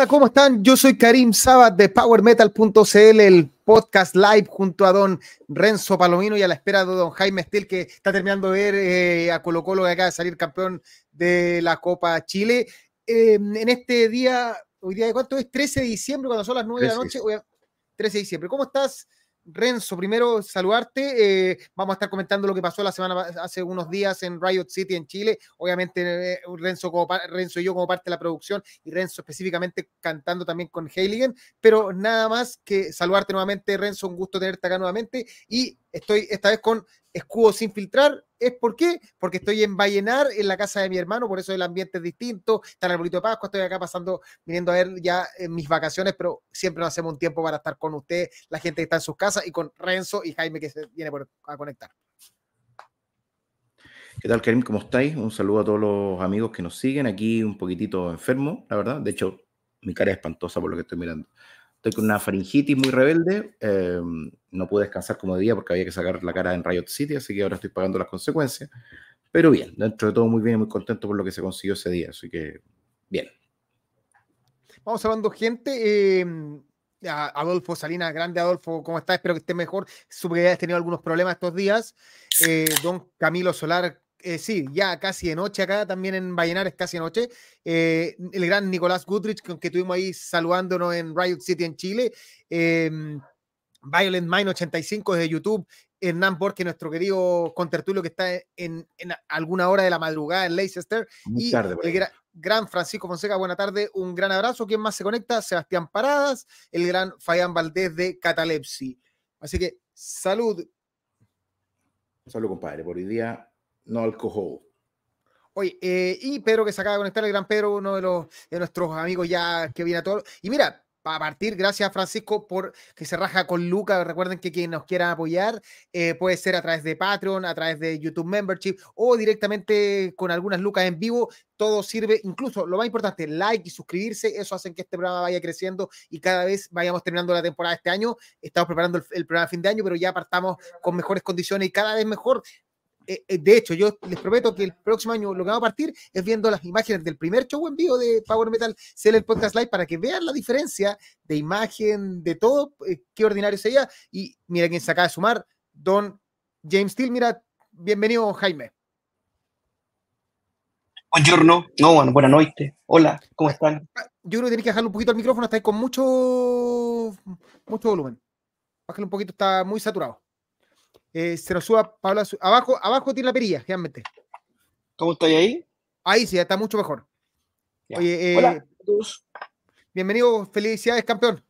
Hola, ¿cómo están? Yo soy Karim Sabat de PowerMetal.cl, el podcast live junto a don Renzo Palomino y a la espera de don Jaime Estel, que está terminando de ver eh, a Colo Colo que acaba de salir campeón de la Copa Chile. Eh, en este día, hoy día de cuánto es, 13 de diciembre, cuando son las 9 de la noche, 13 de diciembre. ¿Cómo estás, Renzo, primero saludarte. Eh, vamos a estar comentando lo que pasó la semana hace unos días en Riot City en Chile. Obviamente, eh, Renzo, como, Renzo y yo como parte de la producción y Renzo específicamente cantando también con Heiligen. Pero nada más que saludarte nuevamente, Renzo. Un gusto tenerte acá nuevamente. Y estoy esta vez con escudo sin filtrar. ¿Es por qué? Porque estoy en Vallenar, en la casa de mi hermano, por eso el ambiente es distinto. Está en el bolito de Pascua, estoy acá pasando, viniendo a ver ya en mis vacaciones, pero siempre nos hacemos un tiempo para estar con usted, la gente que está en sus casas, y con Renzo y Jaime que se viene por, a conectar. ¿Qué tal, Karim? ¿Cómo estáis? Un saludo a todos los amigos que nos siguen. Aquí un poquitito enfermo, la verdad. De hecho, mi cara es espantosa por lo que estoy mirando. Estoy con una faringitis muy rebelde. Em, no pude descansar como día porque había que sacar la cara en Riot City, así que ahora estoy pagando las consecuencias. Pero bien, dentro de todo muy bien y muy contento por lo que se consiguió ese día. Así que bien. Vamos hablando, gente. Em, Adolfo Salinas, grande Adolfo, ¿cómo estás? Espero que esté mejor. Supe que has tenido algunos problemas estos días. Eh, don Camilo Solar, eh, sí, ya casi de noche acá, también en Vallenar es casi de noche. Eh, el gran Nicolás Goodrich, con que tuvimos ahí saludándonos en Riot City en Chile. Em, Violent Mind 85 desde YouTube. Hernán Borges, nuestro querido contertulio que está en, alguna hora de la madrugada en Leicester. y el gran Francisco Fonseca, buena tarde, un gran abrazo. ¿Quién más se conecta? Sebastián Paradas, el gran Fayán Valdés de Catalepsi. Así que salud. Salud, compadre. Por hoy día no alcohol. Oye, eh, y Pedro que se acaba de conectar, el gran Pedro, uno de, los, de nuestros amigos ya que viene a todo. Y mira, para partir, gracias Francisco por que se raja con Luca. Recuerden que quien nos quiera apoyar eh, puede ser a través de Patreon, a través de YouTube Membership o directamente con algunas lucas en vivo. Todo sirve, incluso lo más importante, like y suscribirse. Eso hace que este programa vaya creciendo y cada vez vayamos terminando la temporada este año. Estamos preparando el, el programa de fin de año, pero ya partamos con mejores condiciones y cada vez mejor. Eh, eh, de hecho, yo les prometo que el próximo año lo que va a partir es viendo las imágenes del primer show en vivo de Power Metal el Podcast Live para que vean la diferencia de imagen, de todo, eh, qué ordinario sería. Y mira quién se acaba de sumar, don James Steele. Mira, bienvenido, Jaime. Buongiorno, no, bueno, buenas noches. Hola, ¿cómo están? Yo creo que tenés que bajarle un poquito el micrófono, está ahí con mucho, mucho volumen. Bájale un poquito, está muy saturado. Eh, se lo suba Pablo. Abajo, abajo tiene la perilla, realmente. ¿Cómo estoy ahí? Ahí sí, está mucho mejor. Oye, eh, Bienvenido, felicidades, campeón.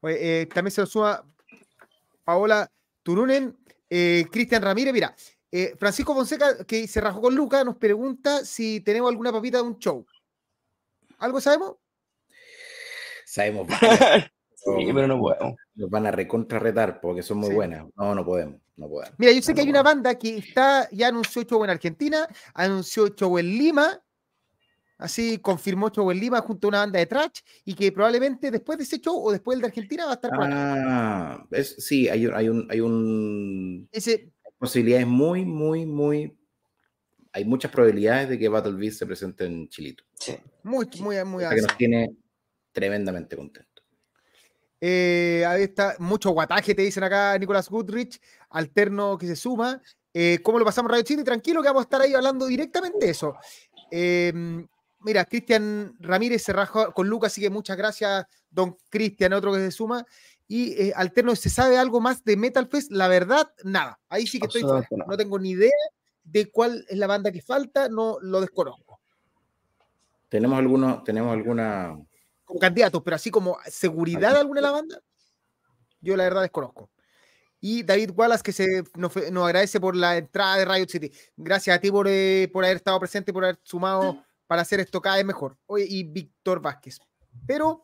Oye, eh, también se lo suba Paola Turunen, Cristian Ramírez. Mira, Francisco Fonseca, que se rajó con Luca, nos pregunta si tenemos alguna papita de un show. ¿Algo sabemos? Sabemos. Sí, pero no podemos. Nos van a recontrarretar porque son muy buenas. No, no podemos, no podemos. Mira, yo sé que hay una banda que está, ya anunció show en Argentina, anunció show en Lima, así confirmó show en Lima junto a una banda de trash y que probablemente después de ese show o después del de Argentina va a estar Ah, es, sí, hay, hay un, hay un Ese... posibilidades muy, muy, muy hay muchas probabilidades de que Battle Beast se presente en Chilito. Sí. Muy, muy, muy. Que nos tiene tremendamente contentos. Eh, ahí está, mucho guataje, te dicen acá Nicolás Goodrich, alterno que se suma. Eh, ¿Cómo lo pasamos Radio Chile? Tranquilo que vamos a estar ahí hablando directamente de eso. Em, mira, Cristian Ramírez se rajó con Lucas, así que muchas gracias, don Cristian, otro que se suma. Y eh, Alterno, ¿se sabe algo más de Metal Fest? La verdad, nada. Ahí sí que estoy No tengo ni idea de cuál es la banda que falta, no lo desconozco. Tenemos alguno, tenemos alguna como candidatos, pero así como seguridad alguna de la banda, yo la verdad desconozco. Y David Wallace, que se, nos, agradece por la entrada de Riot City. Gracias a ti por, eh, por haber estado presente, por haber sumado para hacer esto cada vez mejor. Oye, y Víctor Vázquez. Pero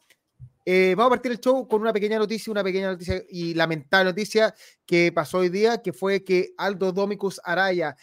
eh, vamos a partir el show con una pequeña noticia, una pequeña noticia y lamentable noticia que pasó hoy día, que fue que Aldo Domicus Araya,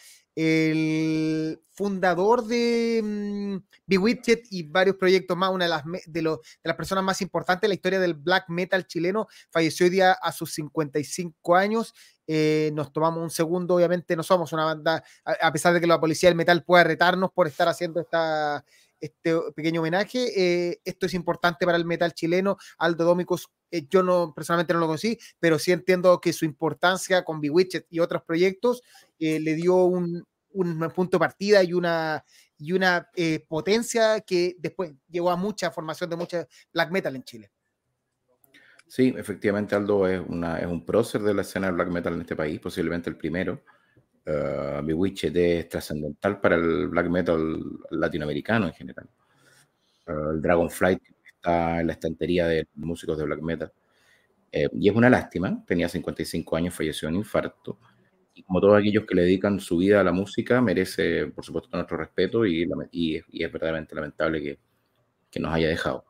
el fundador de mm, Bewitched y varios proyectos más, una de las, de, de las personas más importantes en la historia del black metal chileno, falleció hoy día a sus 55 años. Eh, nos tomamos un segundo, obviamente no somos una banda, a, pesar de que la policía del metal pueda retarnos por estar haciendo esta, este pequeño homenaje. Eh, esto es importante para el metal chileno. Aldo Dómicos, eh, yo no personalmente no lo conocí, pero sí entiendo que su importancia con Bewitched y otros proyectos le dio un, un punto de partida y una, y una eh, potencia que después llevó a mucha formación de mucha black metal en Chile. Sí, efectivamente Aldo es, una, es un prócer de la escena de black metal en este país, posiblemente el primero. Uh, Bewitched es trascendental para el black metal latinoamericano en general. Uh, el Dragonflight está en la estantería de músicos de black metal. Eh, y es una lástima, tenía 55 años, falleció en infarto como todos aquellos que le dedican su vida a la música, merece, por supuesto, nuestro respeto y, y, es verdaderamente lamentable que, que, nos haya dejado.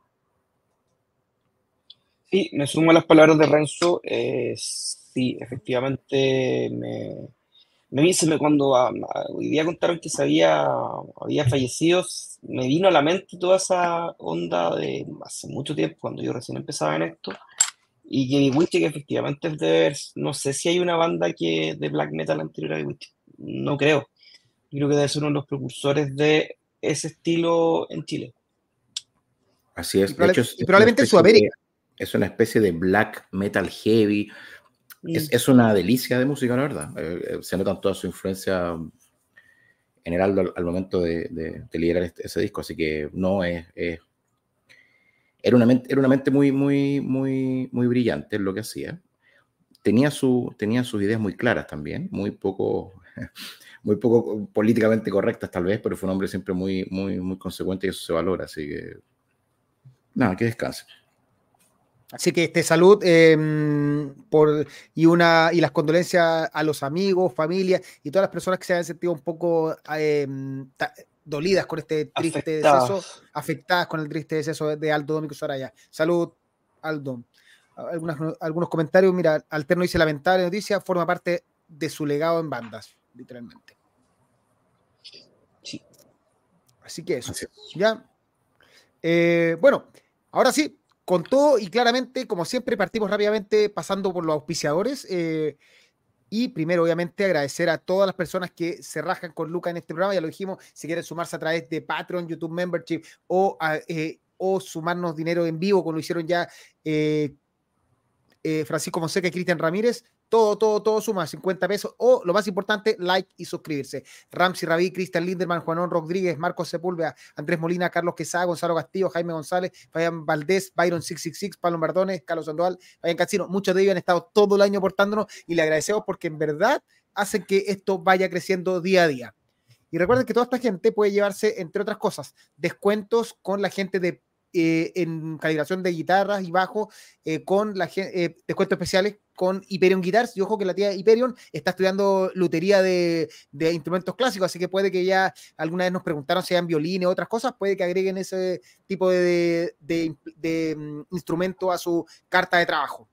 Sí, me sumo a las palabras de Renzo. Eh, sí, efectivamente, me, me me, cuando a, hoy día contaron que se había, había fallecido, me vino a la mente toda esa onda de hace mucho tiempo, cuando yo recién empezaba en esto, y que Witch, que efectivamente es de. No sé si hay una banda que de black metal anterior a Witch. No creo. Creo que debe ser uno de los precursores de ese estilo en Chile. Así es. Y, hecho, y probablemente en Sudamérica. Es una especie de black metal heavy. Es, es, una delicia de música, la verdad. Eh, eh, se nota toda su influencia general al, al momento de, de, de liderar este, ese disco. Así que no es, es era una mente, era una mente muy, muy, muy, muy brillante en lo que hacía. Tenía, su, tenía sus ideas muy claras también, muy poco, muy poco políticamente correctas tal vez, pero fue un hombre siempre muy, muy, muy consecuente y eso se valora. Así que, nada, que descanse. Así que este salud em, por, y, una, y las condolencias a los amigos, familia y todas las personas que se han sentido un poco eh, dolidas con este triste deceso, afectadas con el triste deceso de Aldo Domingo Soraya. Salud, Aldo. algunos comentarios, mira, Alterno dice lamentable noticia, forma parte de su legado en bandas, literalmente. Sí. Así que eso. Ya. Eh, bueno, ahora sí, con todo y claramente, como siempre, partimos rápidamente pasando por los auspiciadores. Eh, y primero, obviamente, agradecer a todas las personas que se rajan con Luca en este programa. Ya lo dijimos, si quieren sumarse a través de Patreon, YouTube Membership o, eh, o sumarnos dinero en vivo, como lo hicieron ya eh, eh, Francisco Monseca y Cristian Ramírez, todo, todo, todo suma 50 pesos o lo más importante, like y suscribirse. Ramsey Rabí, Cristian Linderman, Juanón Rodríguez, Marcos Sepúlveda, Andrés Molina, Carlos Quesada, Gonzalo Castillo, Jaime González, Fabián Valdés, Byron 666, Pablo Mardones, Carlos Sandoval, Fabián Cancino. Muchos de ellos han estado todo el año aportándonos y le agradecemos porque en verdad hacen que esto vaya creciendo día a día. Y recuerden que toda esta gente puede llevarse, entre otras cosas, descuentos con la gente de eh, en calibración de guitarras y bajo eh, con la, eh, descuentos especiales con Hyperion Guitars. Y ojo que la tía Hyperion está estudiando lutería de, instrumentos clásicos, así que puede que ya alguna vez nos preguntaron si hay violines o otras cosas, puede que agreguen ese tipo de, de, de mm, instrumento a su carta de trabajo.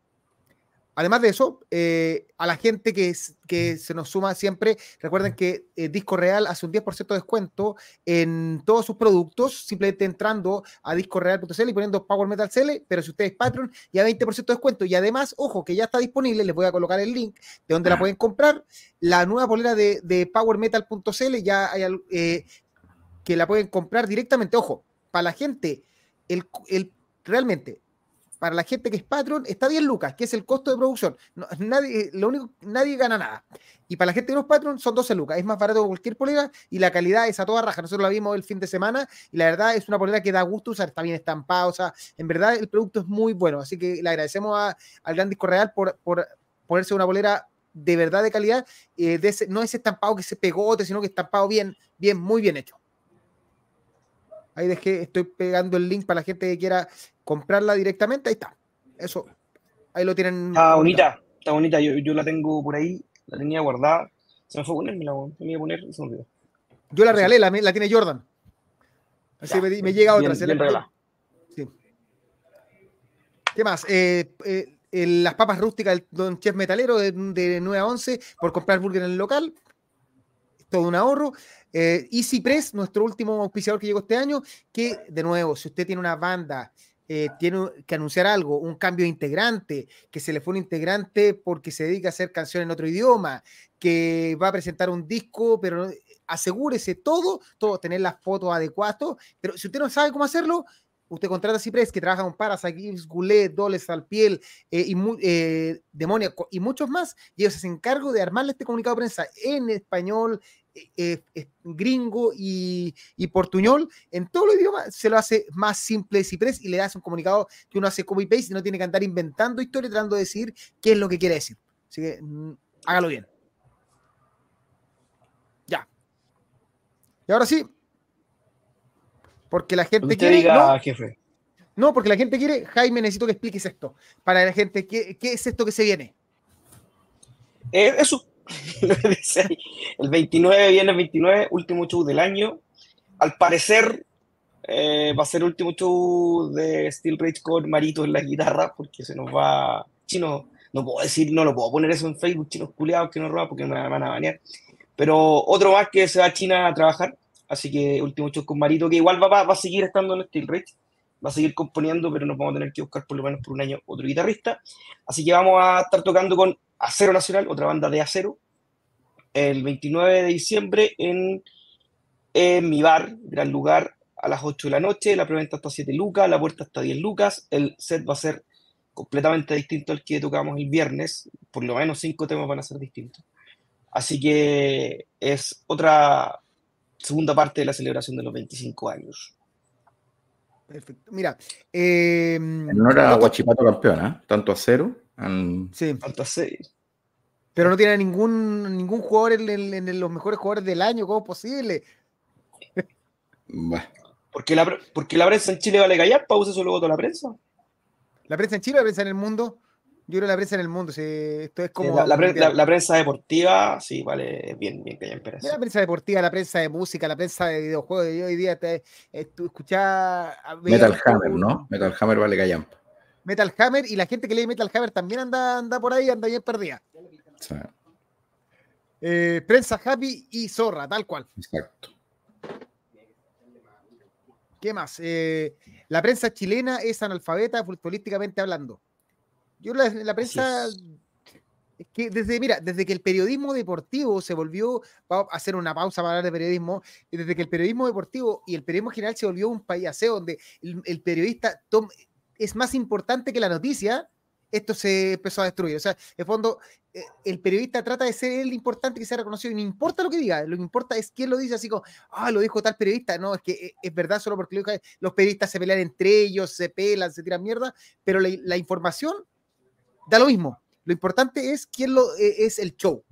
Además de eso, eh, a la gente que, que, se nos suma siempre, recuerden que eh, Disco Real hace un 10% de descuento en todos sus productos, simplemente entrando a discoreal.cl y poniendo Power Metal CL, pero si ustedes Patreon, ya 20% de descuento. Y además, ojo, que ya está disponible, les voy a colocar el link de donde la pueden comprar. La nueva polera de, de PowerMetal.cl ya hay eh, que la pueden comprar directamente. Ojo, para la gente, el, el realmente para la gente que es Patreon, está 10 lucas, que es el costo de producción. nadie, lo único, nadie gana nada. Y para la gente que no es Patreon, son 12 lucas. Es más barato que cualquier polera y la calidad es a toda raja. Nosotros la vimos el fin de semana y la verdad es una polera que da gusto usar, está bien estampada. O sea, en verdad el producto es muy bueno. Así que le agradecemos al Gran Disco Real por, por ponerse una polera de verdad de calidad. Eh, ese, no es estampado que se pegote, sino que estampado bien, bien, muy bien hecho. Ahí dejé, estoy pegando el link para la gente que quiera comprarla directamente. Ahí está. Eso, ahí lo tienen. Está bonita, está bonita. Yo, yo la tengo por ahí, la tenía guardada. Se me fue a poner, me la tenía que poner se me olvidó. Yo la regalé, la, la tiene Jordan. Así me, me, llega otra. Bien, bien sí. ¿Qué más? Eh, eh, las papas rústicas del Don Chef Metalero de, de 9 a 11 por comprar burger en el local todo un ahorro. Eh, EasyPress, nuestro último auspiciador que llegó este año, que de nuevo, si usted tiene una banda, eh, tiene que anunciar algo, un cambio de integrante, que se le fue un integrante porque se dedica a hacer canciones en otro idioma, que va a presentar un disco, pero asegúrese todo, todo, tener las fotos adecuadas, pero si usted no sabe cómo hacerlo, usted contrata a Cipress, que trabaja con Parasite, Goulet, Doles, Salpiel, eh, y, eh, Demoníaco y muchos más, y ellos se encargan de armarle este comunicado de prensa en español, eh, eh, gringo y, portuñol, en todo el idioma se lo hace más simple Cipress y le das un comunicado que uno hace copy-paste y no tiene que andar inventando historia tratando de decir qué es lo que quiere decir. Así que mm, hágalo bien. Ya. Y ahora sí, porque la gente quiere. no, jefe. No, porque la gente quiere. Jaime, necesito que expliques esto. Para la gente, ¿qué, es esto que se viene? Eh, eso. el 29 viene el 29, último show del año. Al parecer eh, va a ser último show de Steel Rage con Marito en la guitarra, porque se nos va. Chino, no puedo decir, no lo puedo poner eso en Facebook, chinos culiados que no roban porque me van a banear. Pero otro más que se va a China a trabajar, Así que último show con Marito, que igual va, va, a seguir estando en Steel Rage, va a seguir componiendo, pero nos vamos a tener que buscar por lo menos por un año otro guitarrista. Así que vamos a estar tocando con Acero Nacional, otra banda de acero, el 29 de diciembre en, mi bar, gran lugar, a las 8 de la noche. La preventa está 7 lucas, la puerta está 10 lucas. El set va a ser completamente distinto al que tocamos el viernes, por lo menos 5 temas van a ser distintos. Así que es otra, segunda parte de la celebración de los 25 años. Perfecto. Mira. Eh, en honor a Guachipato campeón, ¿eh? Tanto a cero. Sí. Tanto a seis. Pero no tiene ningún, ningún jugador en, los mejores jugadores del año, ¿cómo es posible? Porque la, porque la prensa en Chile vale callar, pausa solo voto la prensa. ¿La prensa en Chile o la prensa en el mundo? Yo creo la prensa en el mundo, esto es como... La, prensa deportiva, sí, vale, bien, bien que haya La prensa deportiva, la prensa de música, la prensa de videojuegos, yo hoy día te, escuchaba... Metal Hammer, ¿no? Metal Hammer vale callampa. Metal Hammer y la gente que lee Metal Hammer también anda, anda por ahí, anda bien perdida. Eh, prensa Happy y Zorra, tal cual. Exacto. ¿Qué más? Eh, la prensa chilena es analfabeta futbolísticamente hablando. Yo la, la prensa es que desde, mira, desde que el periodismo deportivo se volvió, vamos a hacer una pausa para hablar de periodismo, desde que el periodismo deportivo y el periodismo general se volvió un payaseo donde el, periodista es más importante que la noticia, esto se empezó a destruir. O sea, en fondo, eh, el periodista trata de ser el importante que sea reconocido y no importa lo que diga, lo que importa es quién lo dice, así como, ah, lo dijo tal periodista. No, es que eh, es verdad solo porque los periodistas se pelean entre ellos, se pelan, se tiran mierda, pero la información da lo mismo. Lo importante es quién lo, eh, es el show.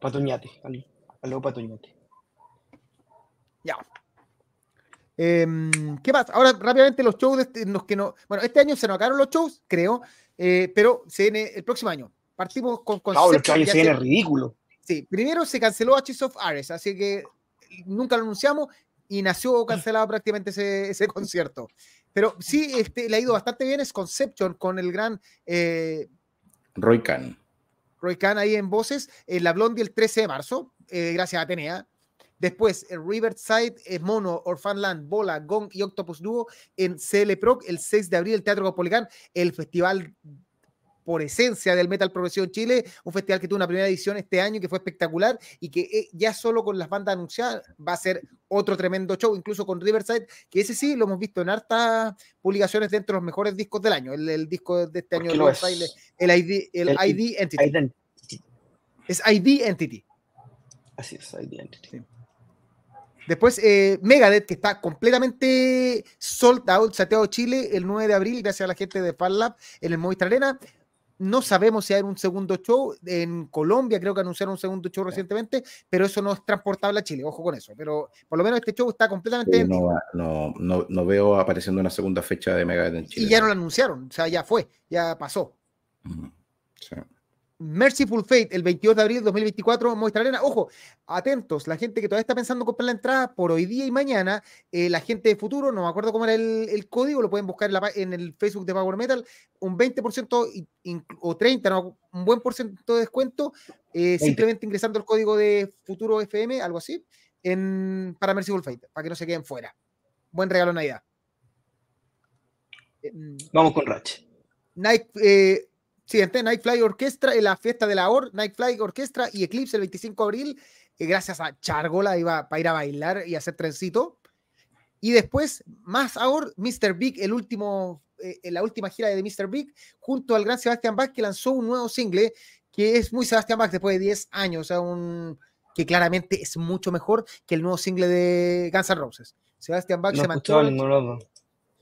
Patoñate, algo Patoñate. Ya. Em, ¿Qué más? Ahora rápidamente los shows, este, los que no, bueno, este año se nos acabaron los shows, creo, eh, pero se viene el próximo año. Partimos con concepto. No, se viene ridículo. Sí, primero se canceló H of Ares, así que nunca lo anunciamos y nació cancelado prácticamente ese, ese concierto. Pero sí, este, le ha ido bastante bien es Conception con el gran eh, Roy Khan. Roy Khan ahí en voces, en La Blondie el 13 de marzo, eh, gracias a Atenea. Después, el Riverside, eh, Mono, Orphanland, Bola, Gong y Octopus Duo en CL Proc el 6 de abril, el Teatro Copolicán, el festival por esencia del metal progresivo en Chile, un festival que tuvo una primera edición este año que fue espectacular y que eh, ya solo con las bandas anunciadas va a ser otro tremendo show, incluso con Riverside, que ese sí lo hemos visto en hartas publicaciones dentro de los mejores discos del año, el, disco de este año, el, ID, el, ID Entity. Es ID Entity. Así es, ID Entity. Después, eh, Megadeth, que está completamente sold out, Santiago Chile, el 9 de abril, gracias a la gente de FanLab en el Movistar Arena. No sabemos si hay un segundo show. En Colombia creo que anunciaron un segundo show recientemente, pero eso no es transportable a Chile, ojo con eso. Pero por lo menos este show está completamente... no, no, no, veo apareciendo una segunda fecha de Megadeth en Chile. Y ya no lo anunciaron, o sea, ya fue, ya pasó. Merciful Fate, el 22 de abril de 2024, Movistar Arena. Ojo, atentos, la gente que todavía está pensando en comprar la entrada por hoy día y mañana, eh, la gente de futuro, no me acuerdo cómo era el, código, lo pueden buscar en, el Facebook de Power Metal, un 20% o 30%, no, un buen porcentaje de descuento, eh, simplemente ingresando el código de Futuro FM, algo así, en, para Merciful Fate, para que no se queden fuera. Buen regalo de Navidad. Vamos con Ratch. Nike, eh, Siguiente, Nightfly Orquestra, en la fiesta de la OR, Nightfly Orquestra y Eclipse el 25 de abril, eh, gracias a Chargola iba para ir a bailar y hacer trencito. Y después, más ahora, Mr. Big, el último, eh, la última gira de Mr. Big, junto al gran Sebastián Bach, que lanzó un nuevo single, que es muy Sebastián Bach después de 10 años, o sea, un, que claramente es mucho mejor que el nuevo single de Guns N' Roses. Sebastián Bach se mantuvo.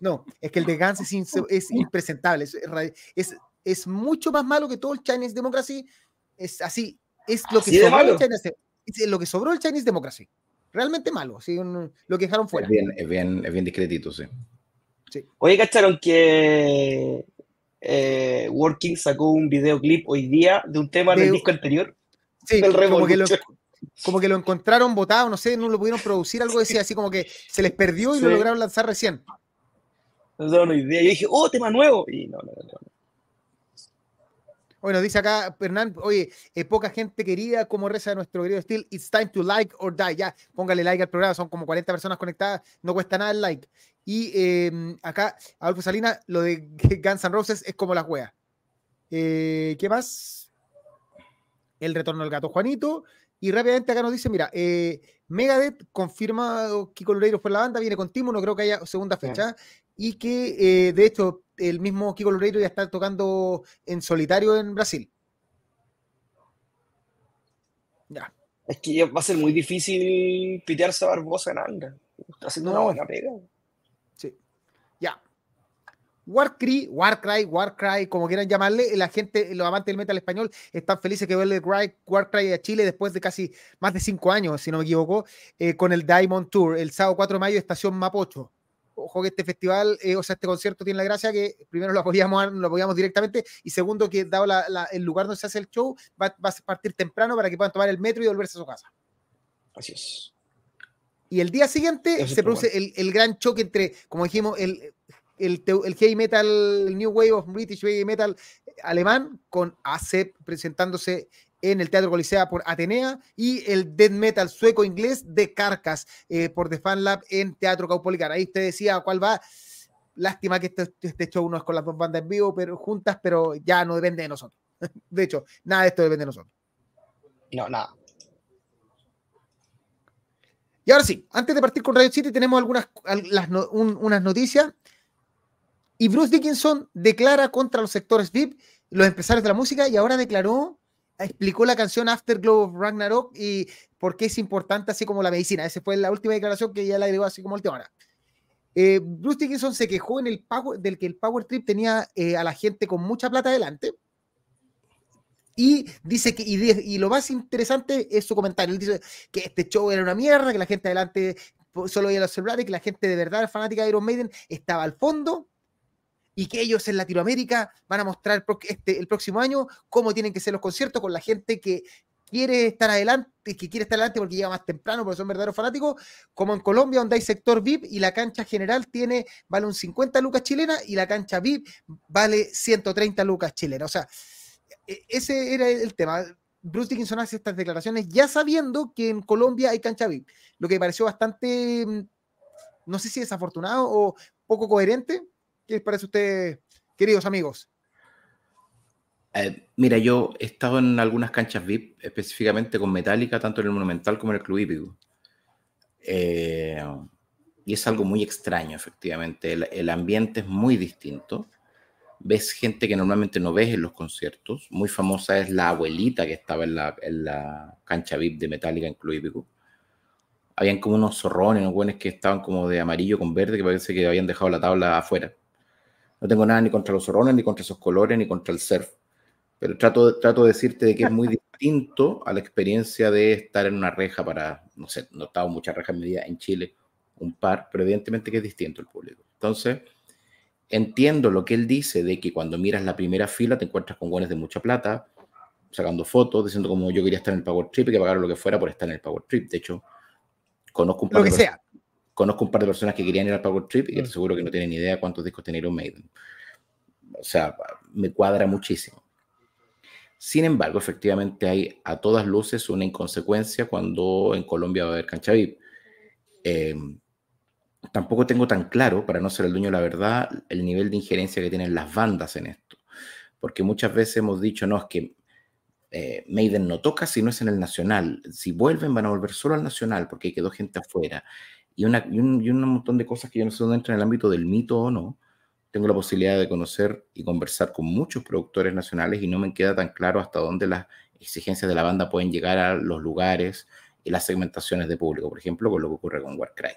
No, es que el de Guns es, es impresentable, es, es es mucho más malo que todo el Chinese Democracy. Es así, es lo que, sobró el, Chinese, es lo que sobró el Chinese Democracy. Realmente malo, ¿sí? lo que dejaron fuera. Es bien, es bien, es bien discretito, sí. sí. Oye, ¿cacharon que eh, Working sacó un videoclip hoy día de un tema del disco anterior? Sí, como que, lo, como que lo encontraron botado, no sé, no lo pudieron producir, algo decía así como que se les perdió y lo lograron lanzar recién. No, no, no, Yo dije, oh, tema nuevo. Y no, no, no. Bueno, dice acá Hernán, oye, eh, poca gente querida, como reza nuestro querido Steel, it's time to like or die. Ya, póngale like al programa, son como 40 personas conectadas, no cuesta nada el like. Y em, acá, Adolfo Salina, lo de Guns N' Roses es como la juega. Eh, ¿Qué más? El retorno del gato Juanito. Y rápidamente acá nos dice, mira, eh, Megadeth confirmado Kiko Loureiro por la banda, viene con Timo, no creo que haya segunda fecha. Y que, de hecho, el mismo Kiko Loureiro ya está tocando en solitario en Brasil. Ya. Es que va a ser muy difícil pitearse a Barbosa en Anga. Está haciendo una buena pega. Sí. Ya. Warcry, Warcry, Warcry, como quieran llamarle, la gente, los amantes del metal español están felices que vuelve Warcry a Chile después de casi más de cinco años, si no me equivoco, eh, con el Diamond Tour, el sábado 4 de mayo, estación Mapocho ojo que este festival, eh, o sea, este concierto tiene la gracia que primero lo apoyamos, lo apoyamos directamente y segundo que dado el lugar donde se hace el show, va, a partir temprano para que puedan tomar el metro y volverse a su casa. Así es. Y el día siguiente se produce el, gran choque entre, como dijimos, el, el, el, heavy metal, el New Wave of British Heavy Metal alemán, con ACEP presentándose en el Teatro Colisea por Atenea y el death metal sueco-inglés de Carcas eh, por The Fan Lab en Teatro Caupolicar. Ahí usted decía cuál va. Lástima que este, este, show no es con las dos bandas en vivo, pero juntas, pero ya no depende de nosotros. De hecho, nada de esto depende de nosotros. No, nada. Y ahora sí, antes de partir con Radio City, tenemos algunas unas noticias. Y Bruce Dickinson declara contra los sectores VIP, los empresarios de la música, y ahora declaró explicó la canción Afterglow of Ragnarok y por qué es importante así como la medicina. Esa fue la última declaración que ya la agregó así como última hora. Eh, Bruce Dickinson se quejó en el power, del que el Power Trip tenía eh, a la gente con mucha plata adelante. Y dice que, y, lo más interesante es su comentario. Él dice que este show era una mierda, que la gente adelante solo veía los celulares, que la gente de verdad fanática de Iron Maiden estaba al fondo y que ellos en Latinoamérica van a mostrar este, el próximo año cómo tienen que ser los conciertos con la gente que quiere estar adelante, que quiere estar adelante porque llega más temprano, porque son verdaderos fanáticos, como en Colombia, donde hay sector VIP y la cancha general tiene, vale un 50 lucas chilena y la cancha VIP vale 130 lucas chilenas. O sea, e, ese era el tema. Bruce Dickinson hace estas declaraciones ya sabiendo que en Colombia hay cancha VIP, lo que me pareció bastante, mm, no sé si desafortunado o poco coherente, ¿Qué les parece a usted, queridos amigos? Eh, mira, yo he estado en algunas canchas VIP, específicamente con Metallica, tanto en el Monumental como en el Club Hípico. Eh, y es algo muy extraño, efectivamente. El, ambiente es muy distinto. Ves gente que normalmente no ves en los conciertos. Muy famosa es la abuelita que estaba en la, en la cancha VIP de Metallica en Club Hípico. Habían como unos zorrones, unos buenos que estaban como de amarillo con verde, que parece que habían dejado la tabla afuera. No tengo nada ni contra los zorrones, ni contra esos colores, ni contra el surf. Pero trato, trato de decirte de que es muy distinto a la experiencia de estar en una reja para, no sé, no he estado muchas rejas medidas en Chile, un par, pero evidentemente que es distinto el público. Entonces, entiendo lo que él dice de que cuando miras la primera fila te encuentras con guanes de mucha plata, sacando fotos, diciendo como yo quería estar en el Power Trip y que pagaron lo que fuera por estar en el Power Trip. De hecho, conozco un par, lo que de, sea. Conozco un par de personas que querían ir al Power Trip y que mm. seguro que no tienen ni idea cuántos discos tenía Iron Maiden. O sea, me cuadra muchísimo. Sin embargo, efectivamente hay a todas luces una inconsecuencia cuando en Colombia va a haber cancha VIP. Em, tampoco tengo tan claro, para no ser el dueño de la verdad, el nivel de injerencia que tienen las bandas en esto. Porque muchas veces hemos dicho, no, es que eh, Maiden no toca si no es en el Nacional. Si vuelven, van a volver solo al Nacional porque quedó gente afuera. Y, una, y, un, y un montón de cosas que yo no sé dónde entran en el ámbito del mito o no tengo la posibilidad de conocer y conversar con muchos productores nacionales y no me queda tan claro hasta dónde las exigencias de la banda pueden llegar a los lugares y las segmentaciones de público, por ejemplo, con lo que ocurre con Warcry.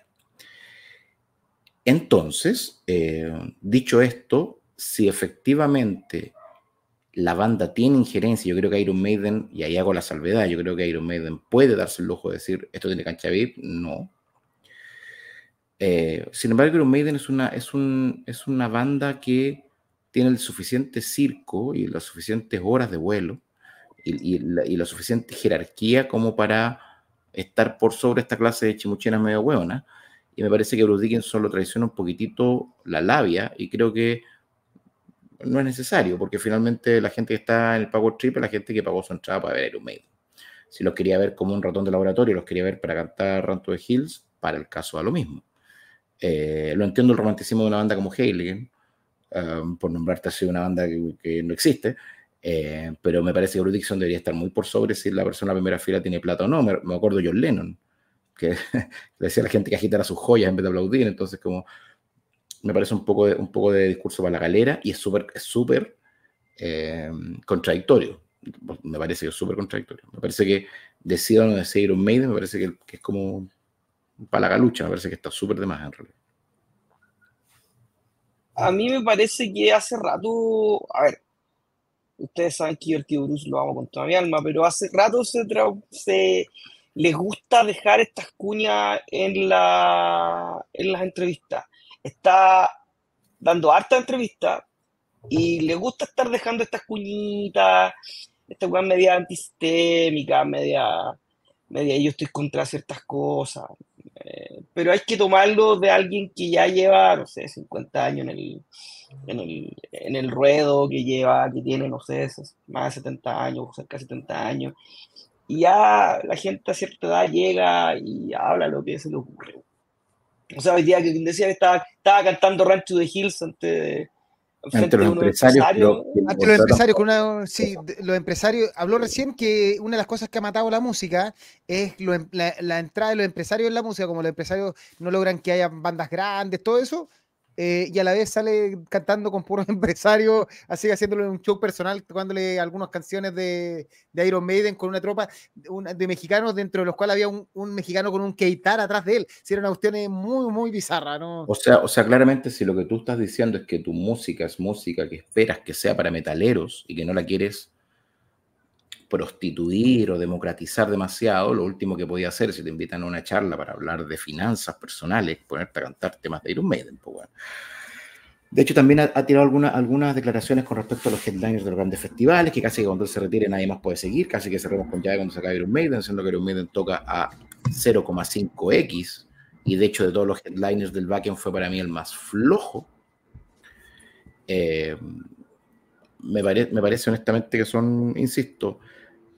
Entonces, eh, dicho esto, si efectivamente la banda tiene injerencia, yo creo que Iron Maiden, y ahí hago la salvedad, yo creo que Iron Maiden puede darse el lujo de decir, esto tiene cancha VIP, no, eh, sin embargo, Iron Maiden es una, es, un, es una banda que tiene el suficiente circo y las suficientes horas de vuelo y, la, suficiente jerarquía como para estar por sobre esta clase de chimuchenas medio hueonas. Y me parece que Bruce Dickinson solo traiciona un poquitito la labia y creo que no es necesario, porque finalmente la gente que está en el Power Trip es la gente que pagó su entrada para ver Iron Maiden. Si los quería ver como un ratón de laboratorio, los quería ver para cantar Ranto de Hills, para el caso a lo mismo. Eh, lo entiendo el romanticismo de una banda como Hailey, um, por nombrarte así una banda que, no existe, eh, pero me parece que Bruce Dixon debería estar muy por sobre si la persona en la primera fila tiene plata o no. Me, acuerdo John Lennon, que decía a la gente que agitara sus joyas en vez de aplaudir, entonces como me parece un poco de, un poco de discurso para la galera y es súper súper eh, contradictorio. Me parece que es súper contradictorio. Me parece que decido o no decir Iron Maiden, me parece que, que es como para la galucha, me parece que está súper de más en realidad. A mí me parece que hace rato, a ver, ustedes saben que yo el Bruce lo amo con toda mi alma, pero hace rato se, se les gusta dejar estas cuñas en, la, en las entrevistas. Está dando harta entrevista y le gusta estar dejando estas cuñitas, esta cuña media antisistémica, media, media yo estoy contra ciertas cosas. Eh, pero hay que tomarlo de alguien que ya lleva, no sé, 50 años en el, en el, en el ruedo, que lleva, que tiene, no sé, más de 70 años, cerca de 70 años. Y ya la gente a cierta edad llega y habla lo que se le ocurre. O sea, hoy día que decía que estaba, estaba cantando to the Hills antes entre los empresarios, los empresarios, con una, sí, los empresarios, habló recién que una de las cosas que ha matado la música es em, la, la, entrada de los empresarios en la música, como los empresarios no logran que haya bandas grandes, todo eso, eh, y a la vez sale cantando con puros empresarios, así haciéndole un show personal, tocándole algunas canciones de, de Iron Maiden con una tropa de mexicanos, dentro de los cuales había un, un mexicano con un keitar atrás de él. Si era una cuestión muy, muy bizarra, ¿no? O sea, o sea, claramente si lo que tú estás diciendo es que tu música es música que esperas que sea para metaleros y que no la quieres prostituir o democratizar demasiado, lo último que podía hacer si te invitan a una charla para hablar de finanzas personales, ponerte a cantar temas de Iron Maiden. Pues De hecho, también ha, tirado alguna, algunas declaraciones con respecto a los headliners de los grandes festivales, que casi que cuando se retire nadie más puede seguir, casi que cerremos con llave cuando se acabe Iron Maiden, siendo que Iron Maiden toca a 0,5x, y de hecho de todos los headliners del backend fue para mí el más flojo. Eh, me, parece honestamente que son, insisto,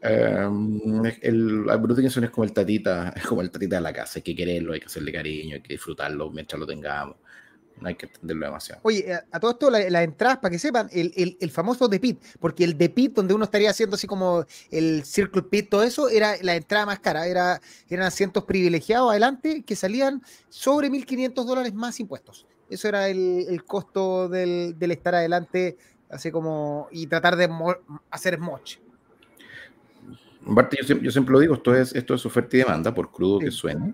Um, el, Bruce Dickinson es como el tatita, es como el tatita de la casa, hay que quererlo, hay que hacerle cariño, hay que disfrutarlo mientras lo tengamos. No hay que entenderlo demasiado. Oye, a, todo esto, las la entradas, para que sepan, el, el, el, famoso The Pit, porque el The Pit, donde uno estaría haciendo así como el Circle Pit, todo eso, era la entrada más cara. Era, eran asientos privilegiados adelante que salían sobre 1.500 dólares más impuestos. Eso era el, el costo del, del, estar adelante, así como, y tratar de hacer smoch. Yo, siempre lo digo, esto es, esto es oferta y demanda, por crudo que suene.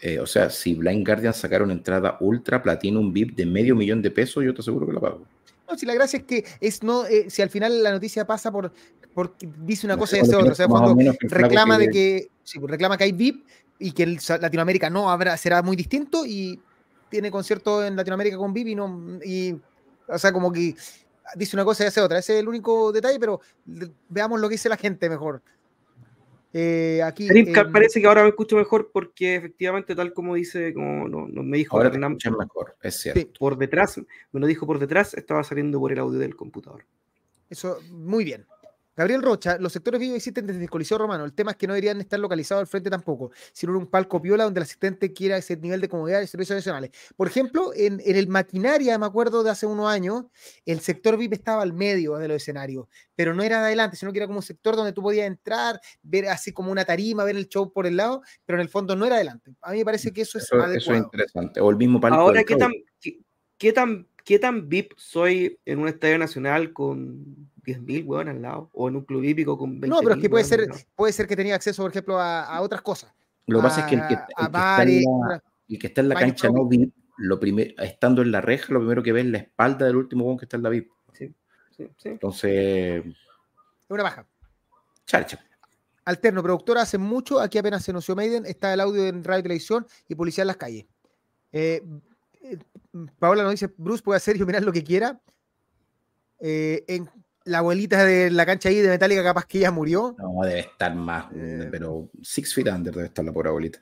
Eh, o sea, si Blind Guardian sacara una entrada ultra platinum VIP de medio millón de pesos, yo te aseguro que la pago. No, si la gracia es que es no, eh, si al final la noticia pasa por porque dice una cosa y hace otra. O sea, cuando reclama de que, sí, pues, reclama que hay VIP y que el Latinoamérica no habrá, será muy distinto y tiene conciertos en Latinoamérica con VIP y no, y, o sea, como que dice una cosa y hace otra. Ese es el único detalle, pero veamos lo que dice la gente mejor. Eh, aquí, parece que ahora me escucho mejor porque efectivamente, tal como dice, como no, me dijo ahora mejor, es cierto. Por detrás, me lo dijo por detrás, estaba saliendo por el audio del computador. Eso, muy bien. Gabriel Rocha, los sectores vivos existen desde el Coliseo Romano. El tema es que no deberían estar localizados al frente tampoco, sino en un palco piola donde el asistente quiera ese nivel de comodidad y servicios adicionales. Por ejemplo, en, el maquinaria, me acuerdo de hace unos años, el sector VIP estaba al medio de los escenarios, pero no era de adelante, sino que era como un sector donde tú podías entrar, ver así como una tarima, ver el show por el lado, pero en el fondo no era adelante. A mí me parece que eso es eso, eso es interesante. O el mismo palco. Ahora, ¿qué tan, qué tan ¿qué tan VIP soy en un estadio nacional con 10.000 weón al lado? O en un club hípico con 20.000 No, pero es que puede ser, puede ser que tenía acceso, por ejemplo, a, otras cosas. Lo que pasa es que el que, está, en la, cancha no VIP, lo primero, estando en la reja, lo primero que ve es la espalda del último weón que está en la VIP. Sí, sí, sí. Entonces. Es una baja. Charcha. Alterno, productora hace mucho, aquí apenas se anunció Maiden, está el audio en radio y televisión y policía en las calles. Eh, Paola nos dice, Bruce puede hacer y opinar lo que quiera. Eh, en la abuelita de la cancha ahí de Metallica capaz que ya murió. No, debe estar más, eh. pero Six Feet Under debe estar la pobre abuelita.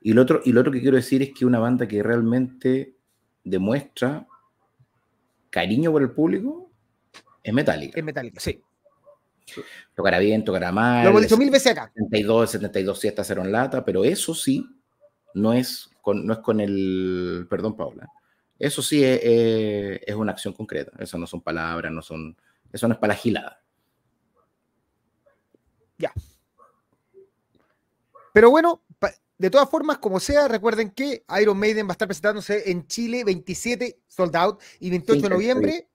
Y lo, otro, y lo otro que quiero decir es que una banda que realmente demuestra cariño por el público es Metallica. Es Metallica, sí. Tocará bien, tocará mal. Lo hemos dicho mil veces acá. 72, 72 sí está cero en lata, pero eso sí no es no es con el, perdón Paula, eso sí es, una acción concreta, eso no son palabras, no son, eso no es para la gilada. Ya. Pero bueno, de todas formas, como sea, recuerden que Iron Maiden va a estar presentándose en Chile 27 sold out y 28 de noviembre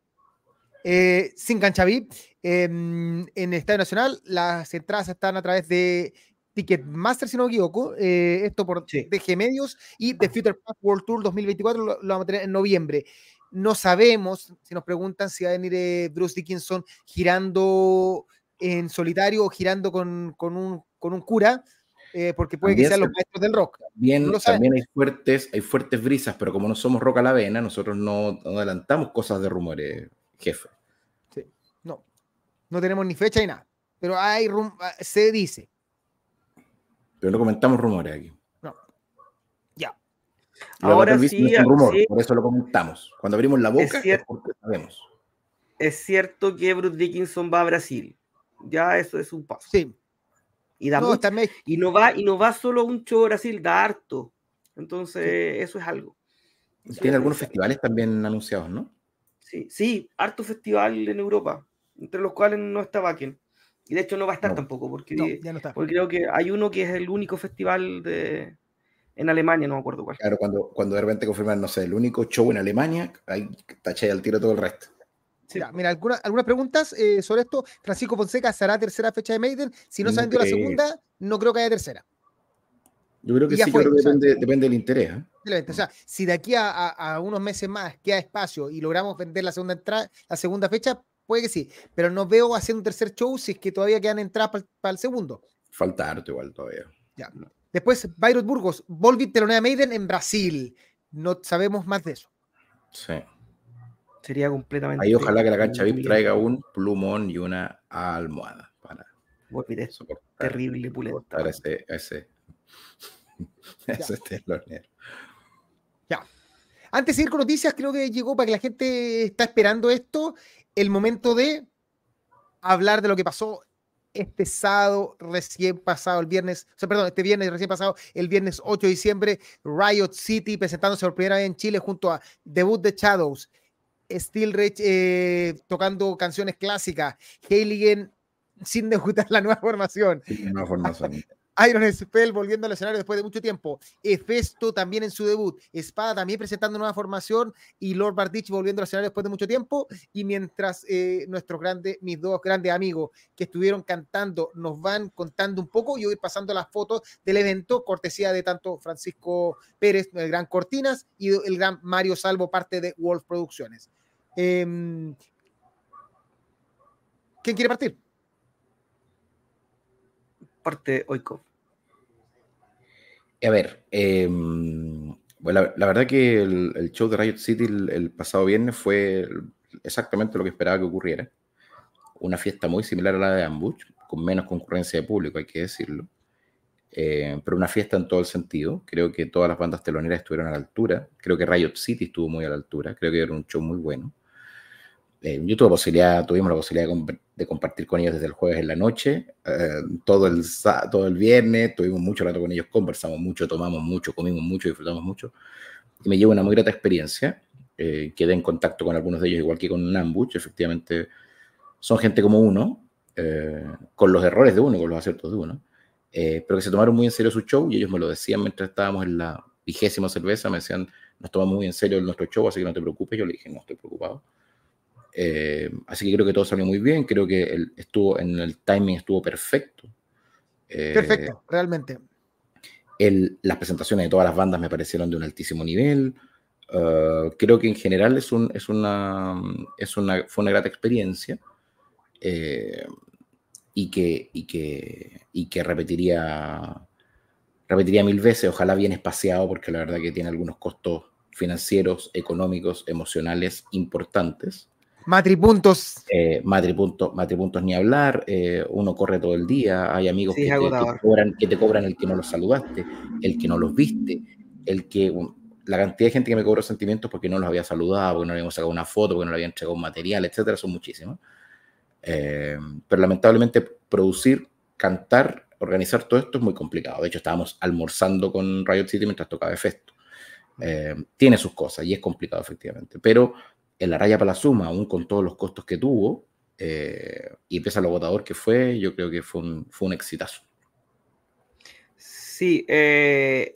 eh, sin cancha VIP em, en el Estadio Nacional. Las entradas están a través de Ticketmaster, si no me equivoco, eh, esto por DG Medios y The Future Past World Tour 2024 lo, vamos a tener en noviembre. No sabemos, si nos preguntan si va a venir eh, Bruce Dickinson girando en solitario o girando con, con, un, con un cura, eh, porque puede que sean los maestros del rock. Bien, también hay fuertes, hay fuertes brisas, pero como no somos rock a la vena, nosotros no, adelantamos cosas de rumores, jefe. Sí, no, no tenemos ni fecha ni nada, pero hay se dice. Pero no comentamos rumores aquí. No. Ya. Ahora sí, es rumor, por eso lo comentamos. Cuando abrimos la boca es, porque sabemos. Es cierto que Bruce Dickinson va a Brasil. Ya eso es un paso. Sí. Y, da no, y no va y no va solo un show a Brasil, da harto. Entonces, eso es algo. Tiene algunos festivales también anunciados, ¿no? Sí, sí, harto festival en Europa, entre los cuales no está Bakken. Y de hecho no va a estar tampoco, porque, creo que hay uno que es el único festival de, en Alemania, no me acuerdo cuál. Claro, cuando, cuando de repente confirman, no sé, el único show en Alemania, ahí taché al tiro todo el resto. mira, algunas, algunas preguntas eh, sobre esto. Francisco Fonseca, ¿será tercera fecha de Maiden? Si no se ha vendido la segunda, no creo que haya tercera. Yo creo que sí, creo que depende, depende, del interés. ¿eh? O sea, si de aquí a, a, unos meses más queda espacio y logramos vender la segunda entrada, la segunda fecha, puede que sí, pero no veo haciendo un tercer show si es que todavía quedan entradas para el segundo. Falta harto igual todavía. Ya. Después, Byron Burgos, Volvi Telonea Maiden en Brasil. No sabemos más de eso. Sí. Sería completamente. Ahí ojalá que la cancha VIP traiga un plumón y una almohada para eso. Terrible pulenta. Para ese, ese, ese telonero. Ya. Antes de ir con noticias, creo que llegó para que la gente está esperando esto el momento de hablar de lo que pasó este sábado recién pasado, el viernes, o sea, perdón, este viernes recién pasado, el viernes 8 de diciembre, Riot City presentándose por primera vez en Chile junto a Debut de Shadows, Steel Rich eh, tocando canciones clásicas, Heiligen sin debutar la nueva formación. Sí, nueva formación. Iron Spell volviendo al escenario después de mucho tiempo. Efesto también en su debut. Espada también presentando nueva formación. Y Lord Bardich volviendo al escenario después de mucho tiempo. Y mientras eh, nuestros grandes, mis dos grandes amigos que estuvieron cantando nos van contando un poco, yo voy pasando las fotos del evento, cortesía de tanto Francisco Pérez, el gran Cortinas, y el gran Mario Salvo, parte de Wolf Producciones. Em, ¿Quién quiere partir? Parte Oikov? A ver, em, bueno, la, verdad que el, show de Riot City el, pasado viernes fue exactamente lo que esperaba que ocurriera. Una fiesta muy similar a la de Ambush, con menos concurrencia de público, hay que decirlo. Eh, pero una fiesta en todo el sentido. Creo que todas las bandas teloneras estuvieron a la altura. Creo que Riot City estuvo muy a la altura. Creo que era un show muy bueno. Eh, yo tuve posibilidad, tuvimos la posibilidad de, compartir con ellos desde el jueves en la noche, eh, todo, el, todo el viernes, tuvimos mucho rato con ellos, conversamos mucho, tomamos mucho, comimos mucho, disfrutamos mucho. Y me llevo una muy grata experiencia. Eh, quedé en contacto con algunos de ellos, igual que con Nambuch. Efectivamente, son gente como uno, con los errores de uno, con los aciertos de uno, pero que se tomaron muy en serio su show y ellos me lo decían mientras estábamos en la vigésima cerveza, me decían, nos tomamos muy en serio nuestro show, así que no te preocupes. Yo le dije, no estoy preocupado eh, así que creo que todo salió muy bien, creo que el, estuvo en el timing estuvo perfecto. Eh, perfecto, realmente. El, las presentaciones de todas las bandas me parecieron de un altísimo nivel. Uh, creo que en general es, un, es, una, es una, fue una grata experiencia eh, y, que, y, que, y que repetiría, repetiría mil veces, ojalá bien espaciado, porque la verdad que tiene algunos costos financieros, económicos, emocionales importantes. Matripuntos. Eh, matripuntos, matripuntos ni hablar, eh, uno corre todo el día, hay amigos que, te, cobran, que, te, cobran, el que no los saludaste, el que no los viste, el que la cantidad de gente que me cobró sentimientos porque no los había saludado, porque no habíamos sacado una foto, porque no le habían entregado un material, etcétera, son muchísimos. Eh, pero lamentablemente producir, cantar, organizar todo esto es muy complicado. De hecho, estábamos almorzando con Riot City mientras tocaba Festo. tiene sus cosas y es complicado, efectivamente. Pero en la raya para la suma, aún con todos los costos que tuvo, eh, y pese a lo agotador que fue, yo creo que fue un, fue un exitazo. Sí, eh,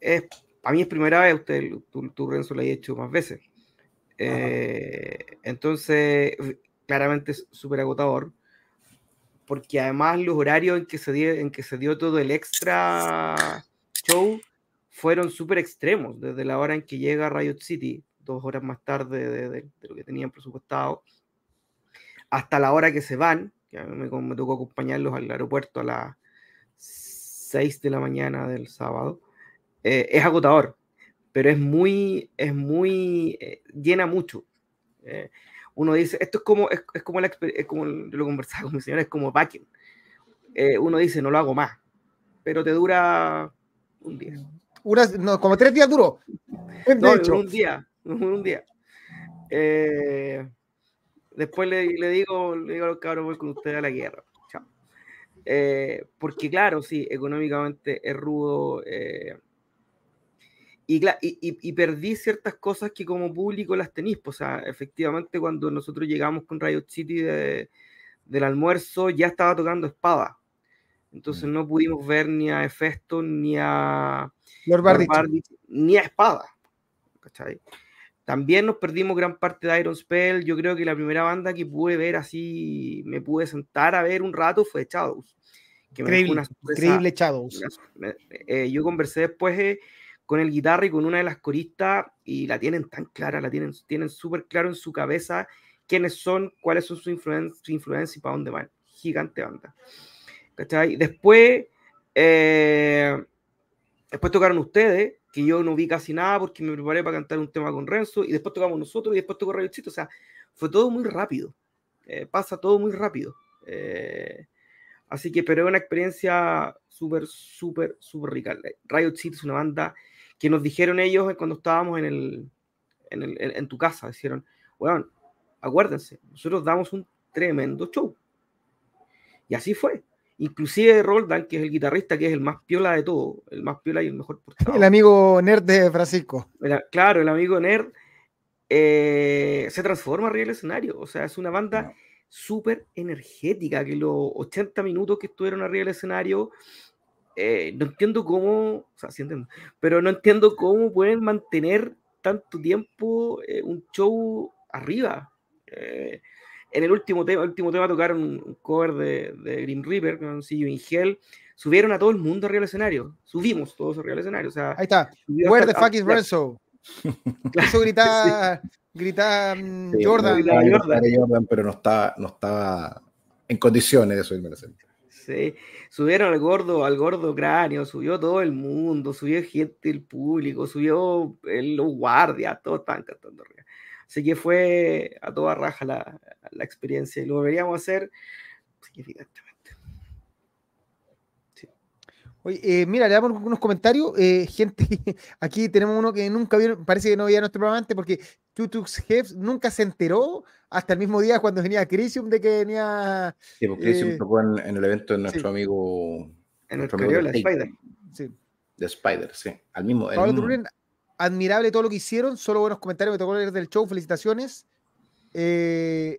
es, a mí es primera vez, usted, tú, tú Renzo, lo ha hecho más veces. Eh, entonces, claramente es súper agotador, porque además los horarios en que se dio, en que se dio todo el extra show fueron súper extremos, desde la hora en que llega Riot City, dos horas más tarde de, lo que tenían presupuestado, hasta la hora que se van, que a mí me, tocó acompañarlos al aeropuerto a las 6 de la mañana del sábado, eh, es agotador, pero es muy, es muy, eh, llena mucho. Eh, uno dice, esto es como, es, como, la, es como, yo lo conversaba con mi señora, es como backing. uno dice, no lo hago más, pero te dura un día. no, como tres días duró. No, un día, un día. Eh, después le, digo, le digo a los cabros, voy con ustedes a la guerra. Chao. Eh, porque claro, sí, económicamente es rudo. Eh, y, y, perdí ciertas cosas que como público las tenéis. Pues, o sea, efectivamente cuando nosotros llegamos con Riot City del almuerzo ya estaba tocando espada. Entonces mm. no pudimos ver ni a Hefesto ni a Lord ni a Espada. ¿cachai? También nos perdimos gran parte de Iron Spell. Yo creo que la primera banda que pude ver así, me pude sentar a ver un rato fue Shadows. Que increíble, increíble Shadows. Eh, yo conversé después eh, con el guitarra y con una de las coristas y la tienen tan clara, la tienen tienen súper claro en su cabeza quiénes son, cuáles son su, influencia y para dónde van. Gigante banda. ¿Cachai? Después, eh, después tocaron ustedes que yo no vi casi nada porque me preparé para cantar un tema con Renzo y después tocamos nosotros y después tocó Chito. O sea, fue todo muy rápido. Eh, pasa todo muy rápido. Eh, así que, pero es una experiencia súper, súper, súper rica. Riot City es una banda que nos dijeron ellos cuando estábamos en, el, en, el, en tu casa. Dijeron, bueno, acuérdense, nosotros damos un tremendo show. Y así fue. Inclusive Roldan, que es el guitarrista, que es el más piola de todo, el más piola y el mejor portado. El amigo nerd de Francisco. claro, el amigo nerd eh, se transforma arriba del escenario. O sea, es una banda súper energética, que los 80 minutos que estuvieron arriba del escenario, eh, no entiendo cómo, o sea, sí entiendo, pero no entiendo cómo pueden mantener tanto tiempo eh, un show arriba en el último tema, el último tema tocaron un cover de, de Grim Reaper con See You in Hell. Subieron a todo el mundo arriba del escenario. Subimos todos arriba del escenario. O sea, Ahí está. Where the fuck is Renzo? Eso grita, grita mm, Jordan. Jordan. pero no estaba, no estaba en condiciones de subirme al escenario. Sí, subieron al gordo, al gordo cráneo, subió todo el mundo, subió gente del público, subió los guardias, todos estaban cantando arriba. Así que fue a toda raja la, la experiencia y lo deberíamos hacer significativamente. Oye, eh, mira, le damos unos comentarios. Eh, gente, aquí tenemos uno que nunca vio, parece que no veía nuestro programa antes porque Tutux Jefs nunca se enteró hasta el mismo día cuando venía Crisium de que venía. Sí, porque Crisium eh, tocó en, en, el evento de nuestro amigo. En nuestro amigo de Spider. Sí. De Spider, sí. Al mismo. Pablo admirable todo lo que hicieron, solo buenos comentarios, me tocó leer del show, felicitaciones.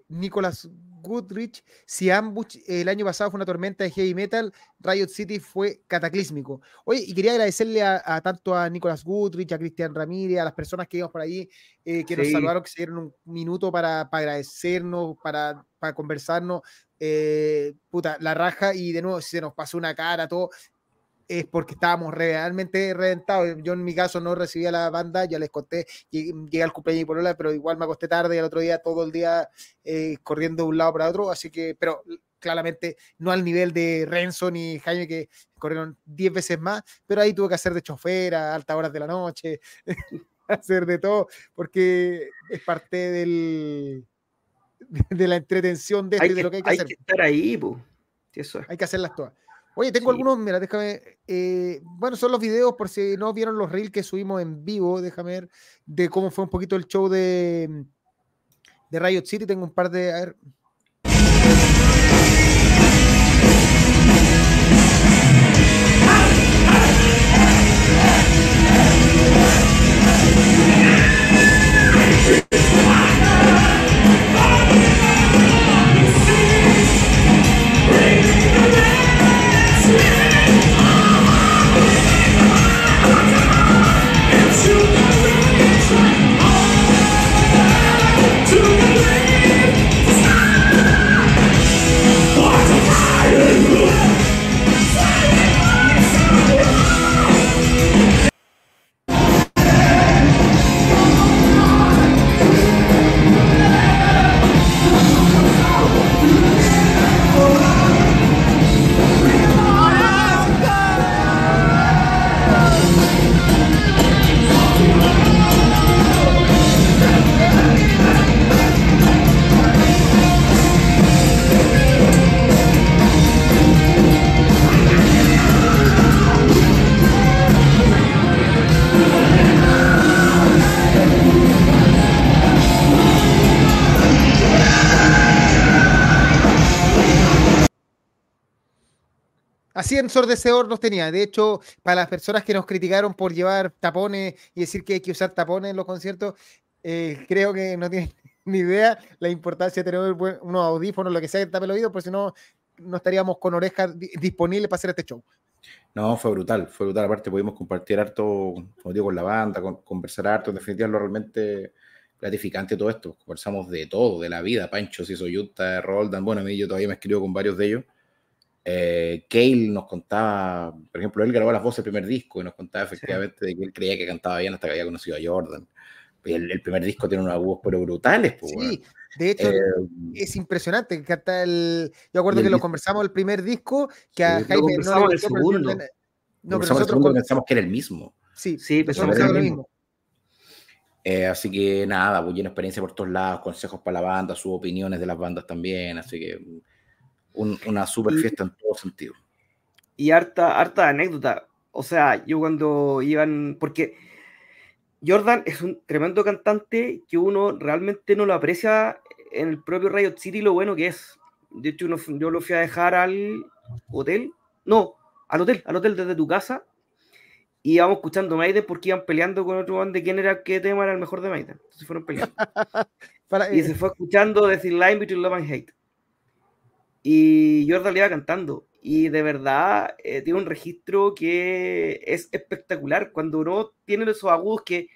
Nicolás Goodrich, si Ambush el año pasado fue una tormenta de heavy metal, Riot City fue cataclísmico. Oye, y quería agradecerle a, tanto a Nicolás Goodrich, a Cristian Ramírez, a las personas que íbamos por ahí, eh, que nos saludaron, que se dieron un minuto para, agradecernos, para, conversarnos. Eh, puta, la raja, y de nuevo, si se nos pasó una cara, todo, es porque estábamos realmente reventados. Yo en mi caso no recibía la banda, ya les conté, llegué al cumpleaños y por hola, pero igual me acosté tarde y al otro día todo el día eh, corriendo de un lado para otro, así que, pero claramente no al nivel de Renzo ni Jaime que corrieron 10 veces más, pero ahí tuve que hacer de chofer a altas horas de la noche, hacer de todo, porque es parte del de la entretención de, este, de lo que hay que hacer. Hay que estar ahí, Eso Hay que hacerlas todas. Oye, tengo algunos, mira, déjame. Eh, bueno, son los videos, por si no vieron los reels que subimos en vivo, déjame ver de cómo fue un poquito el show de, de Riot City. Tengo un par de. A ver, Así ensordecedor nos tenía. De hecho, para las personas que nos criticaron por llevar tapones y decir que hay que usar tapones en los conciertos, eh, creo que no tienen ni idea la importancia de tener unos audífonos, lo que sea que tape el oído, porque si no, no estaríamos con orejas disponibles para hacer este show. No, fue brutal, fue brutal. Aparte, pudimos compartir harto, como digo, con la banda, conversar harto. En definitiva, lo realmente gratificante todo esto. Conversamos de todo, de la vida. Pancho, si soy Utah, Roldan. Bueno, a mí yo todavía me escribo con varios de ellos. Eh, Cale nos contaba, por ejemplo, él grabó las voces del primer disco y nos contaba efectivamente de que él creía que cantaba bien hasta que había conocido a Jordan. El, el primer disco tiene unos voz pero brutales. Pues, sí, de hecho eh, es impresionante. Canta el, yo acuerdo que lo conversamos el primer disco, que a Jaime no le segundo. No, pero nosotros pensamos que era el mismo. Sí, sí, pensamos que era lo mismo. Eh, así que nada, pues llena experiencia por todos lados, consejos para la banda, sus opiniones de las bandas también, así que una super fiesta en todo sentido. Y harta, harta anécdota. O sea, yo cuando iban, porque Jordan es un tremendo cantante que uno realmente no lo aprecia en el propio Riot City lo bueno que es. De hecho, yo lo fui a dejar al hotel, no, al hotel, al hotel desde tu casa, y íbamos escuchando Maiden porque iban peleando con otro band de quién era, qué tema era el mejor de Maiden. Entonces fueron peleando. y se fue escuchando decir Line Between Love and Hate y Jordan le iba cantando. Y de verdad eh, tiene un registro que es espectacular. Cuando uno tiene esos agudos que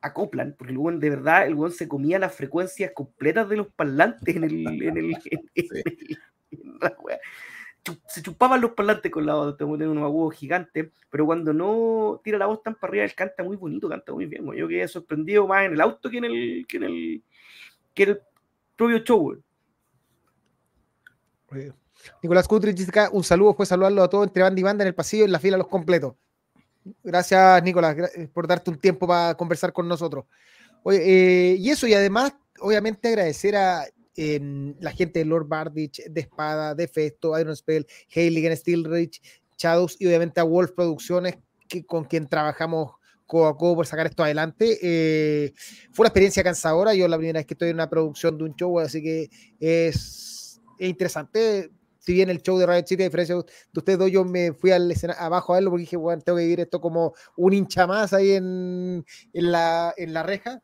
acoplan, porque el buen, de verdad, el buen se comía las frecuencias completas de los parlantes en el. En el, se chupaban los parlantes con la voz, tiene unos agudos gigantes, pero cuando no tira la voz tan para arriba, él canta muy bonito, canta muy bien. Yo quedé sorprendido más en el auto que en el, que en el, que en el propio show. Nicolás Kutrich un saludo, fue saludarlo a todos entre banda y banda en el pasillo en la fila los completos. Gracias, Nicolás, por darte un tiempo para conversar con nosotros. Oye, y eso, y además, obviamente agradecer a em, la gente de Lord Bardich, de Espada, de Festo, Iron Spell, Heiligen, Steelrich, Shadows y obviamente a Wolf Producciones, que, con quien trabajamos codo a codo por sacar esto adelante. Eh, fue una experiencia cansadora. Yo la primera vez que estoy en una producción de un show, así que es, interesante. Si bien el show de Radio City, a diferencia de ustedes dos, yo me fui al escenario abajo a verlo porque dije, bueno, tengo que vivir esto como un hincha más ahí en, en, la, en la reja.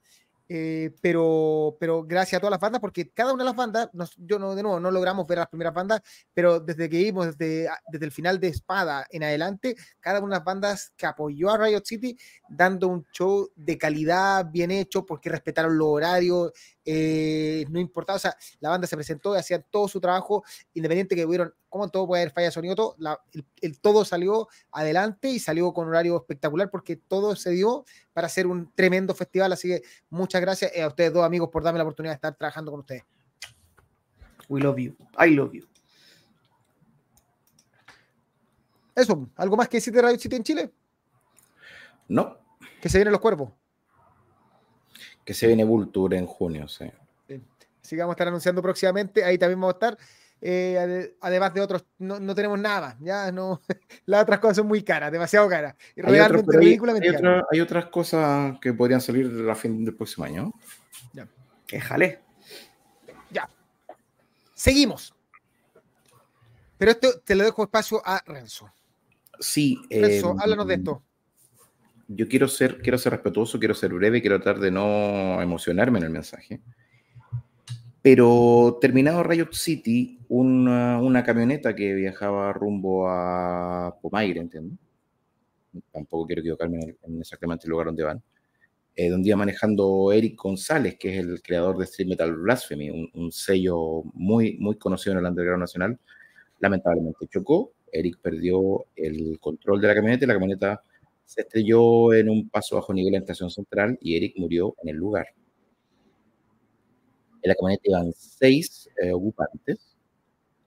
Eh, pero, pero gracias a todas las bandas, porque cada una de las bandas, yo no, de nuevo, no logramos ver las primeras bandas, pero desde que vimos, desde, desde el final de Espada en adelante, cada una de las bandas que apoyó a Riot City, dando un show de calidad, bien hecho, porque respetaron los horarios, eh, no importaba, o sea, la banda se presentó y hacían todo su trabajo, independiente que hubieron, como todo puede haber falla de sonido, todo, el, todo salió adelante y salió con horario espectacular porque todo se dio para hacer un tremendo festival, así que muchas gracias a ustedes dos amigos por darme la oportunidad de estar trabajando con ustedes. We love you. I love you. Eso, ¿algo más que decir de Radio City en Chile? No. Que se vienen los cuerpos que se viene Vulture en junio, sí. Así que vamos a estar anunciando próximamente, ahí también vamos a estar. Eh, además de otros, no, tenemos nada, ya no, las otras cosas son muy caras, demasiado caras. Y hay realmente hay, hay, otras cosas que podrían salir a fin del próximo año. Ya. Déjale. Ya. Seguimos. Pero esto te lo dejo espacio a Renzo. Sí. Renzo, eh, háblanos de esto yo quiero ser, quiero ser respetuoso, quiero ser breve, quiero tratar de no emocionarme en el mensaje. Pero terminado Riot City, una, camioneta que viajaba rumbo a Pomaire, entiendo. Tampoco quiero equivocarme en, exactamente el lugar donde van. Eh, donde iba manejando Eric González, que es el creador de Street Metal Blasphemy, un, un, sello muy, muy conocido en el underground nacional. Lamentablemente chocó, Eric perdió el control de la camioneta y la camioneta se estrelló en un paso bajo nivel en la estación central y Eric murió en el lugar. En la camioneta iban seis eh, ocupantes,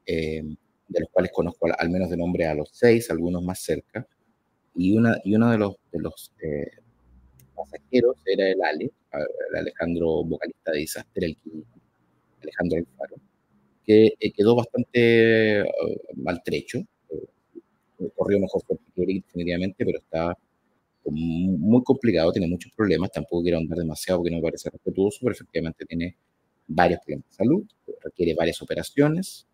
eh, de los cuales conozco al, menos de nombre a los seis, algunos más cerca, y, una, y uno de los, de los eh, pasajeros era el Ale, el Alejandro, vocalista de Disaster, el Alejandro Alfaro, que quedó bastante maltrecho, corrió mejor que definitivamente, pero está muy complicado, tiene muchos problemas, tampoco quiero andar demasiado porque no me parece respetuoso, pero efectivamente tiene varios problemas de salud, requiere varias operaciones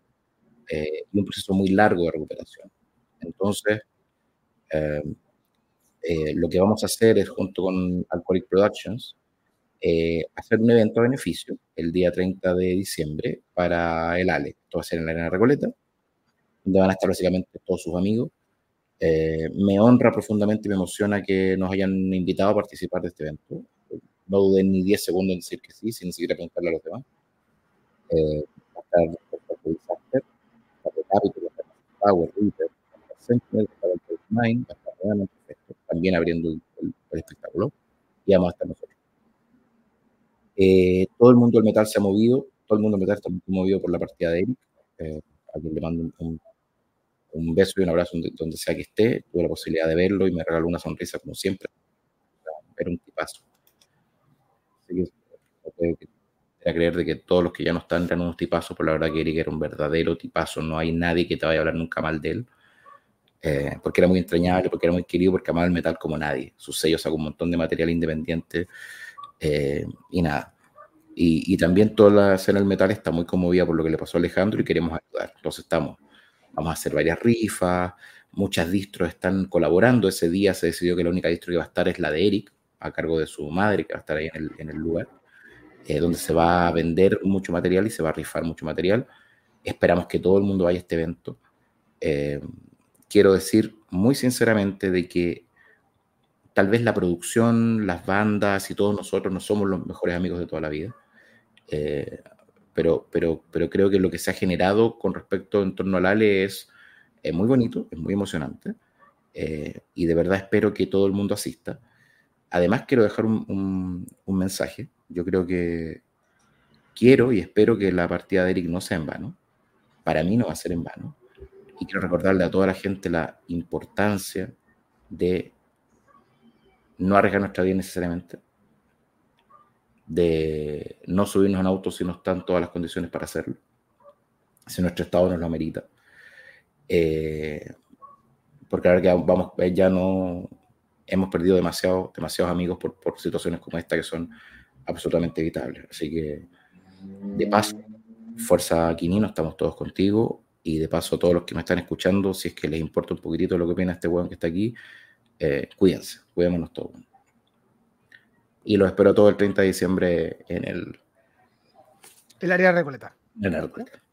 eh, y un proceso muy largo de recuperación. Entonces, eh, eh, lo que vamos a hacer es, junto con Alcoholic Productions, hacer un evento a beneficio el día 30 de diciembre para el ALE. Esto va a ser en la Arena Recoleta, donde van a estar básicamente todos sus amigos eh, me honra profundamente y me emociona que nos hayan invitado a participar de este evento. No duden ni 10 segundos en decir que sí, sin siquiera preguntarle a los demás. Eh, va a estar el Disaster, va a estar Capitol, va a estar Power, Reaper, va a estar Sentinel, va a estar Mind, va a estar también abriendo el, espectáculo, y vamos a estar nosotros. Eh, todo el mundo del metal se ha movido, todo el mundo del metal está movido por la partida de Eric, eh, a quien le mando un un beso y un abrazo donde, sea que esté. Tuve la posibilidad de verlo y me regaló una sonrisa como siempre. Era un tipazo. Que era creer de que todos los que ya no están eran unos tipazos, pero la verdad que Eric era un verdadero tipazo. No hay nadie que te vaya a hablar nunca mal de él. Eh, porque era muy entrañable, porque era muy querido, porque amaba el metal como nadie. Su sello sacó un montón de material independiente eh, y nada. Y, y, también toda la escena del metal está muy conmovida por lo que le pasó a Alejandro y queremos ayudar. Entonces estamos vamos a hacer varias rifas, muchas distros están colaborando. Ese día se decidió que la única distro que va a estar es la de Eric, a cargo de su madre, que va a estar ahí en el, lugar, eh, donde se va a vender mucho material y se va a rifar mucho material. Esperamos que todo el mundo vaya a este evento. Eh, quiero decir muy sinceramente de que tal vez la producción, las bandas y todos nosotros no somos los mejores amigos de toda la vida. Eh, pero, pero, pero creo que lo que se ha generado con respecto en torno al ALE es muy bonito, es muy emocionante, y de verdad espero que todo el mundo asista. Además, quiero dejar un, mensaje. Yo creo que quiero y espero que la partida de Eric no sea en vano. Para mí no va a ser en vano. Y quiero recordarle a toda la gente la importancia de no arriesgar nuestra vida necesariamente, de no subirnos en auto si no están todas las condiciones para hacerlo, si nuestro estado nos lo amerita. Eh, porque ahora que vamos, ya no hemos perdido demasiado, demasiados amigos por, por situaciones como esta que son absolutamente evitables. Así que, de paso, fuerza Quinino, estamos todos contigo. Y de paso, todos los que me están escuchando, si es que les importa un poquitito lo que opina este weón que está aquí, eh, cuídense, cuidémonos todos. Y lo espero todo el 30 de diciembre en el... El área de Recoleta. En el Recoleta.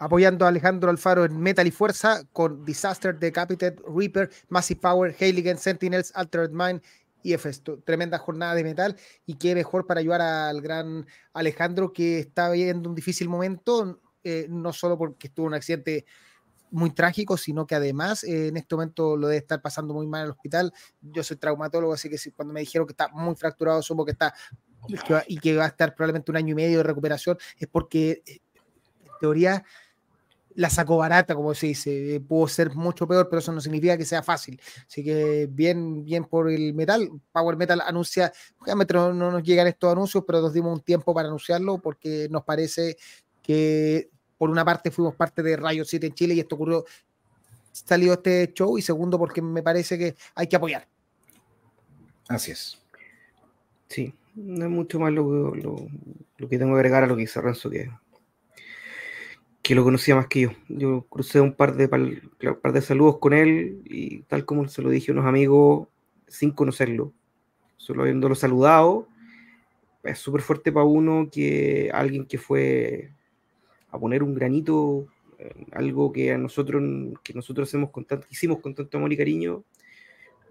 Apoyando a Alejandro Alfaro en Metal y Fuerza con Disaster, Decapitated, Reaper, Massive Power, Hailigen, Sentinels, Altered Mind y Efesto. Tremenda jornada de metal y qué mejor para ayudar al gran Alejandro que está viviendo un difícil momento, eh, no solo porque estuvo un accidente muy trágico, sino que además eh, en este momento lo debe estar pasando muy mal en el hospital. Yo soy traumatólogo, así que cuando me dijeron que está muy fracturado, supo que está y que va a estar probablemente un año y medio de recuperación, es porque eh, en teoría la sacó barata, como se dice, eh, pudo ser mucho peor, pero eso no significa que sea fácil. Así que bien, bien por el metal. Power Metal anuncia, obviamente no, no nos llegan estos anuncios, pero nos dimos un tiempo para anunciarlo porque nos parece que por una parte fuimos parte de Rayo 7 en Chile y esto ocurrió, salió este show y segundo porque me parece que hay que apoyar. Así es. Sí, no es mucho más lo, que tengo que agregar a lo que dice Renzo, que, que lo conocía más que yo. Yo crucé un par de, par de saludos con él y tal como se lo dije a unos amigos sin conocerlo, solo habiéndolo saludado, es súper fuerte para uno que alguien que fue a poner un granito, algo que a nosotros, que nosotros hacemos con tanto, hicimos con tanto amor y cariño,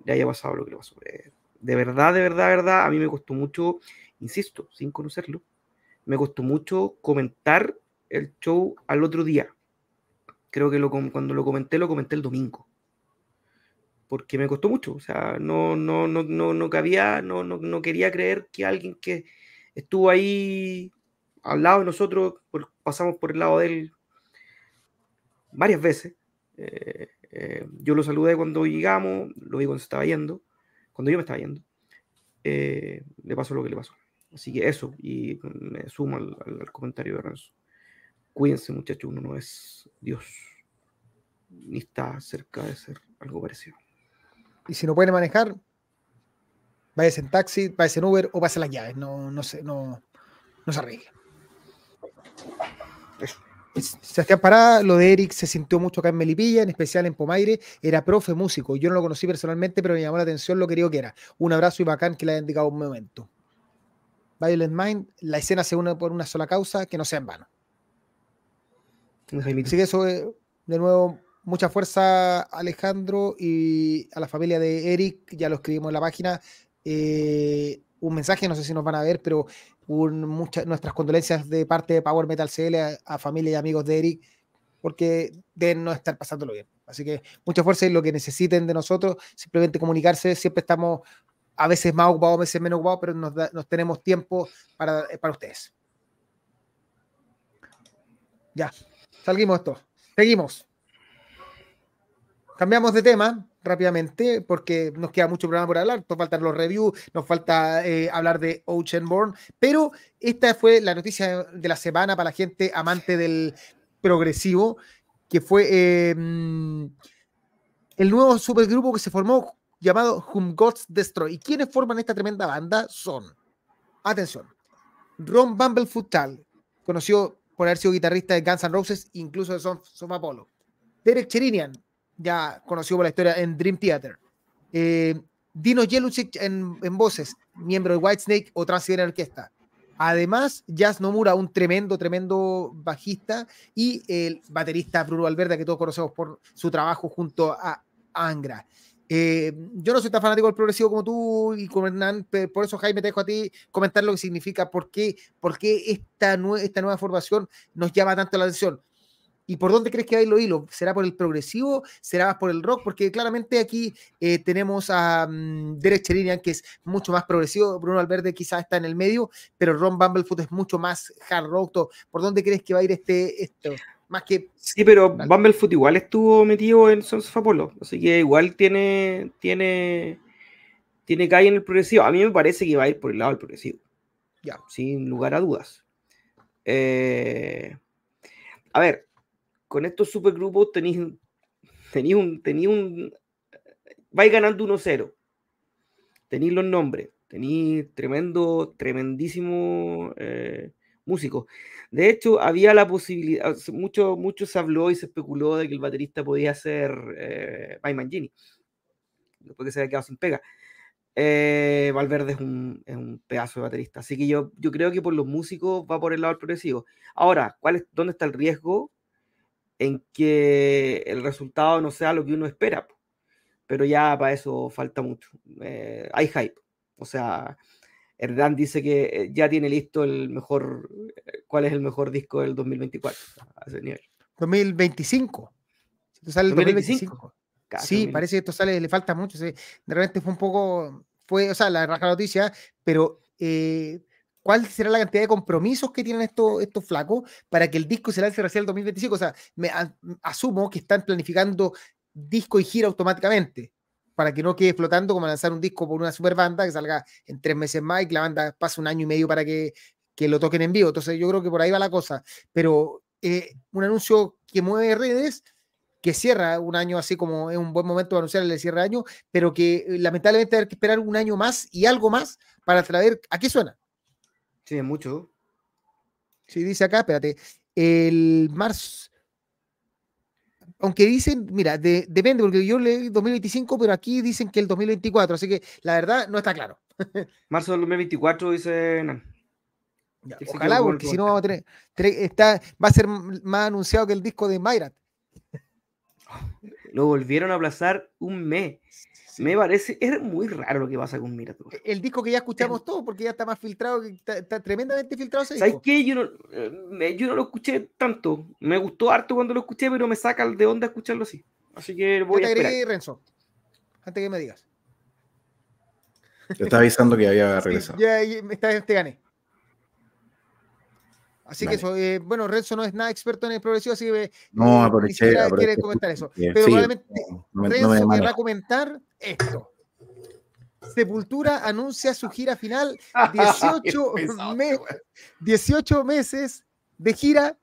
le haya pasado lo que le pasó. Eh, de verdad, de verdad, de verdad, a mí me costó mucho, insisto, sin conocerlo, me costó mucho comentar el show al otro día. Creo que lo, cuando lo comenté, lo comenté el domingo. Porque me costó mucho. O sea, no, no, no, no, no cabía, no, no, no quería creer que alguien que estuvo ahí al lado de nosotros, pasamos por el lado de él varias veces. Eh, eh, yo lo saludé cuando llegamos, lo vi cuando se estaba yendo, cuando yo me estaba yendo. Eh, le pasó lo que le pasó. Así que eso, y me sumo al, comentario de Renzo. Cuídense, muchachos, uno no es Dios, ni está cerca de ser algo parecido. Y si no pueden manejar, váyase en taxi, váyase en Uber o pase las llaves, no, no, se, no, no se arregle. Sebastián Parada, lo de Eric se sintió mucho acá en Melipilla, en especial en Pomaire. Era profe músico. Yo no lo conocí personalmente, pero me llamó la atención lo querido que era. Un abrazo y bacán que le haya indicado un momento. Violent Mind, la escena se une por una sola causa, que no sea en vano. Así que eso, eh, de nuevo, mucha fuerza Alejandro y a la familia de Eric, ya lo escribimos en la página. Eh, un mensaje, no sé si nos van a ver, pero muchas nuestras condolencias de parte de Power Metal CL a, familia y amigos de Eric, porque deben no estar pasándolo bien. Así que mucha fuerza y lo que necesiten de nosotros, simplemente comunicarse, siempre estamos a veces más ocupados, a veces menos ocupados, pero nos, tenemos tiempo para, para ustedes. Ya, salgamos esto. Seguimos. Cambiamos de tema rápidamente porque nos queda mucho programa por hablar. Nos faltan los reviews, nos falta eh, hablar de Oceanborn, pero esta fue la noticia de la semana para la gente amante del progresivo, que fue em, el nuevo supergrupo que se formó llamado Whom Gods Destroy. ¿Y quiénes forman esta tremenda banda? Son, atención, Ron Bumblefoot Tal, conocido por haber sido guitarrista de Guns N' Roses, incluso de Son Apollo. Derek Cherinian, ya conocido por la historia en Dream Theater. Eh, Dino Jelusic en, voces, miembro de Whitesnake o Transiberian Orquesta. Además, Jazz Nomura, un tremendo, tremendo bajista, y el baterista Bruno Alberda, que todos conocemos por su trabajo junto a Angra. Eh, yo no soy tan fanático del progresivo como tú y como Hernán, por eso Jaime te dejo a ti comentar lo que significa, por qué, por qué esta, nueva formación nos llama tanto la atención. ¿Y por dónde crees que va a ir los hilos? ¿Será por el progresivo? ¿Será más por el rock? Porque claramente aquí eh, tenemos a um, que es mucho más progresivo. Bruno Alverde quizás está en el medio, pero Ron Bumblefoot es mucho más hard rock. ¿Por dónde crees que va a ir este esto? Más que. Sí, pero Bumblefoot igual estuvo metido en Sons of Apollo. Así que igual tiene. tiene. tiene calle en el progresivo. A mí me parece que va a ir por el lado del progresivo. Ya. Sin lugar a dudas. Eh, a ver, con estos supergrupos tenéis, tenéis un, tenéis un, vais ganando 1-0. Tenéis los nombres, tenéis tremendo, tremendísimo eh, músico. De hecho, había la posibilidad, mucho, mucho se habló y se especuló de que el baterista podía ser eh, Mike Mangini, después que se había quedado sin pega. Eh, Valverde es un, es un, pedazo de baterista, así que yo, yo creo que por los músicos va por el lado del progresivo. Ahora, ¿cuál es, ¿dónde está el riesgo? En que el resultado no sea lo que uno espera, pero ya para eso falta mucho. Eh, hay hype, o sea, Hernán dice que eh, ya tiene listo el mejor, eh, cuál es el mejor disco del 2024 a ese nivel. 2025. Esto sale el 2025. sí, parece que esto sale, le falta mucho. De repente fue un poco, fue, o sea, la raja noticia, pero eh, ¿cuál será la cantidad de compromisos que tienen estos, estos flacos para que el disco se lance recién el 2025? O sea, me asumo que están planificando disco y gira automáticamente para que no quede flotando como lanzar un disco por una super banda que salga en tres meses más y que la banda pase un año y medio para que, que lo toquen en vivo. Entonces yo creo que por ahí va la cosa. Pero eh, un anuncio que mueve redes, que cierra un año así como es un buen momento para anunciar el cierre de año, pero que eh, lamentablemente hay que esperar un año más y algo más para traer. ¿A qué suena? Sí, mucho. Sí, dice acá, espérate. El marzo aunque dicen, mira, depende, porque yo leí 2025, pero aquí dicen que el 2024, así que la verdad no está claro. Marzo del 2024 dice ojalá, porque si no vamos a tener, está, va a ser más anunciado que el disco de Mayrat. Lo volvieron a aplazar un mes. Me parece, es muy raro lo que pasa con Mira e, El disco que ya escuchamos todos, porque ya está más filtrado, está, tremendamente filtrado ese ¿Sabes qué? Yo no, eh, yo no lo escuché tanto. Me gustó harto cuando lo escuché, pero me saca de onda escucharlo así. Así que voy a esperar. Renzo, antes que me digas. Te estaba avisando que había regresado. ya, te gané. Así que eso, eh, bueno, Renzo no es nada experto en el progresivo, así que no, aproveché, quiere comentar eso. Pero probablemente Renzo querrá comentar esto. Sepultura anuncia su gira final, 18, 18 meses de gira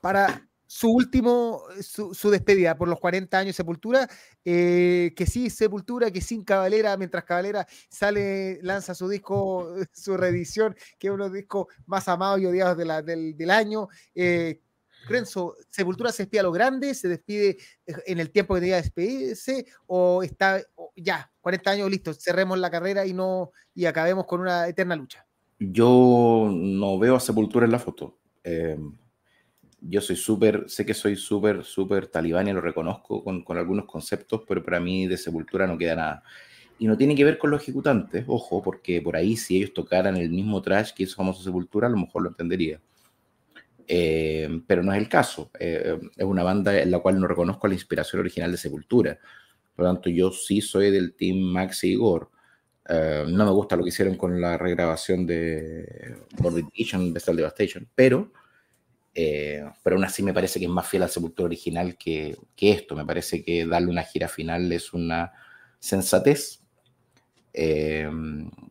para su último, su, despedida por los 40 años de Sepultura, eh, que sí, Sepultura, que sin Cabalera, mientras Cabalera sale, lanza su disco, su reedición, que es uno de los discos más amados y odiados del, año. Eh, Renzo, ¿Sepultura se despide a lo grande? ¿Se despide en el tiempo que tenía que despedirse? ¿O está ya, 40 años, listo, cerremos la carrera y no y acabemos con una eterna lucha? Yo no veo a Sepultura en la foto. Eh, yo soy súper, sé que soy súper, súper talibán y lo reconozco con, con, algunos conceptos, pero para mí de Sepultura no queda nada. Y no tiene que ver con los ejecutantes, ojo, porque por ahí si ellos tocaran el mismo trash que hizo famoso Sepultura, a lo mejor lo entendería. Eh, pero no es el caso. Eh, es una banda en la cual no reconozco la inspiración original de Sepultura. Por lo tanto, yo sí soy del team Max y Igor. Eh, no me gusta lo que hicieron con la regrabación de Morbid Vision, Bestial Devastation, pero eh, pero aún así me parece que es más fiel al Sepultura original que, que, esto. Me parece que darle una gira final es una sensatez. Eh,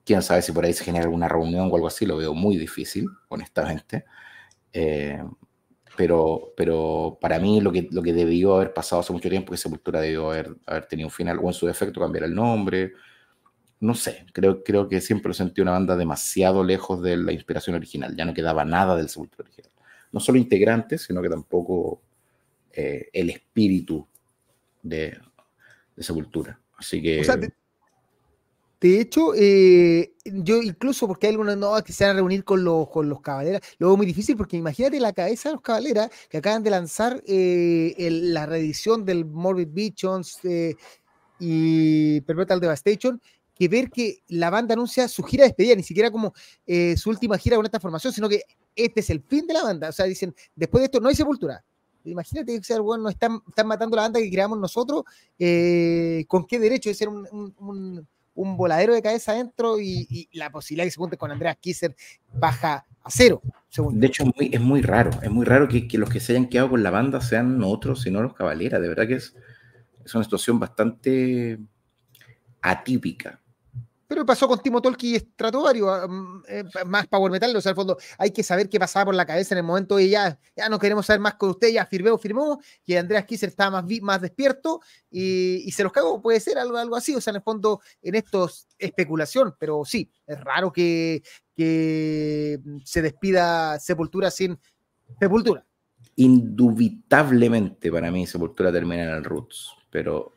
quién sabe si por ahí se genera alguna reunión o algo así, lo veo muy difícil, honestamente. Eh, pero, pero para mí lo que, lo que debió haber pasado hace mucho tiempo que Sepultura debió haber, haber tenido un final, o en su defecto cambiar el nombre. No sé, creo, creo que siempre lo sentí una banda demasiado lejos de la inspiración original. Ya no quedaba nada del Sepultura original no solo integrantes, sino que tampoco eh, el espíritu de, de, Sepultura. Así que... de, hecho, eh, yo incluso porque hay algunos no que se van a reunir con los, con los caballeras, lo veo muy difícil porque imagínate la cabeza de los caballeras que acaban de lanzar eh, la reedición del Morbid Visions y Perpetual Devastation que ver que la banda anuncia su gira de despedida, ni siquiera como su última gira con esta formación, sino que este es el fin de la banda. O sea, dicen, después de esto no hay sepultura. Imagínate que bueno, están, están matando la banda que creamos nosotros. Eh, ¿Con qué derecho de ser un, voladero de cabeza adentro y, la posibilidad que se junte con Andreas Kisser baja a cero? De hecho, es muy, raro. Es muy raro que, los que se hayan quedado con la banda sean otros y no los caballeras. De verdad que es, es una situación bastante atípica. Pero pasó con Timo Tolki y ah, mm, eh, más power metal, o sea, al fondo hay que saber qué pasaba por la cabeza en el momento de ya, ya no queremos saber más con usted, ya firmemos, firmemos, y Andreas Kisser estaba más, más despierto y, se los cagó, puede ser algo, algo así, o sea, en el fondo en esto es especulación, pero sí, es raro que, que se despida Sepultura sin Sepultura. Indubitablemente para mí Sepultura termina en el Roots, pero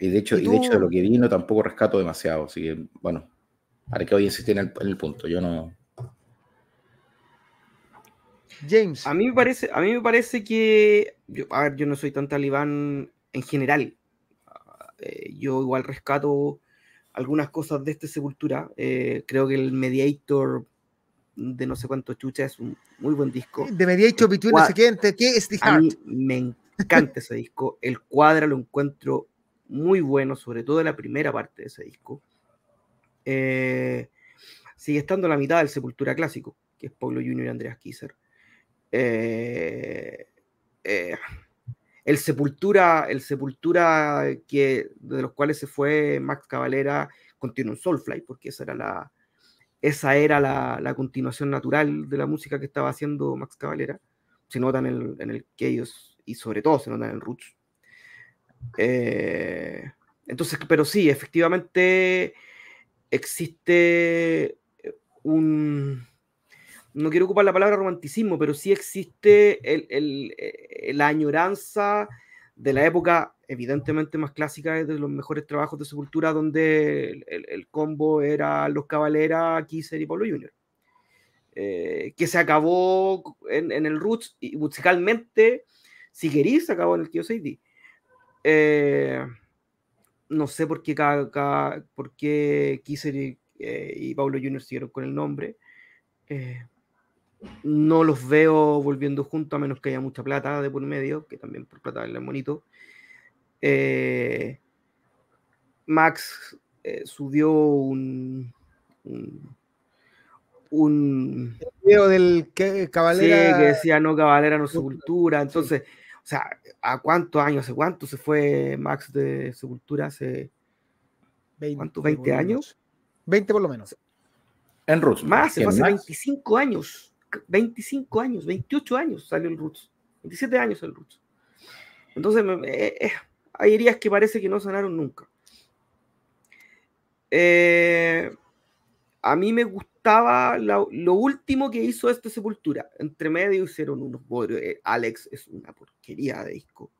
y de hecho, y, de hecho de lo que vino tampoco rescato demasiado. Así que, bueno, para que hoy insistir en el, punto. Yo no. James. A mí me parece, a mí me parece que. Yo, a ver, yo no soy tan talibán en general. Eh, yo igual rescato algunas cosas de esta sepultura. Eh, creo que el Mediator de no sé cuánto chucha es un muy buen disco. De Mediator Between no sé qué, es The A mí me encanta ese disco. El cuadro lo encuentro muy bueno, sobre todo en la primera parte de ese disco. Eh, sigue estando la mitad del Sepultura clásico, que es Pablo Junior y Andreas Kisser. Eh, eh, el Sepultura, el Sepultura que, de los cuales se fue Max Cavalera, continuó en Soulfly, porque esa era la, esa era la, continuación natural de la música que estaba haciendo Max Cavalera. Se nota en el, en el que y sobre todo se nota en el Roots, eh, entonces, pero sí, efectivamente existe un, no quiero ocupar la palabra romanticismo, pero sí existe eh, la añoranza de la época evidentemente más clásica de los mejores trabajos de Sepultura, donde el, combo era Los Cabalera, Kisser y Pablo Junior. Eh, que se acabó en, el Roots y musicalmente, si queréis, se acabó en el Kyo eh, no sé por qué, cada, por qué Kisser y, eh, Paulo Junior siguieron con el nombre. Eh, no los veo volviendo juntos a menos que haya mucha plata de por medio, que también por plata es bonito. Max subió un, un, video del que Cabalera. que decía no Cabalera, no Sepultura. Entonces, o sea, ¿a cuántos años? ¿Hace cuánto se fue Max de Sepultura? ¿Hace 20, 20 años? 20 por lo menos. En Roots. Más, se fue hace 25 años. 25 años, 28 años salió el Roots. 27 años el Roots. Entonces, eh, eh, hay heridas que parece que no sanaron nunca. Eh, a mí me gusta estaba lo, último que hizo esta sepultura. Entre medio hicieron unos eh, Alex es una porquería de disco.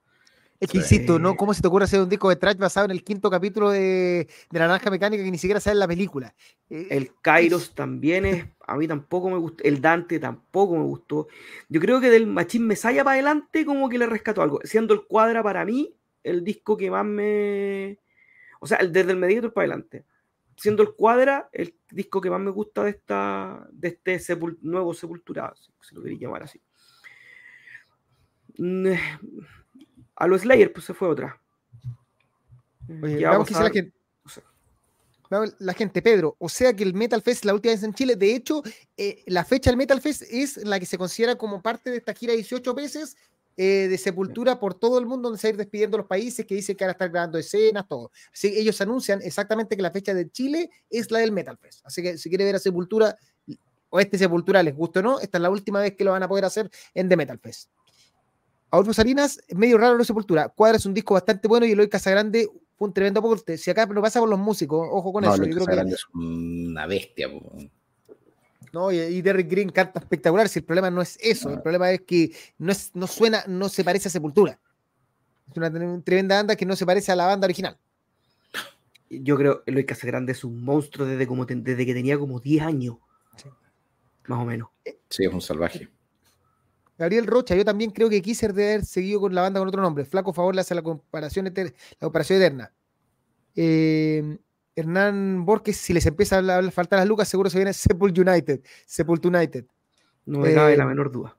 Es que insisto, ¿no? ¿Cómo se te ocurre hacer un disco de trash basado en el quinto capítulo de, de La Naranja Mecánica que ni siquiera sale en la película? Eh, el Kairos también es, a mí tampoco me gustó, el Dante tampoco me gustó. Yo creo que del Machín Mesaya para adelante como que le rescató algo, siendo el Cuadra para mí el disco que más me... O sea, desde el Mediator para adelante siendo el Cuadra el disco que más me gusta de, esta, de este nuevo Sepultura, si se lo quería llamar así. Mm, eh, a los Slayer, pues se fue otra. Oye, la gente. La gente, Pedro, o sea que el Metal Fest la última vez en Chile, de hecho, eh, la fecha del Metal Fest es la que se considera como parte de esta gira 18 veces eh, de Sepultura por todo el mundo, donde se va a ir despidiendo los países que dicen que van a estar grabando escenas, todo. Así que ellos anuncian exactamente que la fecha de Chile es la del Metal Fest. Así que si quiere ver a Sepultura o este Sepultura les gusta o no, esta es la última vez que lo van a poder hacer en The Metal Fest. Adolfo Salinas, medio raro la Sepultura. Cuadra es un disco bastante bueno y Eloy Casagrande un tremendo aporte. Si acá no pasa por los músicos, ojo con eso. Yo creo que... es una bestia. ¿No? Y, Derrick Green canta espectacular, si el problema no es eso, el problema es que no, es, no suena, no se parece a Sepultura. Es una tremenda banda que no se parece a la banda original. Yo creo que Luis Casagrande es un monstruo desde, como desde que tenía como 10 años. Más o menos. Eh, sí, es un salvaje. Gabriel Rocha, yo también creo que Kisser debe haber seguido con la banda con otro nombre. Flaco favor le hace la comparación la comparación eterna. Eh, Hernán Borges, si les empieza a faltar las lucas, seguro se viene Sepult United. Sepult United. No me cabe la eh, menor duda.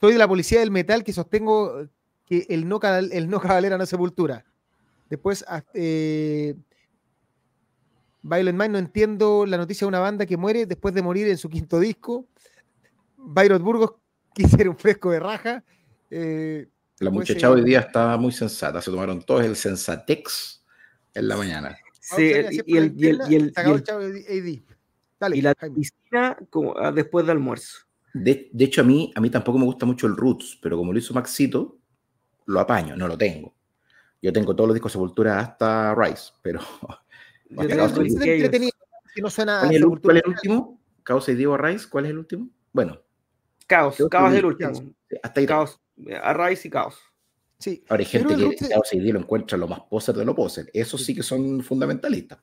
Soy de la policía del metal que sostengo que el no, el no cabalera no sepultura. Después, ah, eh, Violent Mind, no entiendo la noticia de una banda que muere después de morir en su quinto disco. Byron Burgos quisiera un fresco de raja. Eh, la muchacha hoy día está muy sensata. Se tomaron todos el Sensatex en la mañana. Sí, y, el, y, el, y, el, y, la piscina como, ah, después del almuerzo. De, de, hecho, a mí, a mí tampoco me gusta mucho el Roots, pero como lo hizo Maxito, lo apaño, no lo tengo. Yo tengo todos los discos de Sepultura hasta Rice, pero... Yo tengo entretenido, que no suena ¿Cuál, es el, ¿Cuál es el último? Caos y Diego Rice, ¿cuál es el último? Bueno. Caos, Caos es el último. Hasta ahí. Caos, a Rice y Caos. Sí. Ahora hay gente que y Diego lo encuentra lo más poser de lo poser. Esos sí que son fundamentalistas.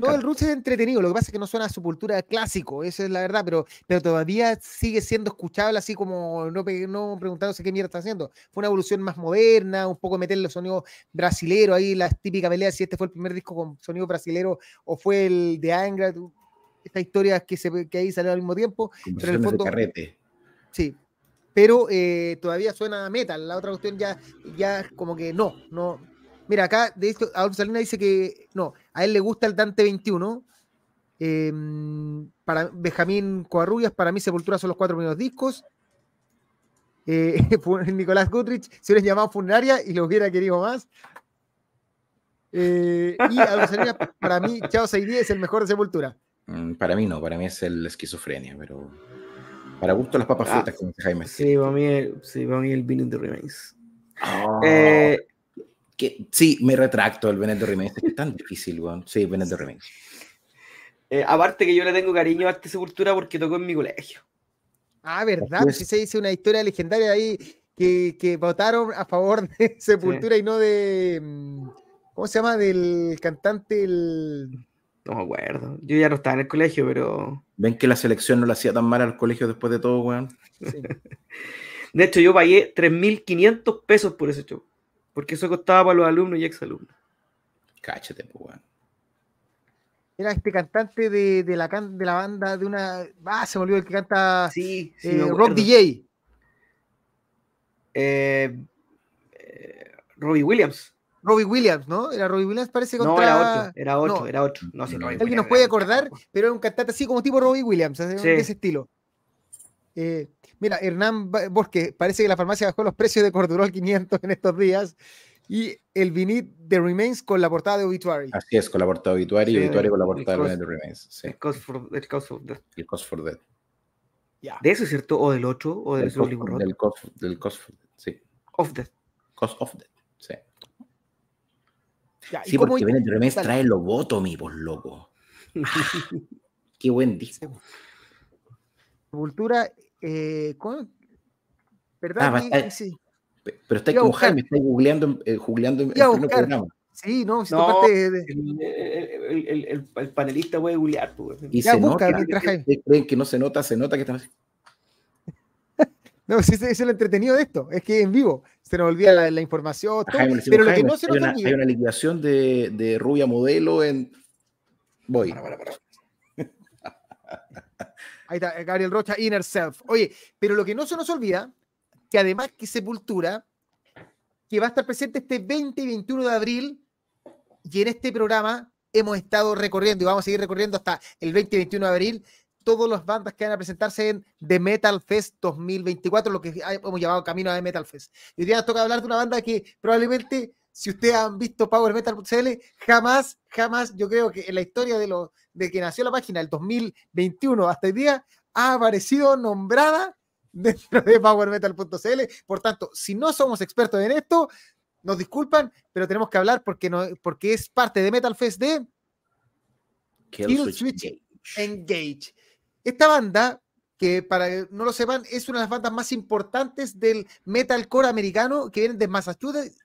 No, el Roots es entretenido, lo que pasa es que no suena a Sepultura clásico, esa es la verdad, pero, pero todavía sigue siendo escuchable así como no, no preguntándose qué mierda está haciendo. Fue una evolución más moderna, un poco meterle sonido brasilero ahí, las típicas peleas, si este fue el primer disco con sonido brasilero o fue el de Angra, esta historia que, se, que ahí salió al mismo tiempo. Pero en el fondo, Sí, pero eh, todavía suena metal. La otra cuestión ya, ya como que no, no, Mira, acá, de hecho, Adolfo Salina dice que no, a él le gusta el Dante 21. Em, para Benjamín Coarrubias, para mí Sepultura son los cuatro primeros discos. Eh, Nicolás Goodrich, si hubieran llamado funeraria y lo hubiera querido más. Eh, y Adolfo Salina, para mí, Chao Seidí es el mejor de Sepultura. Mm, para mí no, para mí es el esquizofrenia, pero para gusto las papas ah, fritas, como dice Jaime. Sí, para mí, sí, para mí el de Remains. Oh. Eh, sí, me retracto el Veneto Remains. Es tan difícil, weón. Sí, Veneto Remains. Eh, aparte que yo le tengo cariño a esta sepultura porque tocó en mi colegio. Ah, ¿verdad? Sí se dice una historia legendaria ahí que, que votaron a favor de Sepultura y no de. Mm, ¿Cómo se llama? Del cantante. El... No me acuerdo. Yo ya no estaba en el colegio, pero. ¿Ven que la selección no la hacía tan mal al colegio después de todo, weón? De hecho, yo pagué 3.500 pesos por ese show. Porque eso costaba para los alumnos y exalumnos. Cáchate, pues, weón. Era este cantante de, de, la, de la banda de una. Ah, se me olvidó el que canta. Sí, sí eh, Rock DJ. Eh, eh, Robbie Williams. Robbie Williams, ¿no? Era Robbie Williams, parece contra... No, era otro, era otro, era otro. No, si Alguien nos puede acordar, pero era un cantante así como tipo Robbie Williams, de ese estilo. Eh, Mira, Hernán Bosque, parece que la farmacia bajó los precios de Cordurol 500 en estos días y el vinit de Remains con la portada de Obituary. Así es, con la portada de Obituary y Obituary con la portada de Remains. Sí. El, cost for, el Cost Death. El Cost for Death. ¿De eso es cierto? ¿O del otro? ¿O del, del, cost, del, cost, del cost for Death, sí. Of Death. Cost of Death, sí. Ya, sí, porque Venet Remains trae lobotomy, por loco. Qué buen disco. Cultura eh, ¿Verdad? Ah, sí. Pero está con Jaime, está googleando, eh, googleando el programa. Sí, no, si no parte de... el, el, el, panelista puede googlear. Pues. Y ya, se busca, nota, que, creen que no se nota, se nota que están así. No, ese es el entretenido de esto, es que en vivo se nos olvida la, la información, todo, Jaime, pero lo que no se hay una, hay una liquidación de, de, rubia modelo en... Voy. Para, para, para. Ahí está, eh, Gabriel Rocha, Inner Self. Oye, pero lo que no se nos olvida, que además que Sepultura, que va a estar presente este 20 y 21 de abril, y en este programa hemos estado recorriendo y vamos a seguir recorriendo hasta el 20 y 21 de abril todas las bandas que van a presentarse en The Metal Fest 2024, lo que hemos llamado Camino a The Metal Fest. Y hoy día nos toca hablar de una banda que probablemente, si ustedes han visto Power Metal.cl, jamás, jamás, yo creo que en la historia de los de que nació la página, el 2021 hasta el día, ha aparecido nombrada dentro de PowerMetal.cl. Por tanto, si no somos expertos en esto, nos disculpan, pero tenemos que hablar porque, no, porque es parte de Metal Fest de Kill, Switch Engage. Esta banda, que para que no lo sepan, es una de las bandas más importantes del metalcore americano que vienen de Massachusetts,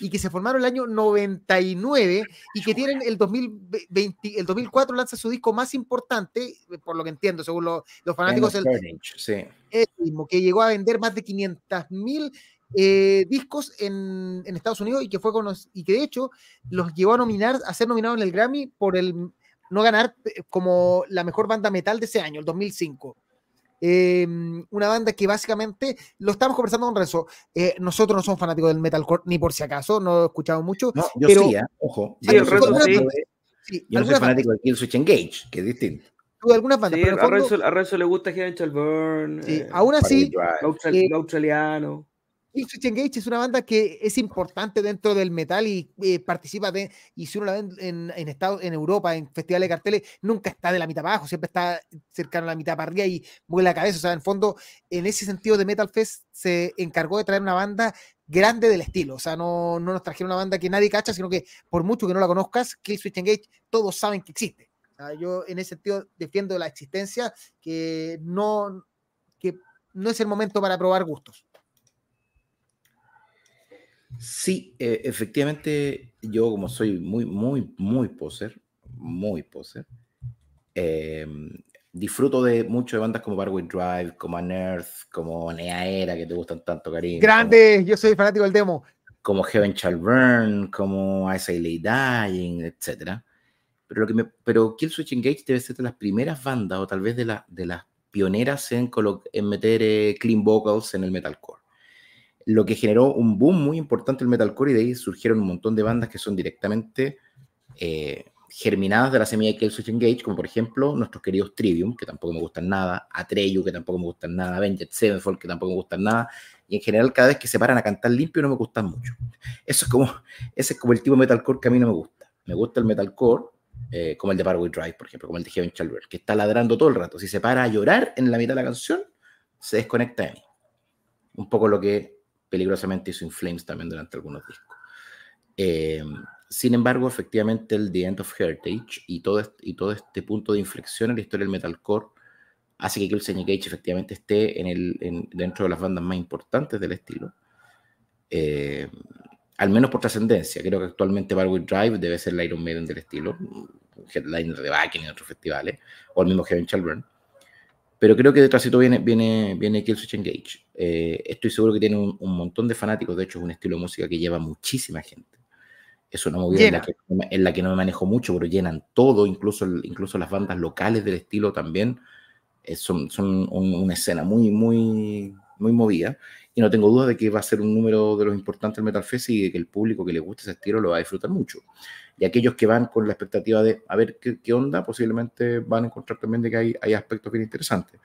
y que se formaron el año 99 y que tienen el 2020, el 2004 lanza su disco más importante, por lo que entiendo, según los, fanáticos, el, mismo, que llegó a vender más de 500 mil eh, discos en, en, Estados Unidos y que fue y que de hecho los llevó a nominar, a ser nominado en el Grammy por el no ganar eh, como la mejor banda metal de ese año, el 2005. Em, una banda que básicamente lo estamos conversando con Renzo. Eh, nosotros no somos fanáticos del metalcore, ni por si acaso, no escuchamos mucho. No, yo pero, sí, ¿eh? ojo. Sí, yo, sí. yo no soy fanático de Kill Switch Engage, que es distinto. algunas bandas. Sí, pero a, Renzo, a, Renzo, le gusta Heaven Burn. Sí, eh, aún así. Lo, australiano. Switch Engage es una banda que es importante dentro del metal y eh, participa de, y si uno la ve en, en, en Europa, en festivales de carteles, nunca está de la mitad abajo, siempre está cercano a la mitad para arriba y mueve la cabeza. O sea, en fondo, en ese sentido de Metal Fest se encargó de traer una banda grande del estilo. O sea, no, no nos trajeron una banda que nadie cacha, sino que por mucho que no la conozcas, Kill Switch Engage, todos saben que existe. yo en ese sentido defiendo la existencia, que no, que no es el momento para probar gustos. Sí, eh, efectivamente, yo como soy muy, muy, muy poser, muy poser, em, disfruto de mucho de bandas como Barway Drive, como Unearth, como Neaera, que te gustan tanto, Karim. Grande, yo soy fanático del demo. Como Heaven Shall Burn, como I Say Lay Dying, etc. Pero, lo que me, pero Killswitch Engage debe ser de las primeras bandas, o tal vez de, la, de las pioneras en, en meter eh, clean vocals en el metalcore lo que generó un boom muy importante el metalcore y de ahí surgieron un montón de bandas que son directamente eh, germinadas de la semilla de Killswitch Engage, como por ejemplo nuestros queridos Trivium, que tampoco me gustan nada, Atreyu, que tampoco me gustan nada, Avenged Sevenfold, que tampoco me gustan nada, y en general cada vez que se paran a cantar limpio no me gustan mucho. Eso es como, ese es como el tipo de metalcore que a mí no me gusta. Me gusta el metalcore, eh, como el de Parkway Drive, por ejemplo, como el de Heaven Chalver, que está ladrando todo el rato. Si se para a llorar en la mitad de la canción, se desconecta de mí. Un poco lo que peligrosamente hizo In Flames también durante algunos discos. Eh, sin embargo, efectivamente, el The End of Heritage y todo, este, y todo este punto de inflexión en la historia del metalcore hace que Killswitch Engage efectivamente esté en el, dentro de las bandas más importantes del estilo. Eh, al menos por trascendencia. Creo que actualmente Barwood Drive debe ser el Iron Maiden del estilo, headliner de Backen y otros festivales, o el mismo Heaven Children. Pero creo que detrás de todo viene, viene, viene Killswitch Engage. Eh, estoy seguro que tiene un, montón de fanáticos. De hecho, es un estilo de música que lleva muchísima gente. Es una movida en la, que, en la, que, no me manejo mucho, pero llenan todo, incluso, incluso las bandas locales del estilo también. Eh, son, son una escena muy, muy, muy movida. Y no tengo duda de que va a ser un número de los importantes del Metal Fest y de que el público que le guste ese estilo lo va a disfrutar mucho y aquellos que van con la expectativa de a ver qué, onda, posiblemente van a encontrar también de que hay, hay aspectos bien interesantes.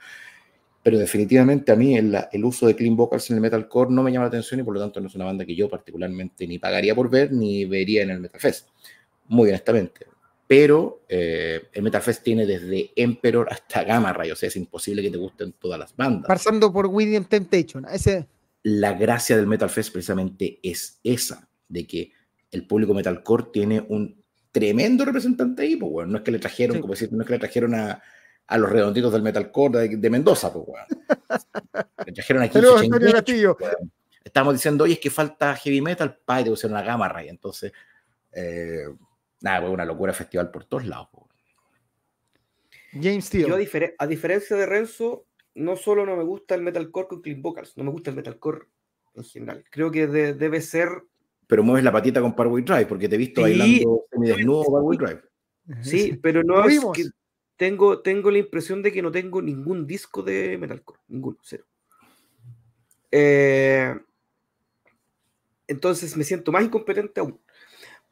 Pero definitivamente a mí el, el, uso de clean vocals en el metalcore no me llama la atención y por lo tanto no es una banda que yo particularmente ni pagaría por ver ni vería en el Metal Fest, muy honestamente. Pero eh, el Metal Fest tiene desde Emperor hasta Gamma Ray, o sea, es imposible que te gusten todas las bandas. Pasando por William Temptation. Ese... La gracia del Metal Fest precisamente es esa, de que el público metalcore tiene un tremendo representante ahí, pues, bueno. No es que le trajeron, como decir, no es que le trajeron a, a los redonditos del metalcore de, de Mendoza, pues, bueno. Le trajeron aquí. Estamos diciendo, oye, es que falta heavy metal, pa, y te pusieron una gama ray. Entonces, eh, nada, pues una locura festival por todos lados. Pues. James Tío. Yo, a, diferencia de Renzo, no solo no me gusta el metalcore con clean vocals, no me gusta el metalcore en general. Creo que debe ser pero mueves la patita con Parkway Drive, porque te he visto bailando semidesnudo Parkway Drive. Sí, pero no es que tengo, tengo la impresión de que no tengo ningún disco de metalcore, ninguno, cero. Eh, entonces me siento más incompetente aún.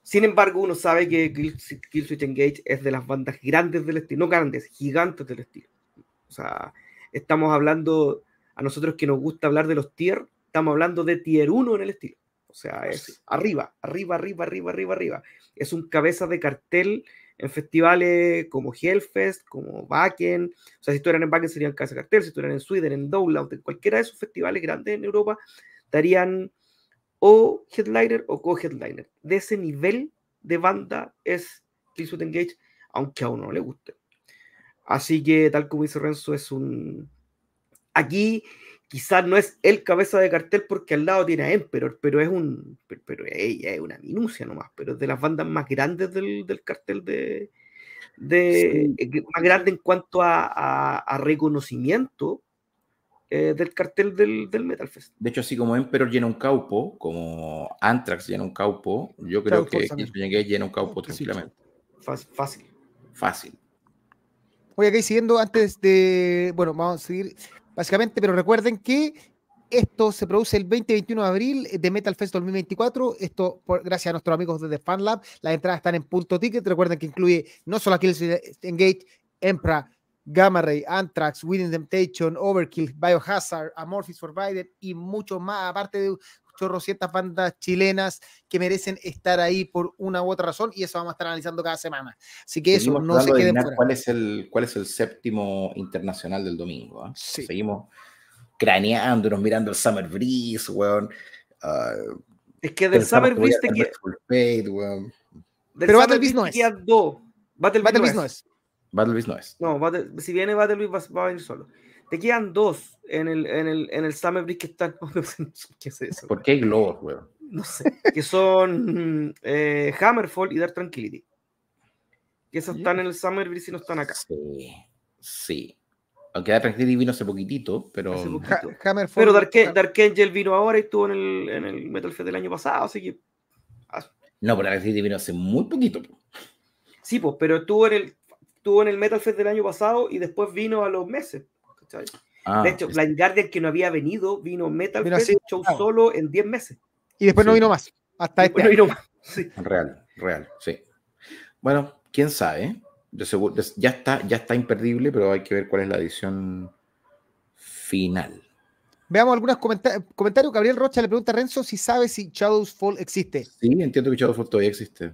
Sin embargo, uno sabe que Killswitch Engage es de las bandas grandes del estilo, no grandes, gigantes del estilo. O sea, estamos hablando, a nosotros que nos gusta hablar de los tier, estamos hablando de tier 1 en el estilo. O sea, es arriba, arriba, arriba, arriba, arriba, arriba. Es un cabeza de cartel en festivales como Hellfest, como Wacken. O sea, si estuvieran en Wacken serían cabeza de cartel, si estuvieran en Sweden, en Download, en cualquiera de esos festivales grandes en Europa, darían o headliner o co-headliner. De ese nivel de banda es Killswitch Engage, aunque a uno no le guste. Así que, tal como dice Renzo, es un. Aquí quizás no es el cabeza de cartel porque al lado tiene a Emperor, pero es un pero ella es una minucia nomás, pero es de las bandas más grandes del, cartel de, de eh, más grande en cuanto a, reconocimiento eh, del cartel del, Metal Fest. De hecho, así como Emperor llena un caupo, como Anthrax llena un caupo, yo creo que que llena un caupo tranquilamente. Fácil. Fácil. Oye, aquí siguiendo antes de. Bueno, vamos a seguir básicamente, pero recuerden que esto se produce el 20-21 de abril de Metal Fest 2024. Esto por, gracias a nuestros amigos de The Fan Lab. Las entradas están en punto ticket. Recuerden que incluye no solo Kills Engage, Empra, Gamma Ray, Anthrax, Winning Temptation, Overkill, Biohazard, Amorphis for Biden y mucho más, aparte de chorrocientas bandas chilenas que merecen estar ahí por una u otra razón y eso vamos a estar analizando cada semana. Así que eso, no se queden fuera. ¿Cuál es, el, ¿Cuál es el séptimo internacional del domingo? Ah? Seguimos craneándonos, mirando el Summer Breeze, weón. Ah, es que del Summer Breeze te queda... Pero Battle Beast no es. Battle, Beast no es. Battle Beast no es. No, si viene Battle Beast va, a venir solo. Te quedan dos en el, en el, en el Summer Breeze que están. ¿Qué es eso? ¿Por qué hay globos, weón? No sé. que son eh, Hammerfall y Dark Tranquility. Que esos están en el Summer Breeze y no están acá. Sí, sí. Aunque Dark Tranquility vino hace poquitito, pero. pero Dark, Dark, Angel vino ahora y estuvo en el, en el Metal Fest del año pasado, así que. No, pero Dark Tranquility vino hace muy poquito. Sí, pues, pero estuvo en el estuvo en el Metal Fest del año pasado y después vino a los meses. Ah, de hecho, Blind Guardian que no había venido, vino Metal Fest, show solo en 10 meses. Y después no vino más. Hasta este no vino más. Real, real, sí. Bueno, quién sabe. ya, está, ya está imperdible, pero hay que ver cuál es la edición final. Veamos algunos comentarios. Gabriel Rocha le pregunta a Renzo si sabe si Shadows Fall existe. Sí, entiendo que Shadows Fall todavía existe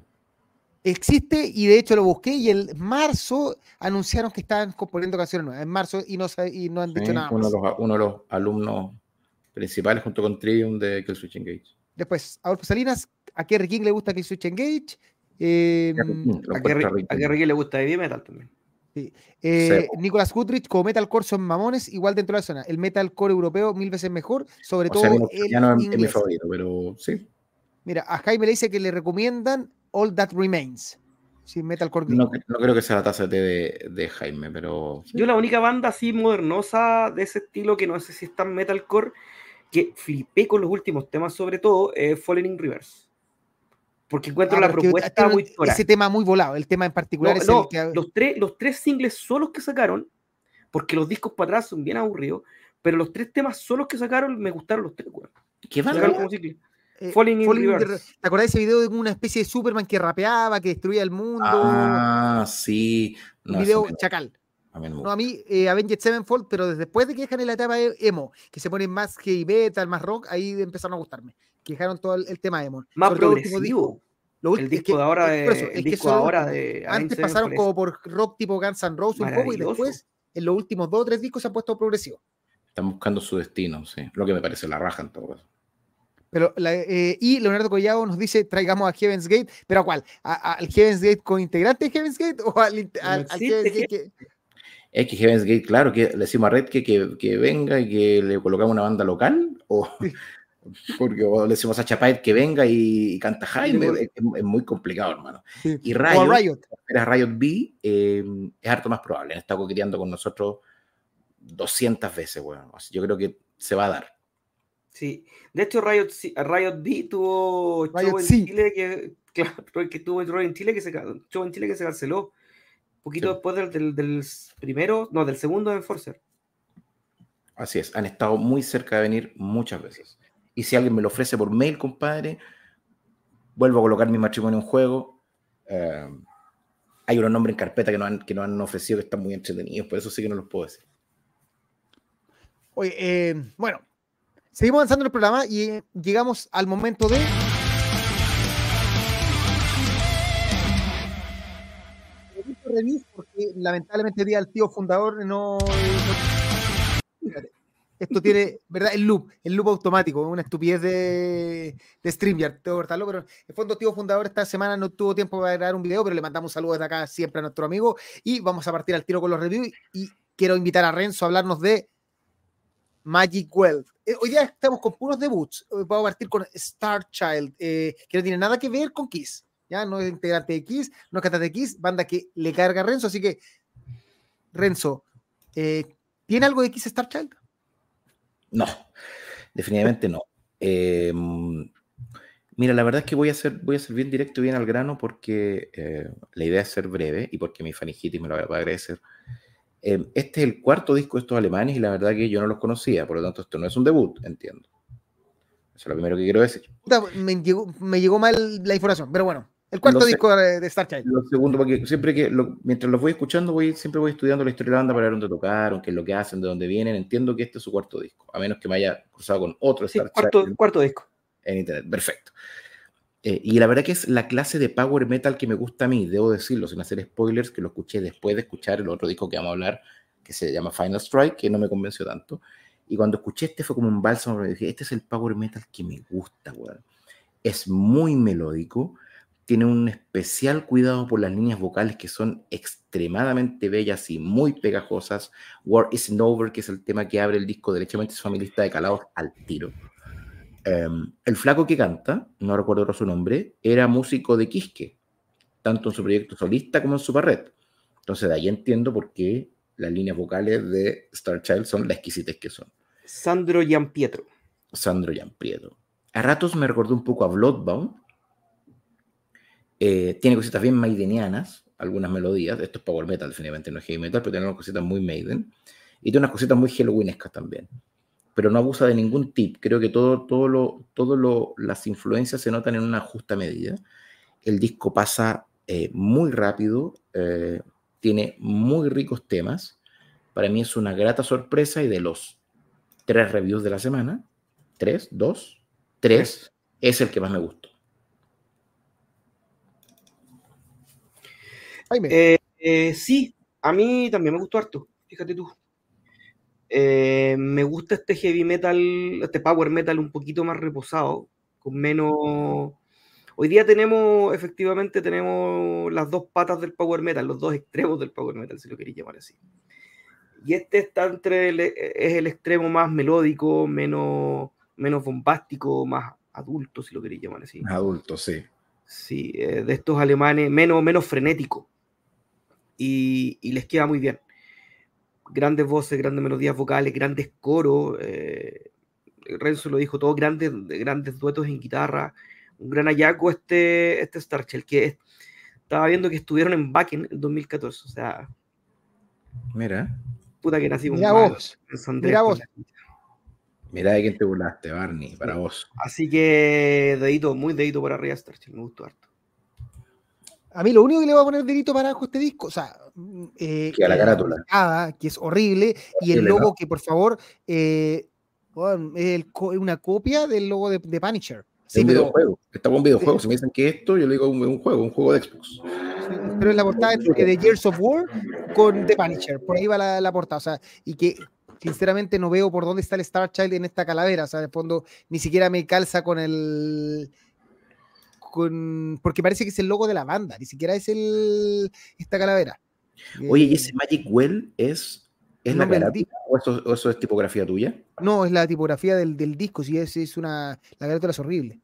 existe y de hecho lo busqué y en marzo anunciaron que estaban componiendo canciones nuevas, en marzo y no, y no han dicho nada uno De los, uno de los alumnos principales junto con Trivium de Killswitch Engage. Después, Adolfo Salinas, a Kerry King le gusta Killswitch Engage. Eh, a, Kerry, King le gusta Heavy Metal también. Sí. Eh, Nicolás Goodrich, como metalcore son mamones, igual dentro de la zona. El metalcore europeo mil veces mejor, sobre todo. el ya no es mi favorito, pero sí. Mira, a Jaime le dice que le recomiendan All That Remains. Sí, Metalcore no, no, creo que sea la taza de, de, Jaime, pero. Yo, la única banda así modernosa de ese estilo que no sé si está en Metalcore, que flipé con los últimos temas, sobre todo, es Falling in Reverse. Porque encuentro ah, la propuesta muy. Ese tema muy volado, el tema en particular es el que. Los, tres, los tres singles solos que sacaron, porque los discos para atrás son bien aburridos, pero los tres temas solos que sacaron me gustaron los tres, ¿Qué banda? Eh, Falling in Reverse. ¿Te acordás de ese video de una especie de Superman que rapeaba, que destruía el mundo? Ah, sí. un video chacal. A mí, no, a mí eh, Avenged Sevenfold, pero después de que dejan en la etapa emo, que se ponen más heavy metal, más rock, ahí empezaron a gustarme. Que dejaron todo el, tema emo. Más progresivo. Lo el disco de ahora de, el disco ahora de antes pasaron como por rock tipo Guns N' Roses un poco y después en los últimos dos o tres discos se han puesto progresivo. Están buscando su destino, sí. Lo que me parece la raja en todo caso. Pero eh, y Leonardo Collado nos dice, traigamos a Heaven's Gate, pero ¿a cuál? ¿Al Heaven's Gate con integrante de Heaven's Gate o al, al, Heaven's Gate que... Es que Heaven's Gate, claro, que le decimos a Red que, que, venga y que le colocamos una banda local, o porque le decimos a Chapait que venga y, canta Jaime, es, muy complicado, hermano. Y Riot, Riot. Riot B, eh, es harto más probable, estado coqueteando con nosotros 200 veces, bueno. yo creo que se va a dar. Sí, de hecho Riot, Riot B tuvo show en Chile que, claro, que tuvo en Chile que se show en Chile que se canceló un poquito después del, del, primero, no, del segundo de Enforcer. Así es, han estado muy cerca de venir muchas veces. Y si alguien me lo ofrece por mail, compadre, vuelvo a colocar mi matrimonio en juego. Eh, hay unos nombres en carpeta que nos, han, que nos han ofrecido que están muy entretenidos, por eso sí que no los puedo decir. Oye, eh, bueno, Seguimos avanzando en el programa y eh, llegamos al momento de. Porque lamentablemente día el tío fundador no. Esto tiene, ¿verdad? El loop, el loop automático, una estupidez de, de StreamYard, tengo que cortarlo, pero el fondo tío fundador esta semana no tuvo tiempo para grabar un video, pero le mandamos saludos desde acá siempre a nuestro amigo y vamos a partir al tiro con los reviews y quiero invitar a Renzo a hablarnos de Magic Wealth. Eh, hoy día estamos con puros debuts. Vamos a partir con Star Child, eh, que no tiene nada que ver con Kiss. ¿ya? No es integrante de Kiss, no es cantante de Kiss, banda que le carga a Renzo. Así que, Renzo, eh, ¿tiene algo de Kiss Star Child? No, definitivamente no. Em, mira, la verdad es que voy a ser, voy a ser bien directo, bien al grano, porque la idea es ser breve y porque mi fanigitis me lo va a agradecer. Em, este es el cuarto disco de estos alemanes y la verdad que yo no los conocía, por lo tanto esto no es un debut, entiendo. Eso es lo primero que quiero decir. Me llegó, mal la información, pero bueno, El cuarto disco de, Star Child. Lo segundo, porque siempre que, mientras los voy escuchando, voy, siempre voy estudiando la historia de la banda para ver dónde tocaron, qué es lo que hacen, de dónde vienen. Entiendo que este es su cuarto disco, a menos que me haya cruzado con otro Star cuarto, Cuarto disco. En internet, perfecto. Eh, y la verdad que es la clase de power metal que me gusta a mí, debo decirlo, sin hacer spoilers, que lo escuché después de escuchar el otro disco que vamos a hablar, que se llama Final Strike, que no me convenció tanto. Y cuando escuché este fue como un bálsamo, me dije, este es el power metal que me gusta, weón. Es muy melódico, tiene un especial cuidado por las líneas vocales que son extremadamente bellas y muy pegajosas. War Isn't Over, que es el tema que abre el disco, derechamente su familista de calados al tiro. Em, el flaco que canta, no recuerdo su nombre, era músico de Quisque, tanto en su proyecto solista como en su barret. Entonces de ahí entiendo por qué las líneas vocales de Star Child son las exquisitas que son. Sandro Giampietro. Sandro Giampietro. A ratos me recordó un poco a Bloodbound. Eh, tiene cositas bien maidenianas, algunas melodías. Esto es power metal, definitivamente no es heavy metal, pero tiene unas cositas muy maiden. Y tiene unas cositas muy halloweenescas también pero no abusa de ningún tip. Creo que todo, todo lo, todo lo, las influencias se notan en una justa medida. El disco pasa eh, muy rápido, eh, tiene muy ricos temas. Para mí es una grata sorpresa y de los tres reviews de la semana, tres, dos, tres, es el que más me gustó. Eh, sí, a mí también me gustó harto, fíjate tú. Eh, me gusta este heavy metal, este power metal un poquito más reposado, con menos... Hoy día tenemos, efectivamente, tenemos las dos patas del power metal, los dos extremos del power metal, si lo queréis llamar así. Y este está entre es el extremo más melódico, menos, menos bombástico, más adulto, si lo queréis llamar así. Adulto, sí. Sí, eh, de estos alemanes, menos, menos frenético. Y, y les queda muy bien grandes voces, grandes melodías vocales, grandes coros. Eh, Renzo lo dijo todo, grandes, grandes duetos en guitarra. Un gran hallazgo este, este Starchel, que estaba viendo que estuvieron en Backen en 2014. O sea. Mira. Puta que nací Mira vos. Mira vos. Mira de quién te burlaste, Barney, para vos. Así que dedito, muy dedito para arriba Starchel, me gustó harto. A mí lo único que le voy a poner dedito para abajo a este disco, o sea, eh, que a la carátula. que es horrible, y el logo que por favor eh, es una copia del logo de, de Punisher. Sí, un videojuego. Está un videojuego. Si me dicen que esto, yo le digo un, un juego, un juego de Xbox. pero es la portada de Gears of War con The Punisher. Por ahí va la, la, portada. O sea, y que sinceramente no veo por dónde está el Star Child en esta calavera. O sea, de fondo ni siquiera me calza con el porque parece que es el logo de la banda, ni siquiera es el esta calavera. Oye, ¿y ese eh, Magic Well es, es la o eso, es tipografía tuya? No, es la tipografía del, disco, si es, es una. La carátula es horrible.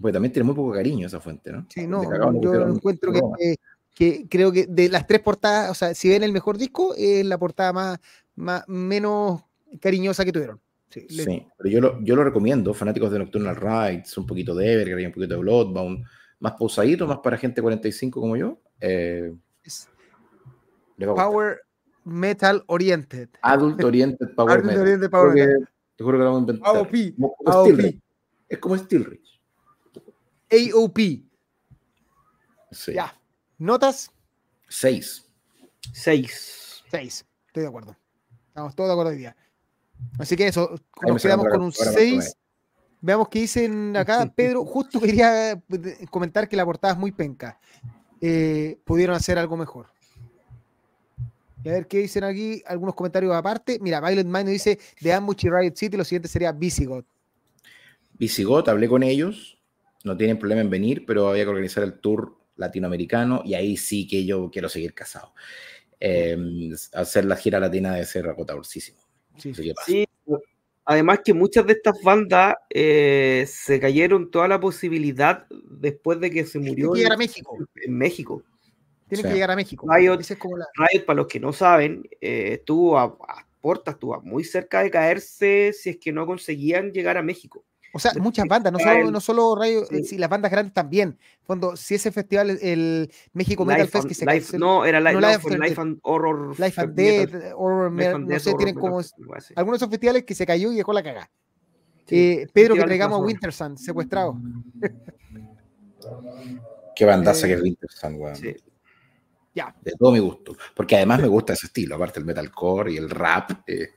Pues también tiene muy poco cariño esa fuente, ¿no? Sí, no, yo encuentro que, que, creo que de las tres portadas, o sea, si ven el mejor disco, es la portada más, más menos cariñosa que tuvieron. Sí, pero yo lo, yo lo recomiendo, fanáticos de Nocturnal Rides, un poquito de Evergreen, un poquito de Bloodbound, más pausadito, más para gente 45 como yo. Eh, power Metal Oriented. Adult Oriented Power Metal. Oriented power metal. te juro que lo vamos a inventar. AOP. AOP. Es como Steel Ridge. AOP. Sí. Ya. ¿Notas? Seis. Seis. Seis. Estoy de acuerdo. Estamos todos de acuerdo hoy día. Así que eso, nos quedamos con un 6. Veamos qué dicen acá. Pedro, justo quería eh, comentar que la portada es muy penca. Eh, pudieron hacer algo mejor. Y a ver qué dicen aquí, algunos comentarios aparte. Mira, Violent Mind dice de Ambush y Riot City, lo siguiente sería Visigoth. Visigoth, hablé con ellos, no tienen problema en venir, pero había que organizar el tour latinoamericano y ahí sí que yo quiero seguir casado. Eh, hacer la gira latina de ser agotadorcísimo. Sí, Además que muchas de estas bandas eh, se cayeron toda la posibilidad después de que se murió. Tienen que llegar a México. En México. Tienen que llegar a México. Riot, para los que no saben, eh, estuvo a, a puertas, estuvo muy cerca de caerse si es que no conseguían llegar a México. O sea, muchas bandas, no solo, no solo Rayo, sí. las bandas grandes también. Cuando si ese festival, el México Metal Fest que se life, No, era Life, life, and Horror. Life and Dead, Horror, no sé, tienen como. Algunos de esos festivales que se cayó y dejó la cagada. Eh, Pedro, que traigamos a Wintersun, secuestrado. Qué bandaza que es Winter Sun, weón. Sí. Ya. De todo mi gusto. Porque además me gusta ese estilo, aparte el metalcore y el rap. Eh.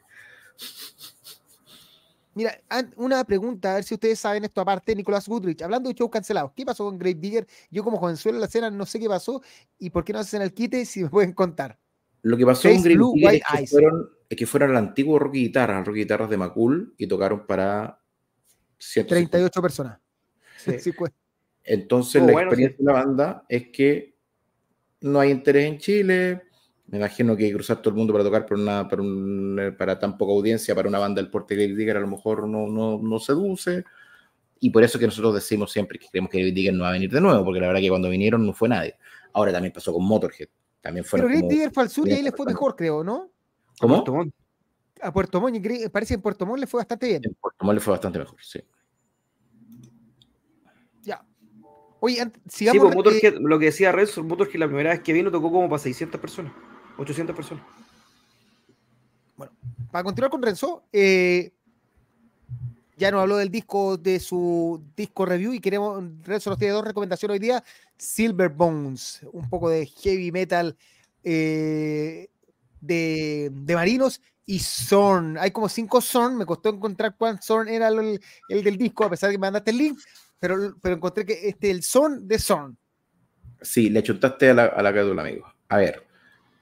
Mira, una pregunta, a ver si ustedes saben esto aparte, Nicolás Goodrich, hablando de shows cancelados, ¿qué pasó con Grave Digger? Yo como jovenzuelo en la escena no sé qué pasó y por qué no hacen el quite, si me pueden contar. Lo que pasó con Grave Digger es que, fueron, es que, fueron, al antiguo Rocky Guitarra, al Rocky Guitarras de Macul, y tocaron para 38 personas. Sí. Pues. Entonces la experiencia de la banda es que no hay interés en Chile, me imagino que cruzar todo el mundo para tocar por una, para, un, para tan poca audiencia, para una banda del porte de David Digger, a lo mejor no, no, no, seduce. Y por eso que nosotros decimos siempre que creemos que David Digger no va a venir de nuevo, porque la verdad que cuando vinieron no fue nadie. Ahora también pasó con Motorhead. También Pero David Digger fue al sur y ahí le fue mejor, creo, ¿no? ¿Cómo? A Puerto Montt. A Puerto Montt, parece que en Puerto Montt le fue bastante bien. En Puerto Montt le fue bastante mejor, sí. Ya. Oye, sigamos. Sí, pues Motorhead, lo que decía Renzo, Motorhead la primera vez que vino tocó como para 600 personas. 800 personas. Bueno, para continuar con Renzo, eh, ya nos habló del disco, de su disco review y queremos, Renzo nos tiene dos recomendaciones hoy día, Silver Bones, un poco de heavy metal eh, de, marinos y Zorn. Hay como cinco Zorn, me costó encontrar cuál Zorn era el, del disco, a pesar de que me mandaste el link, pero, pero encontré que este el Zorn de Zorn. Sí, le chutaste a la, a la amigo. A ver,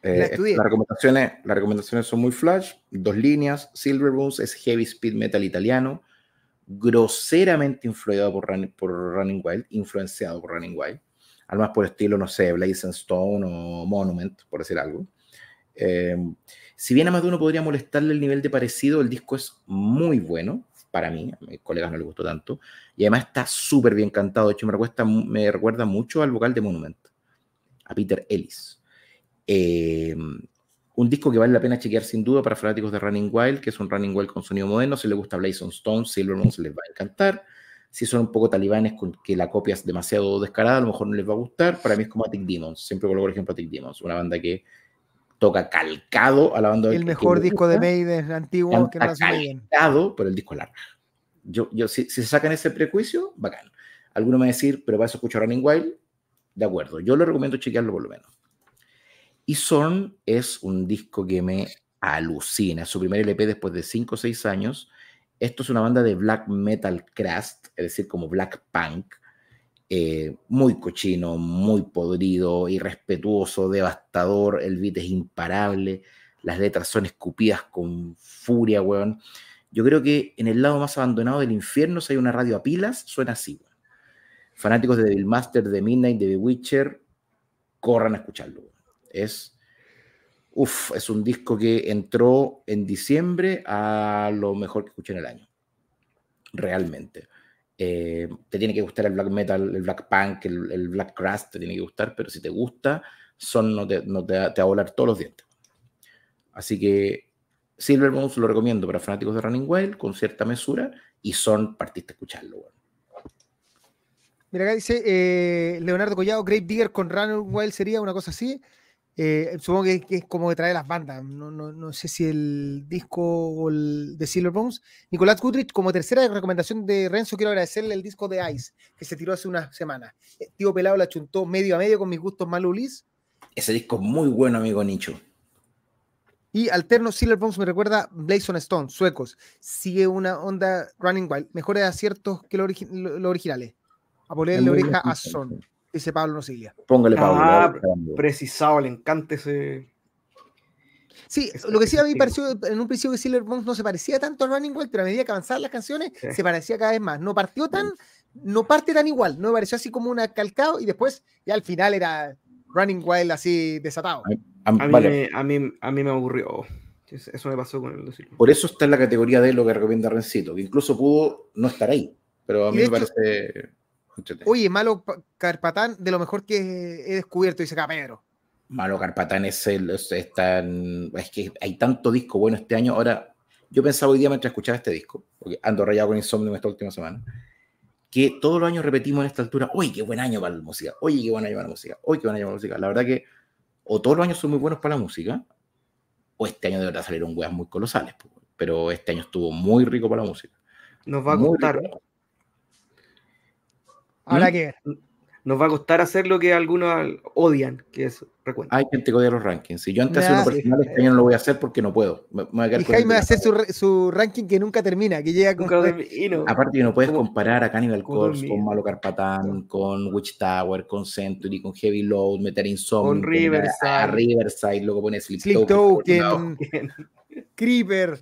eh, las, recomendaciones, las recomendaciones son muy flash, dos líneas. Silver Bones es heavy speed metal italiano, groseramente influenciado por, por Running Wild, influenciado por Running Wild. Al por estilo, no sé, Blaze Stone o Monument, por decir algo. Em, si bien a más de uno podría molestarle el nivel de parecido, el disco es muy bueno para mí, a mis colegas no les gustó tanto, y además está súper bien cantado, de hecho me recuerda, me recuerda mucho al vocal de Monument, a Peter Ellis. Eh, un disco que vale la pena chequear sin duda para fanáticos de Running Wild, que es un Running Wild con sonido moderno. Si les gusta Blazon Stone, Silvermons les va a encantar. Si son un poco talibanes con que la copia es demasiado descarada, a lo mejor no les va a gustar. Para mí es como Attic Demons. Siempre coloco el ejemplo Attic Demons, una banda que toca calcado a la banda El mejor disco de Maiden antiguo que no calcado, pero el disco largo. Yo, yo, si, si, se sacan ese prejuicio, bacán. Alguno me va a decir, pero para eso escucho Running Wild. De acuerdo, yo le recomiendo chequearlo por lo menos. Y Zorn es un disco que me alucina. Su primer LP después de 5 o 6 años. Esto es una banda de black metal crust, es decir, como black punk. Eh, muy cochino, muy podrido, irrespetuoso, devastador. El beat es imparable. Las letras son escupidas con furia, weón. Yo creo que en el lado más abandonado del infierno, si hay una radio a pilas, suena así. Fanáticos de Devil Master, de Midnight, de The Witcher, corran a escucharlo. Es, uf, es un disco que entró en diciembre a lo mejor que escuché en el año. Realmente. Eh, te tiene que gustar el black metal, el black punk, el, black crust, te tiene que gustar, pero si te gusta, son no te, no te, va a volar todos los dientes. Así que Silver Bones lo recomiendo para fanáticos de Running Wild con cierta mesura y son partiste escucharlo. Mira, acá dice eh, Leonardo Collado, Grave Digger con Running Wild sería una cosa así. Eh, supongo que, es como que trae las bandas. No, no, no, sé si el disco o el de Silver Bones. Nicolás Goodrich, como tercera recomendación de Renzo, quiero agradecerle el disco de Ice, que se tiró hace una semana. Eh, Tío Pelado la chuntó medio a medio con mis gustos malulis. Ese disco es muy bueno, amigo Nicho. Y Alterno Silver Bones me recuerda Blazon Stone, suecos. Sigue una onda Running Wild. Mejores aciertos que los originales. A ponerle la oreja a Son dice Pablo Nocilia. Póngale Pablo. Ah, precisado, le encanta ese. Sí, lo que sí a mí pareció en un principio que Silver Bones no se parecía tanto a Running Wild, pero a medida que avanzaban las canciones se parecía cada vez más. No partió tan, no parte tan igual, no me pareció así como una calcado y después ya al final era Running Wild así desatado. A, mí, me, a, mí, a mí me aburrió. Eso me pasó con el Por eso está en la categoría de lo que recomienda Rencito, que incluso pudo no estar ahí, pero a mí me parece Oye, Malo Carpatán, de lo mejor que he descubierto, dice acá Pedro. Malo Carpatán es el, es, tan, es que hay tanto disco bueno este año. Ahora, yo pensaba hoy día mientras escuchaba este disco, porque ando rayado con Insomnio esta última semana, que todos los años repetimos en esta altura, oye, qué buen año para la música, oye, qué buen año para la música, oye, qué buen año para la música. La verdad que o todos los años son muy buenos para la música, o este año de verdad salieron weas muy colosales, pero este año estuvo muy rico para la música. Nos va a gustar. Habrá ¿Mm? que ver. nos va a costar hacer lo que algunos odian, que es recuento. Hay gente que odia los rankings. Si yo antes hacía uno personal, este año no lo voy a hacer porque no puedo. Me, y Jaime va a hacer su, su, ranking que nunca termina, que llega con... Aparte que no puedes comparar a Cannibal Corpse con Malo Carpatán, con Witch Tower, con Century, con Heavy Load, meter Insomnio, con Riverside, a Riverside, luego pones Sleep, Sleep Token, Creeper.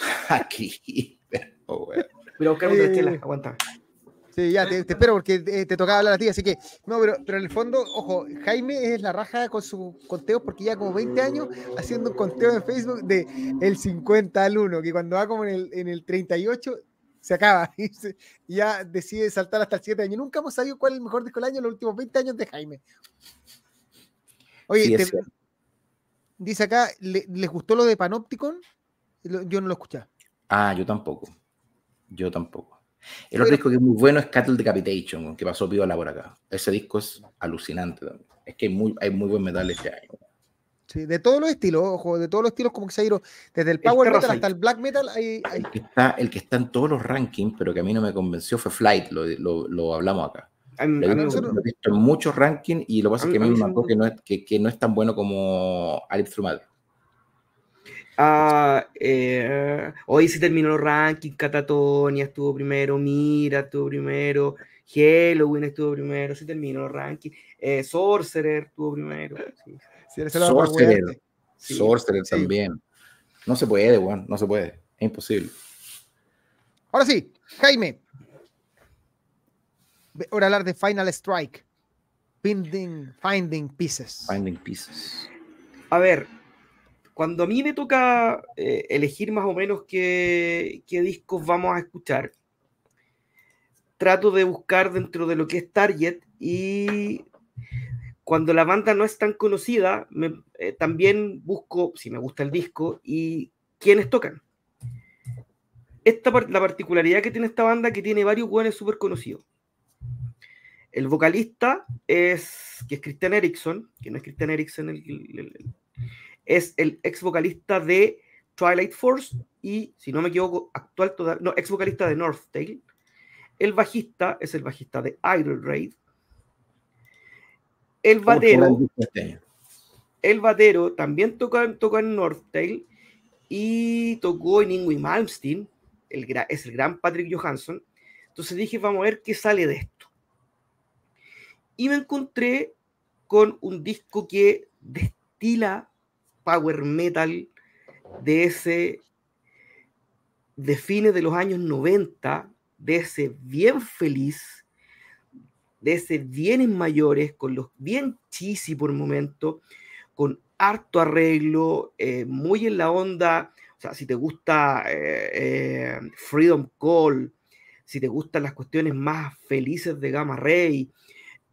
Creeper, oh, Pero Oscar, eh, aguanta. Sí, ya, te, espero porque te, tocaba hablar a ti, así que, no, pero, pero en el fondo, ojo, Jaime es la raja con su conteo porque ya como 20 años haciendo un conteo en Facebook de el 50 al 1, que cuando va como en el, en el 38 se acaba y, ya decide saltar hasta el 7 años. Nunca hemos sabido cuál es el mejor disco del año en los últimos 20 años de Jaime. Oye, dice acá, ¿les gustó lo de Panopticon? Yo no lo escuché. Ah, yo tampoco. Yo tampoco. El otro disco que es muy bueno es Cattle Decapitation, que pasó Piola por acá. Ese disco es alucinante también. Es que hay muy, hay muy buen metal este año. Sí, de todos los estilos, ojo, de todos los estilos como que se ha ido desde el power metal hasta el black metal. Hay, El, que está, el que está en todos los rankings, pero que a mí no me convenció fue Flight, lo, lo, lo hablamos acá. lo, he visto, en muchos rankings y lo que pasa es que a mí me mató que no es, que, que no es tan bueno como Alice Through Ah, eh, hoy se terminó el ranking, Catatonia estuvo primero, Mira estuvo primero, Halloween estuvo primero, se terminó el ranking, eh, Sorcerer estuvo primero. Sorcerer, Sorcerer también. No se puede, Juan, no se puede, es imposible. Ahora sí, Jaime. Ahora hablar de Final Strike. Finding, finding Pieces. Finding Pieces. A ver, cuando a mí me toca eh, elegir más o menos qué, discos vamos a escuchar, trato de buscar dentro de lo que es Target y cuando la banda no es tan conocida, eh, también busco si me gusta el disco y quiénes tocan. Esta, la particularidad que tiene esta banda que tiene varios buenos súper conocidos. El vocalista es, que es Christian Erickson, que no es Christian Erickson el, es el ex vocalista de Twilight Force y, si no me equivoco, actual, no, ex vocalista de North Tail. El bajista es el bajista de Idle Raid. El batero, este el batero también toca, toca en North Tail y tocó en Ingrid Malmsteen, el, es el gran Patrick Johansson. Entonces dije, vamos a ver qué sale de esto. Y me encontré con un disco que destila power metal de ese de fines de los años 90, de ese bien feliz, de ese bien en mayores, con los bien cheesy por momento, con harto arreglo, eh, muy en la onda, o sea, si te gusta eh, eh, Freedom Call, si te gustan las cuestiones más felices de Gamma Ray,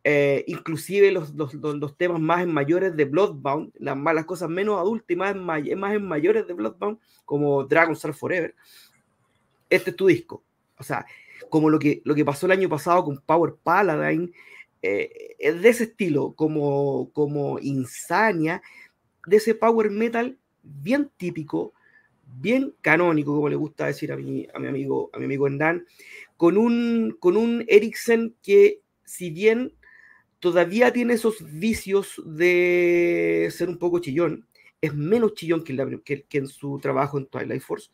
eh, inclusive los, los, los, temas más en mayores de Bloodbound, las, malas cosas menos adultas y más en, más en mayores de Bloodbound, como Dragon Star Forever. Este es tu disco. O sea, como lo que, lo que pasó el año pasado con Power Paladine, eh, es de ese estilo, como, como Insania, de ese power metal bien típico, bien canónico, como le gusta decir a mi, a mi amigo, a mi amigo con un, con un que, si bien todavía tiene esos vicios de ser un poco chillón. Es menos chillón que, en su trabajo en Twilight Force.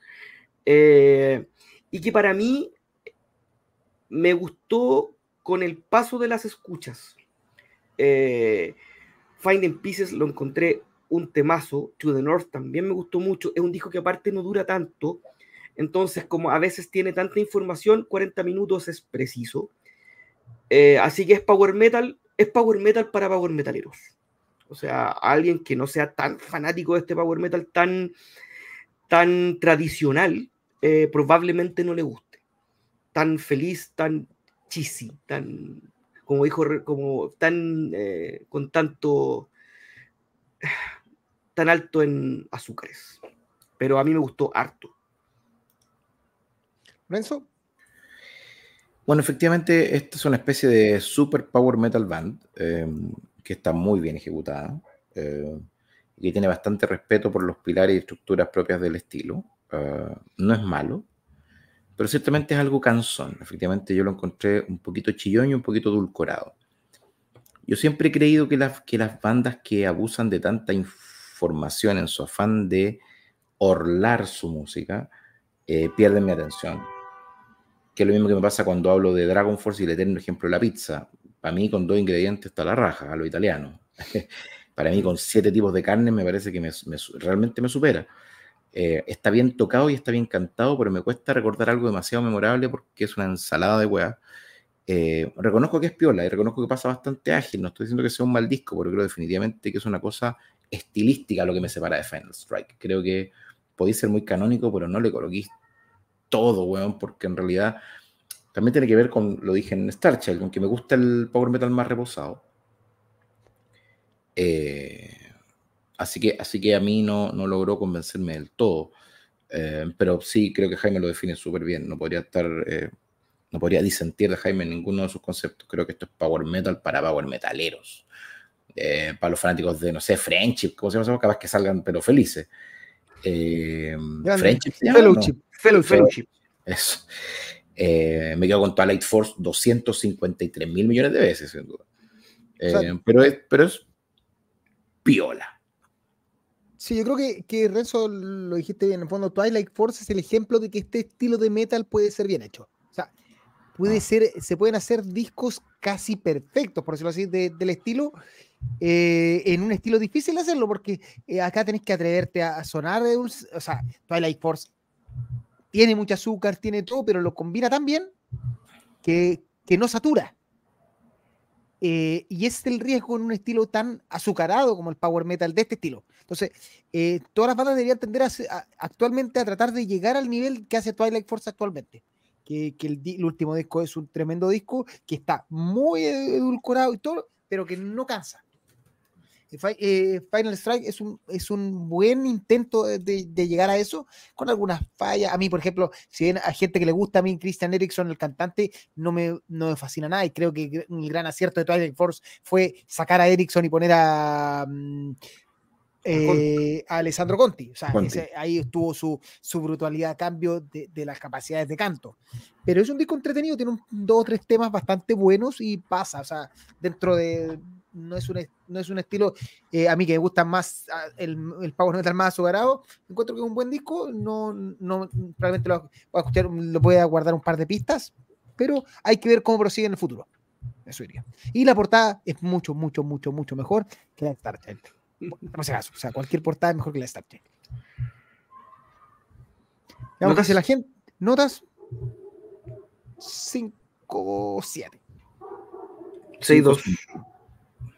Eh, y que para mí me gustó con el paso de las escuchas. Eh, Finding Pieces lo encontré un temazo. To the North también me gustó mucho. Es un disco que aparte no dura tanto. Entonces, como a veces tiene tanta información, 40 minutos es preciso. Eh, así que es power metal es power metal para power metaleros. O sea, alguien que no sea tan fanático de este power metal tan, tan tradicional, eh, probablemente no le guste. Tan feliz, tan cheesy, tan, como dijo, como tan, eh, con tanto, tan alto en azúcares. Pero a mí me gustó harto. Renzo. Bueno, efectivamente, esta es una especie de super power metal band eh, que está muy bien ejecutada eh, y tiene bastante respeto por los pilares y estructuras propias del estilo. Eh, no es malo, pero ciertamente es algo cansón. Efectivamente, yo lo encontré un poquito chillón y un poquito dulcorado. Yo siempre he creído que las, que las bandas que abusan de tanta información en su afán de orlar su música, eh, pierden mi atención. Que es lo mismo que me pasa cuando hablo de Dragon Force y le tengo ejemplo la pizza. Para mí, con dos ingredientes está la raja, a lo italiano. Para mí, con siete tipos de carne, me parece que realmente me supera. Eh, está bien tocado y está bien cantado, pero me cuesta recordar algo demasiado memorable porque es una ensalada de weá. Eh, reconozco que es piola y reconozco que pasa bastante ágil. No estoy diciendo que sea un mal disco, pero creo definitivamente que es una cosa estilística lo que me separa de Final Strike. Creo que podéis ser muy canónico, pero no le coloquéis todo, weón, porque en realidad también tiene que ver con, lo dije en Starchild, con que me gusta el power metal más reposado. Eh, Así que, así que a mí no, no logró convencerme del todo. Eh, pero sí, creo que Jaime lo define súper bien. No podría estar, eh, no podría disentir de Jaime en ninguno de sus conceptos. Creo que esto es power metal para power metaleros. Eh, para los fanáticos de, no sé, Friendship, ¿cómo se llama? Capaz que salgan, pero felices. Friendship. Fellowship. Fellowship. Eso. me quedo con Twilight Force 253 mil millones de veces, sin duda. pero, es, pero es piola. Sí, yo creo que, que Renzo lo dijiste bien. En el fondo, Twilight Force es el ejemplo de que este estilo de metal puede ser bien hecho. O sea, puede ah. ser, se pueden hacer discos casi perfectos, por decirlo así, del estilo, eh, en un estilo difícil de hacerlo, porque eh, acá tenés que atreverte a, sonar. o sea, Twilight Force tiene mucho azúcar, tiene todo, pero lo combina tan bien que, que no satura. Eh, y es el riesgo en un estilo tan azucarado como el power metal de este estilo. Entonces, eh, todas las bandas deberían tender actualmente a tratar de llegar al nivel que hace Twilight Force actualmente. Que, el, último disco es un tremendo disco que está muy edulcorado y todo, pero que no cansa. Eh, Final Strike es un, es un buen intento de, llegar a eso, con algunas fallas. A mí, por ejemplo, si bien a gente que le gusta a mí, Christian Erickson, el cantante, no me, no me fascina nada. Y creo que el gran acierto de Twilight Force fue sacar a Erickson y poner a. Mm, eh, a Alessandro Conti. O sea, ahí estuvo su, su brutalidad a cambio de, de, las capacidades de canto. Pero es un disco entretenido, tiene un, dos o tres temas bastante buenos y pasa. O sea, dentro de, no es un, no es un estilo, eh, a mí que me gusta más ah, el, el power metal más azucarado, encuentro que es un buen disco, no, no probablemente lo, voy a escuchar, lo voy a guardar un par de pistas, pero hay que ver cómo prosigue en el futuro. Eso iría. Y la portada es mucho, mucho, mucho, mucho mejor que la de Star Trek. No sé caso, o sea, cualquier portada es mejor que la de Star Trek. Vamos a la gente. Notas 5 7. 6 2.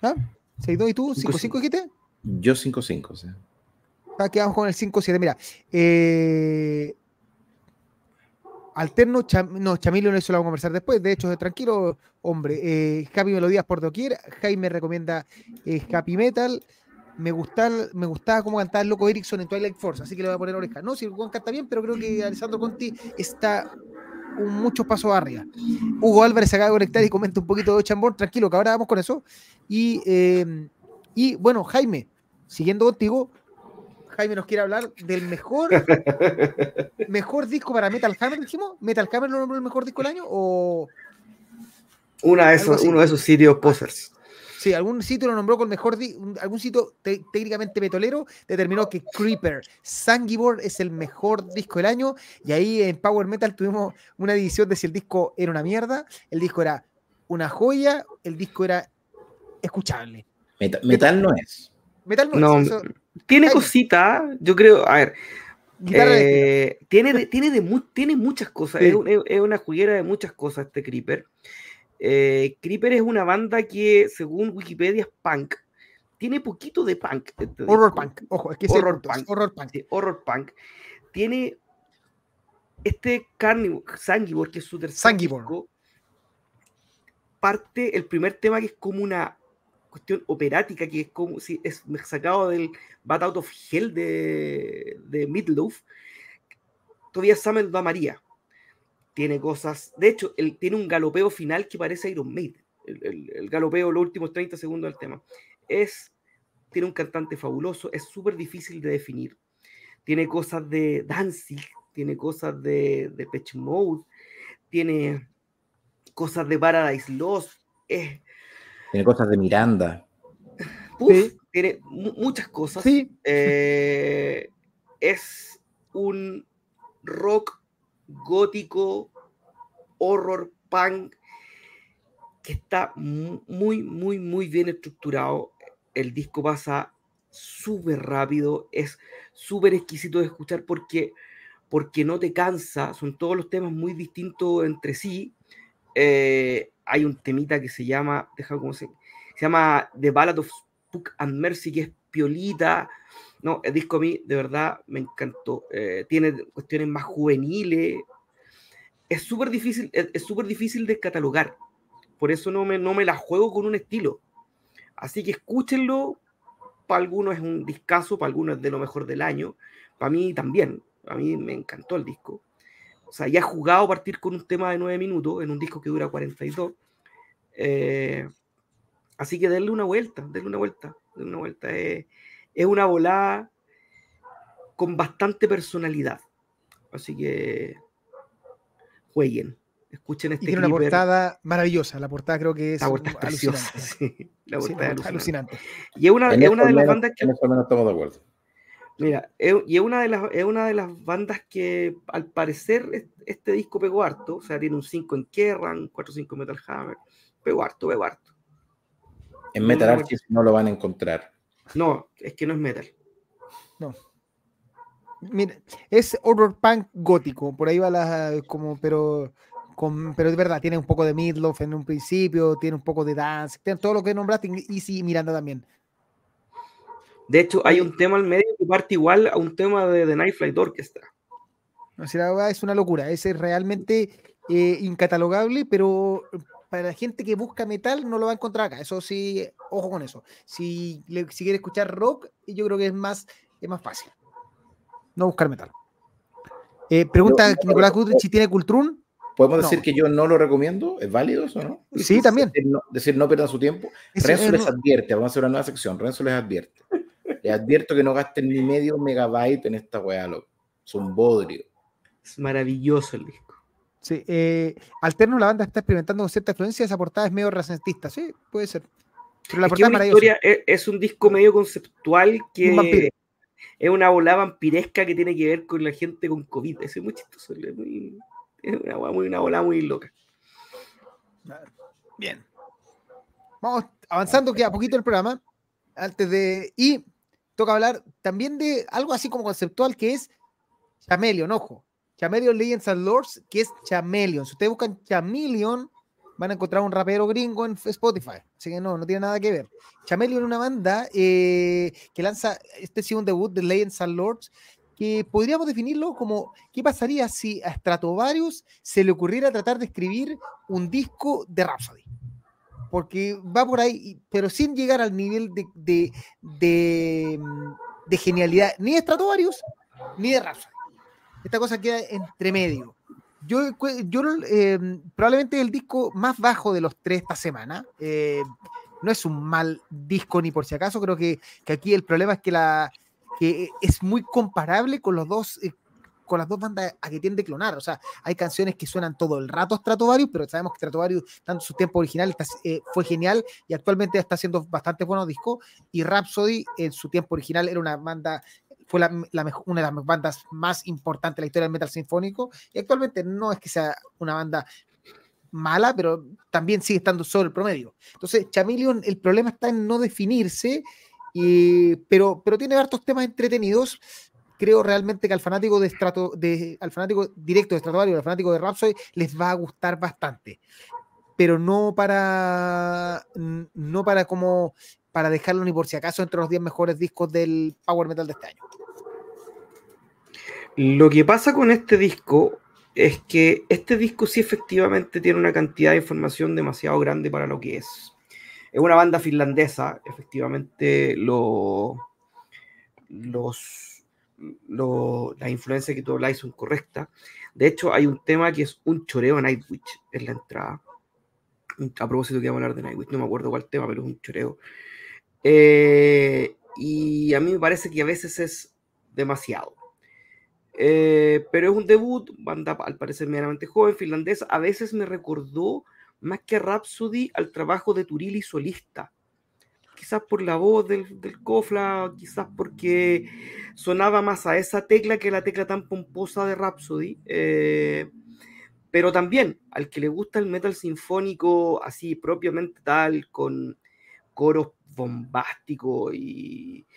¿Ah? 6-2 y tú, 5-5 dijiste? Yo 5-5, sí. Ah, quedamos con el 5-7. Mira, eh, Alterno, no, Chamilo, eso lo vamos a conversar después. De hecho, tranquilo, hombre. Eh, Happy Melodías por doquier. Jaime recomienda eh, Happy Metal. Me, gusta, me gustaba cómo cantaba el loco Erickson en Twilight Force, así que le voy a poner oreja. No, si el Juan canta bien, pero creo que Alessandro Conti está muchos pasos arriba. Hugo Álvarez se acaba de conectar y comenta un poquito de Chambord. Tranquilo, que ahora vamos con eso. Y, em, y bueno, Jaime, siguiendo contigo, Jaime nos quiere hablar del mejor mejor disco para Metal Hammer, dijimos. ¿Metal Hammer lo nombró el mejor disco del año? O Una de esos, uno de esos sitios posers. Sí, algún sitio lo nombró con mejor, algún sitio técnicamente petolero determinó que Creeper, Sangibor es el mejor disco del año y ahí en Power Metal tuvimos una división de si el disco era una mierda, el disco era una joya, el disco era escuchable. Metal, no es. Metal no, es. tiene cositas, yo creo, a ver, eh, tiene, tiene, de, tiene muchas cosas, es, es, una juguera de muchas cosas este Creeper. Eh, Creeper es una banda que, según Wikipedia, es punk. Tiene poquito de punk. Este horror punk, ojo, es que horror, punk. horror punk. horror punk. Tiene este Carnivore, Sangibor, que es su tercer parte, el primer tema que es como una cuestión operática, que es como si es sacado del Bat Out of Hell de, de Midloof, todavía Samuel da María tiene cosas, de hecho, él tiene un galopeo final que parece Iron Maiden, el, galopeo, los últimos 30 segundos del tema. Es, tiene un cantante fabuloso, es súper difícil de definir. Tiene cosas de Danzig, tiene cosas de, de Pitch Mode, tiene cosas de Paradise Lost. Es, Tiene cosas de Miranda. tiene muchas cosas. Eh, es un rock gótico, horror punk, que está muy, muy, muy bien estructurado. El disco pasa súper rápido, es súper exquisito de escuchar porque, porque no te cansa, son todos los temas muy distintos entre sí. Eh, hay un temita que se llama, deja cómo se, se llama The Ballad of Spook and Mercy, que es piolita. No, el disco a mí de verdad me encantó. Eh, tiene cuestiones más juveniles. Es súper difícil, es súper difícil de catalogar. Por eso no me, no me la juego con un estilo. Así que escúchenlo. Para algunos es un discazo, para algunos es de lo mejor del año. Para mí también. A mí me encantó el disco. O sea, ya jugado partir con un tema de 9 minutos en un disco que dura 42. Eh, así que denle una vuelta, denle una vuelta, denle una vuelta. Es una volada con bastante personalidad. Así que jueguen. Escuchen este y tiene una portada maravillosa. La portada creo que es la portada alucinante. Sí, la portada es alucinante. Y es una, es una de las bandas que. estamos de acuerdo. Mira, y es una, de las, es una de las bandas que al parecer este disco pegó harto. O sea, tiene un 5 en Kerrang, 4-5 Metal Hammer. Pegó harto, pegó harto. En Metal Archives no lo van a encontrar. No, es que no es metal. No. Mira, es horror punk gótico, por ahí va la como, pero pero es verdad, tiene un poco de Midlof en un principio, tiene un poco de dance, tiene todo lo que nombraste y sí, Miranda también. De hecho, hay un tema al medio que parte igual a un tema de The Night Flight Orchestra. No, es una locura, ese es realmente eh, incatalogable, pero para la gente que busca metal no lo va a encontrar acá. Eso sí, ojo con eso. Si, si quiere escuchar rock, yo creo que es más, es más fácil. No buscar metal. Eh, pregunta Nicolás Kudrich si tiene Cultrun. ¿Podemos decir que yo no lo recomiendo? ¿Es válido eso, no? Sí, también. Decir no, pierdan su tiempo. Renzo les advierte, vamos a hacer una nueva sección. Renzo les advierte. les advierto que no gasten ni medio megabyte en esta weá, loco. Es un bodrio. Es maravilloso el disco. Sí, eh, Alterno, la banda está experimentando con cierta influencia, esa portada es medio renacentista, sí, puede ser. Pero la portada es, historia, es, un disco medio conceptual que es una bola vampiresca que tiene que ver con la gente con COVID. es muy chistoso, es muy, es una, muy, una bola muy loca. Bien. Vamos avanzando que a poquito el programa. Antes de. Y toca hablar también de algo así como conceptual que es Chameleon, ojo. Chameleon Legends and Lords, que es Chameleon. Si ustedes buscan Chameleon, van a encontrar un rapero gringo en Spotify. Así que no, no tiene nada que ver. Chameleon es una banda eh, que lanza este segundo debut de Legends and Lords, que podríamos definirlo como qué pasaría si a Stratovarius se le ocurriera tratar de escribir un disco de Rhapsody. Porque va por ahí, pero sin llegar al nivel de, de, mm, genialidad ni de Stratovarius ni de Rhapsody. Esta cosa queda entre medio. Yo, yo eh, probablemente el disco más bajo de los tres esta semana. Eh, no es un mal disco ni por si acaso. Creo que, que aquí el problema es que la, que es muy comparable con los dos eh, con las dos bandas a que tienden a clonar. O sea, hay canciones que suenan todo el rato Stratovarius, pero sabemos que Stratovarius, tanto su tiempo original, eh, fue genial y actualmente está haciendo bastante buenos discos. Y Rhapsody, en su tiempo original, era una banda, fue una de las bandas más importantes de la historia del metal sinfónico. Y actualmente no es que sea una banda mala, pero también sigue estando sobre el promedio. Entonces, Chameleon, el problema está en no definirse pero, pero tiene hartos temas entretenidos. Creo realmente que al fanático de Strato, de, al fanático directo de Stratovario, al fanático de Rhapsody, les va a gustar bastante. Pero no para no para como para dejarlo ni por si acaso entre los 10 mejores discos del Power Metal de este año. Lo que pasa con este disco es que este disco sí efectivamente tiene una cantidad de información demasiado grande para lo que es. Es una banda finlandesa, efectivamente, lo, los, lo, las influencias que tú habláis son correctas. De hecho, hay un tema que es un choreo a Nightwish en la entrada. A propósito que vamos a hablar de Nightwish, no me acuerdo cuál tema, pero es un choreo. Eh, y a mí me parece que a veces es demasiado. Eh, pero es un debut, banda al parecer medianamente joven, finlandesa. A veces me recordó más que Rhapsody al trabajo de Turili solista. Quizás por la voz del, del quizás porque sonaba más a esa tecla que la tecla tan pomposa de Rhapsody. Eh, pero también al que le gusta el metal sinfónico así propiamente tal, con coros bombásticos y,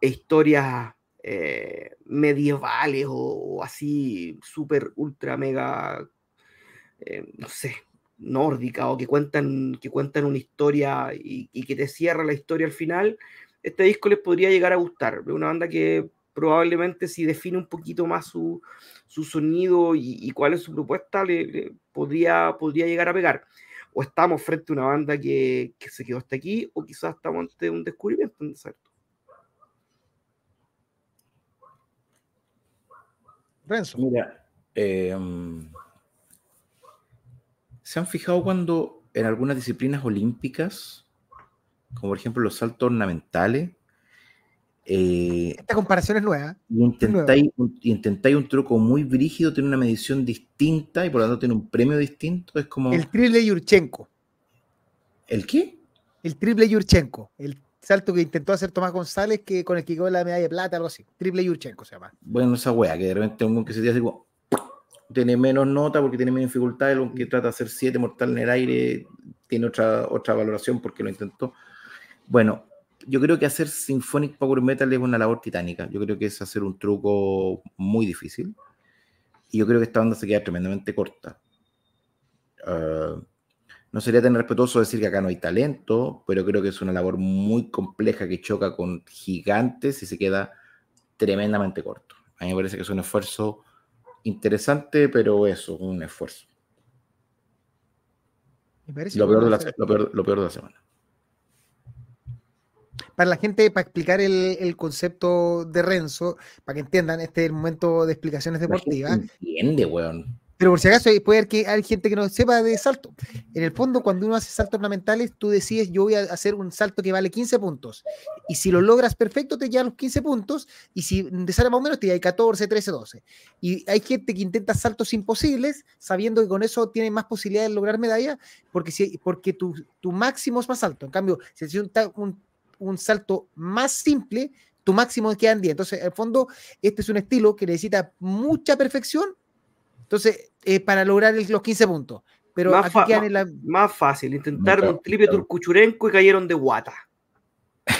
e historias eh, medievales o, así super ultra mega eh, no sé nórdica o que cuentan que cuentan una historia y, que te cierra la historia al final este disco les podría llegar a gustar. Una banda que probablemente si define un poquito más su, sonido y, cuál es su propuesta le, podría, podría llegar a pegar o estamos frente a una banda que, se quedó hasta aquí o quizás estamos ante un descubrimiento ¿cierto? Mira, em, ¿se han fijado cuando en algunas disciplinas olímpicas, como por ejemplo los saltos ornamentales, eh, Esta comparación es nueva. Y intentáis, intentáis, un truco muy brígido, tiene una medición distinta y por lo tanto tiene un premio distinto. Es como. El triple Yurchenko. ¿El qué? El triple Yurchenko. El salto que intentó hacer Tomás González, que con el que quedó la medalla de plata, algo así. Triple Yurchenko se llama. Bueno, esa wea, que de repente un que se dice como, tiene menos nota porque tiene menos dificultad, el que trata de hacer siete mortal en el aire tiene otra, otra valoración porque lo intentó. Bueno, yo creo que hacer Symphonic Power Metal es una labor titánica. Yo creo que es hacer un truco muy difícil. Y yo creo que esta banda se queda tremendamente corta. Uh, no sería tan respetuoso decir que acá no hay talento, pero creo que es una labor muy compleja que choca con gigantes y se queda tremendamente corto. A mí me parece que es un esfuerzo interesante, pero eso, un esfuerzo. Lo peor, de la, lo, peor, de la, semana. Para la gente, para explicar el, el, concepto de Renzo, para que entiendan, este es el momento de explicaciones deportivas. entiende, weón. Pero por si acaso puede haber que hay gente que no sepa de salto. En el fondo, cuando uno hace saltos ornamentales, tú decides, yo voy a hacer un salto que vale 15 puntos. Y si lo logras perfecto, te llevan los 15 puntos. Y si te sale más o menos, te lleva 14, 13, 12. Y hay gente que intenta saltos imposibles, sabiendo que con eso tiene más posibilidades de lograr medalla, porque, si, porque tu, tu máximo es más alto. En cambio, si haces un, un, salto más simple, tu máximo queda en 10. Entonces, en el fondo, este es un estilo que necesita mucha perfección entonces, eh, para lograr los 15 puntos. Pero más, más fácil, intentaron un triple turcuchurenco y cayeron de guata.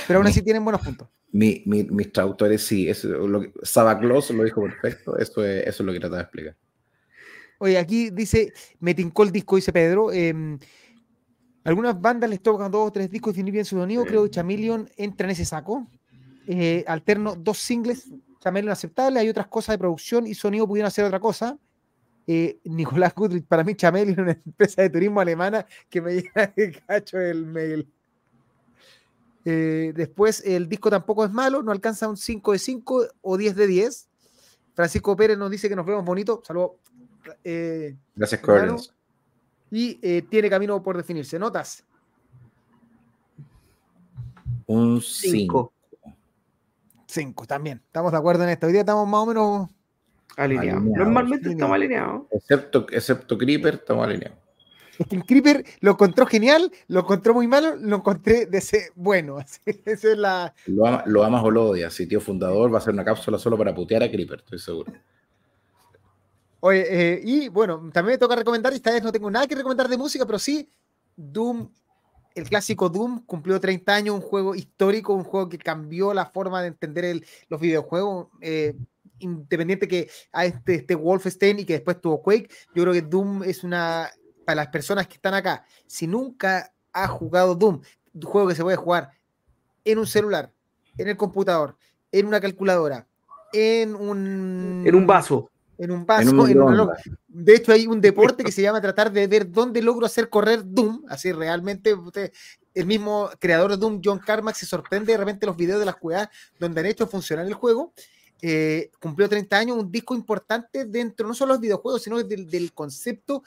Pero aún así tienen buenos puntos. Mi, mis traductores sí, eso, lo, Sabaclos lo dijo perfecto, eso es, eso es lo que trataba de explicar. Oye, aquí dice, me tincó el disco, dice Pedro. Em, algunas bandas les tocan dos o tres discos definir bien su sonido, creo que Chameleon entra en ese saco. Eh, alterno dos singles, Chameleon aceptable, hay otras cosas de producción y sonido pudieron hacer otra cosa. Eh, Nicolás Goodrich, para mí Chamel es una empresa de turismo alemana que me llega de cacho el mail. Eh, después, el disco tampoco es malo, no alcanza un 5 de 5 o 10 de 10. Francisco Pérez nos dice que nos vemos bonito. Saludos. Eh, Gracias, Corins. Y tiene camino por definirse. ¿Notas? Un 5. 5 también. Estamos de acuerdo en esto. Hoy día estamos más o menos Alineado. Normalmente estamos alineados. Excepto, excepto Creeper, estamos alineados. Es que el Creeper lo encontró genial, lo encontró muy malo, lo encontré de ese bueno. Esa es la... lo, amas o lo odias. Si tío fundador va a ser una cápsula solo para putear a Creeper, estoy seguro. Oye, eh, y bueno, también me toca recomendar, esta vez no tengo nada que recomendar de música, pero sí, Doom, el clásico Doom, cumplió 30 años, un juego histórico, un juego que cambió la forma de entender los videojuegos. Eh, independiente que a este, este Wolfenstein y que después tuvo Quake, yo creo que Doom es una, para las personas que están acá, si nunca ha jugado Doom, un juego que se puede jugar en un celular, en el computador, en una calculadora, en un... En un vaso. En un vaso. de hecho, hay un deporte que se llama tratar de ver dónde logro hacer correr Doom. Así realmente, el mismo creador de Doom, John Carmack, se sorprende de repente los videos de las jugadas donde han hecho funcionar el juego. Eh, cumplió 30 años, un disco importante dentro no solo de los videojuegos, sino del, concepto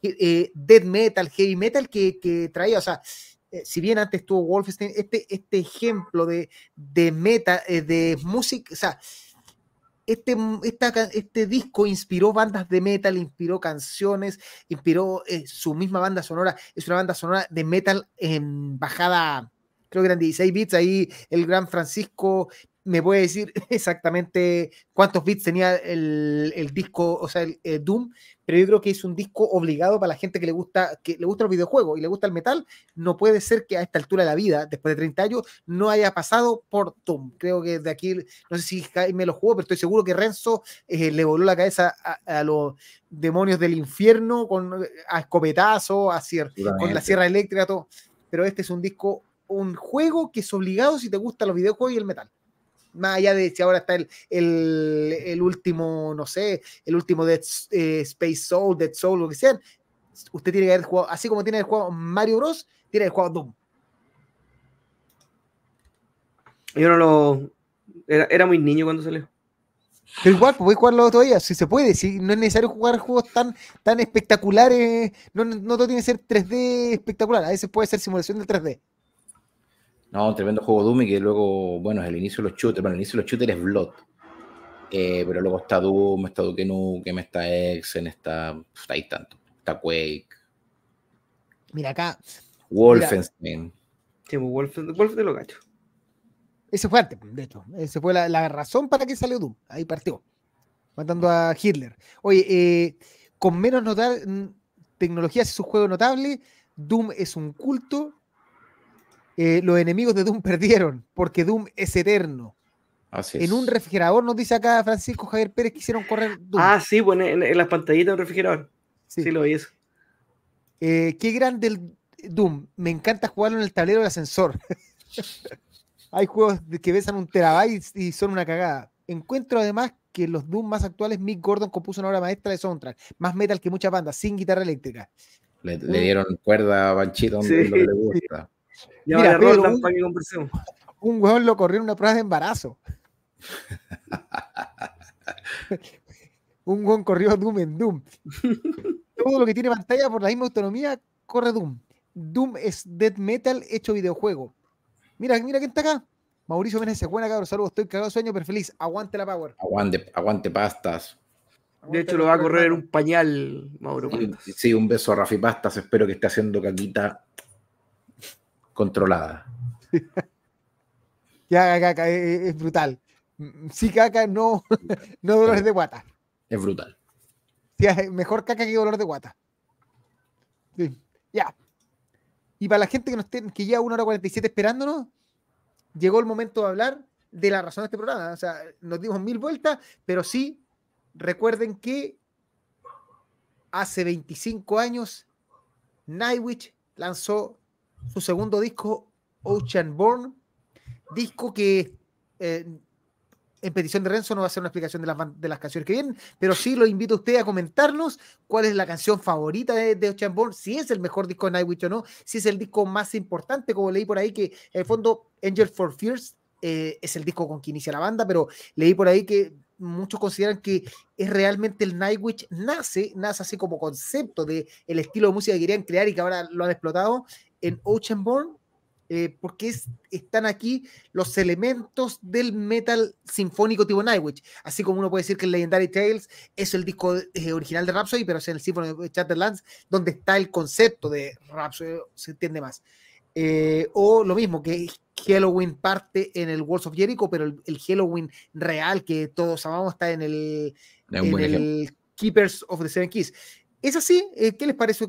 eh, death metal, heavy metal que, traía. O sea, eh, si bien antes tuvo Wolfenstein, este, este ejemplo de, de meta, de música, o sea, este, este disco inspiró bandas de metal, inspiró canciones, inspiró eh, su misma banda sonora. Es una banda sonora de metal en bajada, creo que eran 16 bits. Ahí el gran Francisco me puede decir exactamente cuántos bits tenía el, disco, o sea, el, Doom, pero yo creo que es un disco obligado para la gente que le gusta, que le gusta los videojuegos y le gusta el metal. No puede ser que a esta altura de la vida, después de 30 años, no haya pasado por Doom. Creo que de aquí, no sé si me lo jugó, pero estoy seguro que Renzo eh, le voló la cabeza a, los demonios del infierno con a escopetazo, a con la sierra eléctrica, todo. Pero este es un disco, un juego que es obligado si te gustan los videojuegos y el metal más allá de si ahora está el, el, último, no sé, el último Dead, eh, Space Soul, Dead Soul, lo que sea, usted tiene que haber jugado, así como tiene el juego Mario Bros, tiene el juego Doom. Yo no lo. Era, muy niño cuando salió. Pero igual, pues jugarlo todavía, si se puede, si no es necesario jugar juegos tan, tan espectaculares, no, no todo tiene que ser 3D espectacular, a veces puede ser simulación del 3D. No, un tremendo juego Doom y que luego, bueno, es el inicio de los shooters. Bueno, el inicio de los shooters es Blood. Eh, pero luego está Doom, está Duke Nukem, está Exen, está. Pues, ahí tanto. Está Quake. Mira acá. Wolfenstein. Sí, pues, Wolfenstein, Wolfenstein lo gacho. Ese fue antes, de hecho. Esa fue la, razón para que salió Doom. Ahí partió. Matando a Hitler. Oye, eh, con menos tecnología tecnologías es un juego notable. Doom es un culto eh, los enemigos de Doom perdieron, porque Doom es eterno. Así En un refrigerador, nos dice acá Francisco Javier Pérez, quisieron correr Doom. Ah, sí, bueno, pues, en, las pantallitas del refrigerador. Sí, lo vi eso. Eh, qué grande el Doom. Me encanta jugarlo en el tablero del ascensor. Hay juegos que besan un terabyte y son una cagada. Encuentro además que los Doom más actuales, Mick Gordon compuso una obra maestra de soundtrack, más metal que muchas bandas, sin guitarra eléctrica. Le, dieron cuerda a Banchito donde le gusta. Mira, un, un hueón lo corrió en una prueba de embarazo. un hueón corrió Doom en Doom. Todo lo que tiene pantalla por la misma autonomía corre Doom. Doom es death metal hecho videojuego. Mira, mira quién está acá. Mauricio Méndez, buena cabrón, saludos, estoy cagado de sueño, pero feliz. Aguante la power. Aguante, aguante pastas. De hecho, lo va a correr en un pañal, Mauro. Sí, un beso a Rafi Pastas. Espero que esté haciendo caquita controlada. ya, caca, es, brutal. Sí, caca, no, no dolores de guata. Es brutal. mejor caca que dolor de guata. Ya. Y para la gente que, nos que lleva una hora 47 esperándonos, llegó el momento de hablar de la razón de este programa. O sea, nos dimos mil vueltas, pero sí, recuerden que hace 25 años Nightwish lanzó su segundo disco, Ocean Born, disco que eh, en petición de Renzo no va a ser una explicación de las, de las canciones que vienen, pero sí lo invito a usted a comentarnos cuál es la canción favorita de, Ocean Born, si es el mejor disco de Nightwish o no, si es el disco más importante, como leí por ahí que en el fondo Angel for Fears eh, es el disco con que inicia la banda, pero leí por ahí que muchos consideran que es realmente el Nightwish nace, nace así como concepto de el estilo de música que querían crear y que ahora lo han explotado en Oceanborn, eh, porque están aquí los elementos del metal sinfónico tipo Nightwish. Así como uno puede decir que el Legendary Tales es el disco eh, original de Rhapsody, pero es en el Symphony of Chatterlands donde está el concepto de Rhapsody, se entiende más. Eh, o lo mismo, que Halloween parte en el Walls of Jericho, pero el, Halloween real que todos amamos está en el, en el Keepers of the Seven Keys. ¿Es así? ¿Qué les parece,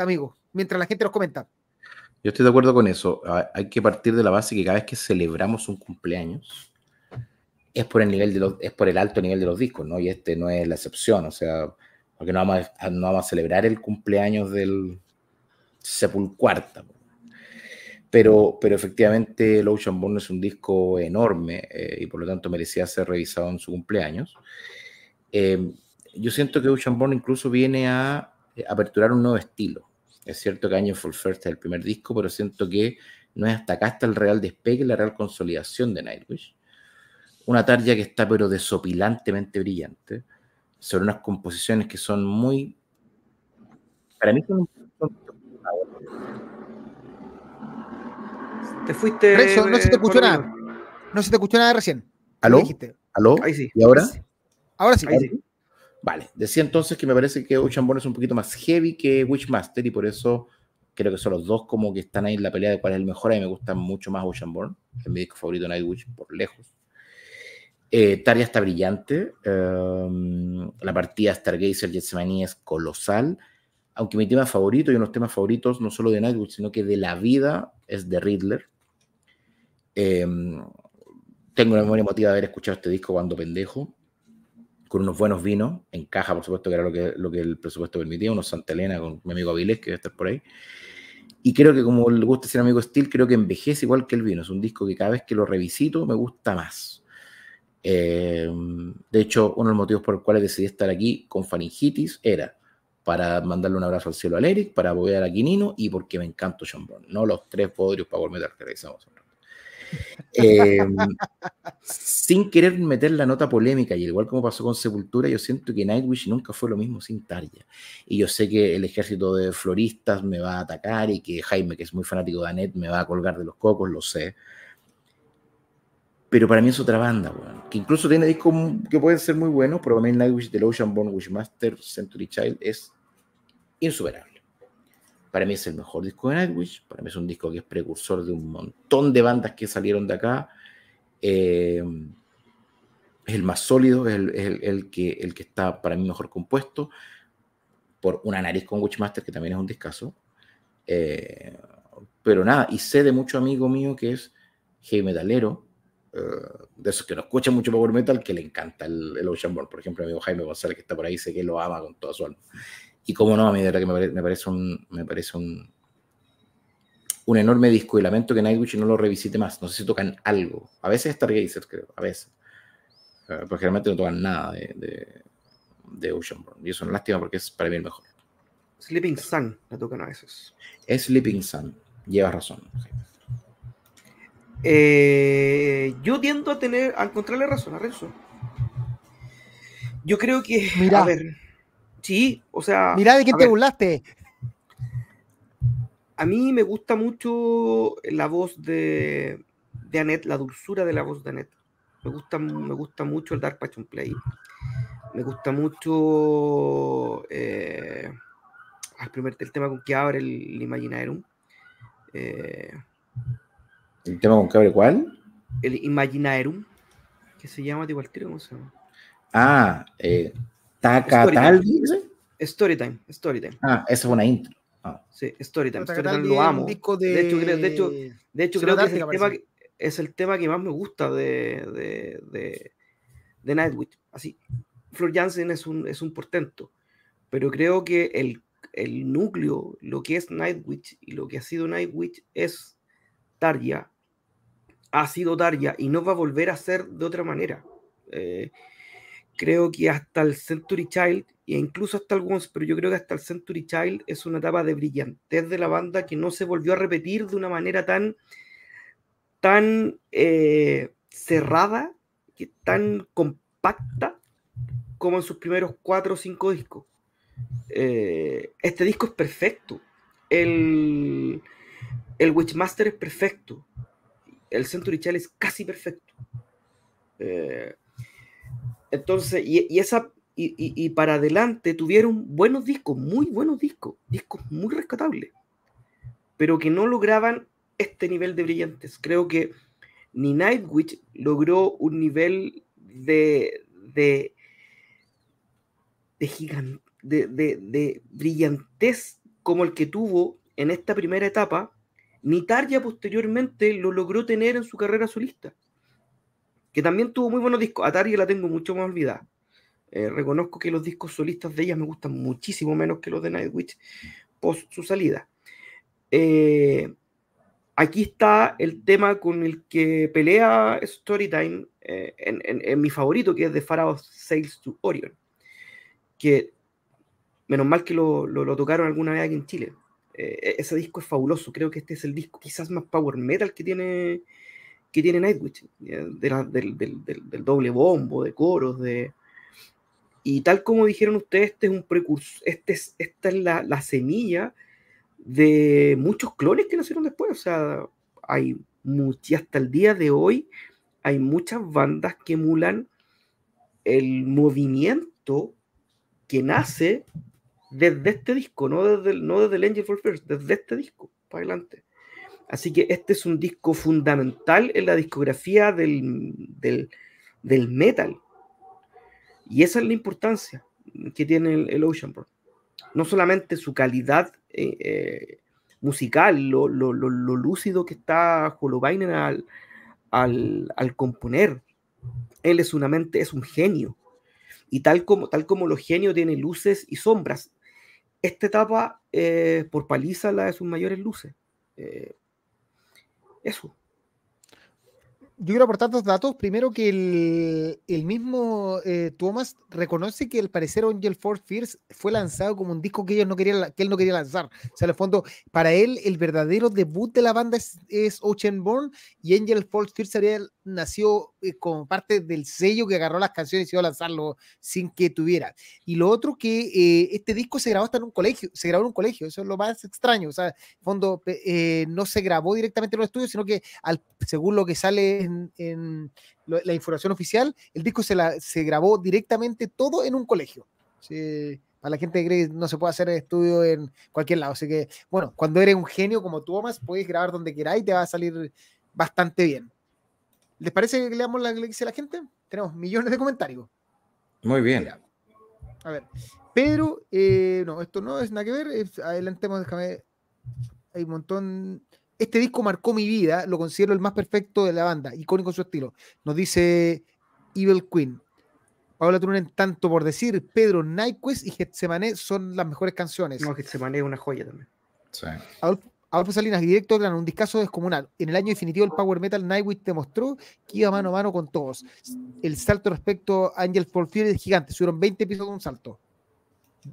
amigo? Mientras la gente nos comenta. Yo estoy de acuerdo con eso. Hay que partir de la base que cada vez que celebramos un cumpleaños es por el nivel de los, es por el alto nivel de los discos, ¿no? Y este no es la excepción, o sea, porque no vamos a, no vamos a celebrar el cumpleaños del Sepulcuarta. Pero, pero efectivamente, el Ocean Born es un disco enorme eh, y por lo tanto merecía ser revisado en su cumpleaños. Eh, yo siento que Ocean Born incluso viene a eh, aperturar un nuevo estilo. Es cierto que Año Full First es el primer disco, pero siento que no es hasta acá hasta el real despegue, la real consolidación de Nightwish. Una tarea que está pero desopilantemente brillante, sobre unas composiciones que son muy... Para mí son... Te fuiste... no se te escuchó nada. No se te escuchó nada recién. ¿Aló? ¿Aló? Ahí sí. ¿Y ahora? Ahora sí. Vale, decía entonces que me parece que Ocean Born es un poquito más heavy que Witchmaster y por eso creo que son los dos como que están ahí en la pelea de cuál es el mejor. A mí me gusta mucho más Ocean Born, es mi disco favorito Nightwish por lejos. Eh, Taria está brillante, em, la partida Stargazer Getsemani es colosal, aunque mi tema favorito y unos temas favoritos no solo de Nightwish, sino que de la vida es de Riddler. Em, tengo una memoria emotiva de haber escuchado este disco cuando pendejo con unos buenos vinos, en caja, por supuesto, que era lo que, lo que el presupuesto permitía, unos Santa Elena con mi amigo Avilés, que debe estar por ahí. Y creo que como le gusta ser amigo Steel, creo que envejece igual que el vino. Es un disco que cada vez que lo revisito me gusta más. Eh, de hecho, uno de los motivos por los cuales decidí estar aquí con faringitis era para mandarle un abrazo al cielo a Eric, para apoyar a Quinino y porque me encanta John Brown, no los tres podrios Power Metal que realizamos. Em, sin querer meter la nota polémica, y igual como pasó con Sepultura, yo siento que Nightwish nunca fue lo mismo sin Tarja. Y yo sé que el ejército de floristas me va a atacar y que Jaime, que es muy fanático de Annette, me va a colgar de los cocos, lo sé. Pero para mí es otra banda, que incluso tiene discos que pueden ser muy buenos, pero para mí Nightwish, The Ocean Born, Wishmaster, Century Child es insuperable. Para mí es el mejor disco de Nightwish. Para mí es un disco que es precursor de un montón de bandas que salieron de acá. Eh, es el más sólido, es, el, que, el que está para mí mejor compuesto. Por una nariz con Witchmaster, que también es un discazo. Eh, pero nada, y sé de mucho amigo mío que es heavy metalero, eh, de esos que no escuchan mucho power metal, que le encanta el, el Ocean Born. Por ejemplo, mi amigo Jaime González, que está por ahí, sé que lo ama con toda su alma. Y como no, a mí de verdad que me, parece un, me parece un, un enorme disco y lamento que Nightwish no lo revisite más. No sé si tocan algo. A veces Stargazer, creo, a veces. Uh, pero generalmente no tocan nada de, de, de Oceanborn. Y eso es una lástima porque es para mí el mejor. Sleeping Sun la tocan a veces. Es Sleeping Sun. Llevas razón. Eh, yo tiendo a tener, a encontrarle razón a Renzo. Yo creo que, Mira. a ver, Sí, o sea. Mira de quién te burlaste. A mí me gusta mucho la voz de, de Annette, la dulzura de la voz de Annette. Me gusta, me gusta mucho el Dark Passion Play. Me gusta mucho eh, el, primer, el tema con que abre el, Imaginarum. Eh, ¿El tema con que abre cuál? El Imaginarum, que se llama, igual tiro, ¿cómo se llama? Ah, eh, Takataldi. Storytime, Storytime. Ah, esa es una intro. Ah. Sí, Storytime. Storytime lo amo. De... de... hecho, de hecho, de hecho creo que es el, tema que es el tema que más me gusta de, de, de, de Nightwish. Así, Flor Jansen es un, es un portento, pero creo que el, el núcleo, lo que es Nightwish y lo que ha sido Nightwish es Tarja, ha sido Tarja y no va a volver a ser de otra manera. Eh, creo que hasta el Century Child e incluso hasta Once, pero yo creo que hasta el Century Child es una etapa de brillantez de la banda que no se volvió a repetir de una manera tan, tan eh, cerrada, tan compacta como en sus primeros cuatro o cinco discos. Eh, este disco es perfecto. El, el Witchmaster es perfecto. El Century Child es casi perfecto. Eh, entonces, y, esa, y, para adelante tuvieron buenos discos, muy buenos discos, discos muy rescatables, pero que no lograban este nivel de brillantes. Creo que ni Nightwish logró un nivel de, de, de, de, de brillantez como el que tuvo en esta primera etapa, ni Tarja posteriormente lo logró tener en su carrera solista que también tuvo muy buenos discos. Atari la tengo mucho más olvidada. Eh, reconozco que los discos solistas de ella me gustan muchísimo menos que los de Nightwish post su salida. Eh, aquí está el tema con el que pelea Storytime eh, en, mi favorito, que es de Pharaoh Sales to Orion. Que menos mal que lo, lo, tocaron alguna vez aquí en Chile. ese disco es fabuloso. Creo que este es el disco quizás más power metal que tiene que tiene Nightwish, del, doble bombo, de coros, de... Y tal como dijeron ustedes, este es un precursor, este es, esta es la, semilla de muchos clones que nacieron después. O sea, hay muchas, hasta el día de hoy, hay muchas bandas que emulan el movimiento que nace desde este disco, no desde no desde el Angel for First, desde este disco para adelante. Así que este es un disco fundamental en la discografía del, del, metal. Y esa es la importancia que tiene el, Ocean Born. No solamente su calidad eh, eh, musical, lo, lúcido que está Holobainen al, al, al componer. Él es una mente, es un genio. Y tal como, tal como los genios tienen luces y sombras, esta etapa eh, por paliza la de sus mayores luces. Eso. Yo quiero aportar dos datos. Primero, que el, mismo eh, Thomas reconoce que el parecer Angel Force Fierce fue lanzado como un disco que, ellos no querían, que él no quería lanzar. O sea, en el fondo, para él, el verdadero debut de la banda es, Ocean Born y Angel Force Fierce nació eh, como parte del sello que agarró las canciones y iba a lanzarlo sin que tuviera. Y lo otro, que eh, este disco se grabó hasta en un colegio, se grabó en un colegio. Eso es lo más extraño. O sea, en fondo, no se grabó directamente en los estudios, sino que al, según lo que sale en, la información oficial, el disco se, la, se grabó directamente todo en un colegio. para la gente que no se puede hacer estudio en cualquier lado. Así que, bueno, cuando eres un genio como tú, Thomas, puedes grabar donde queráis y te va a salir bastante bien. ¿Les parece que leamos la que dice la gente? Tenemos millones de comentarios. Muy bien. A ver, Pedro, eh, no, esto no es nada que ver. adelantemos, déjame. Hay un montón. Este disco marcó mi vida, lo considero el más perfecto de la banda, icónico en su estilo. Nos dice Evil Queen. Paola Turunen, tanto por decir, Pedro, Nyquist y Getsemané son las mejores canciones. No, Getsemané es una joya también. Sí. Adolfo, Salinas, directo, gran, un discazo descomunal. En el año definitivo, el Power Metal Nightwish demostró que iba mano a mano con todos. El salto respecto a Angel for es gigante, subieron 20 pisos de un salto.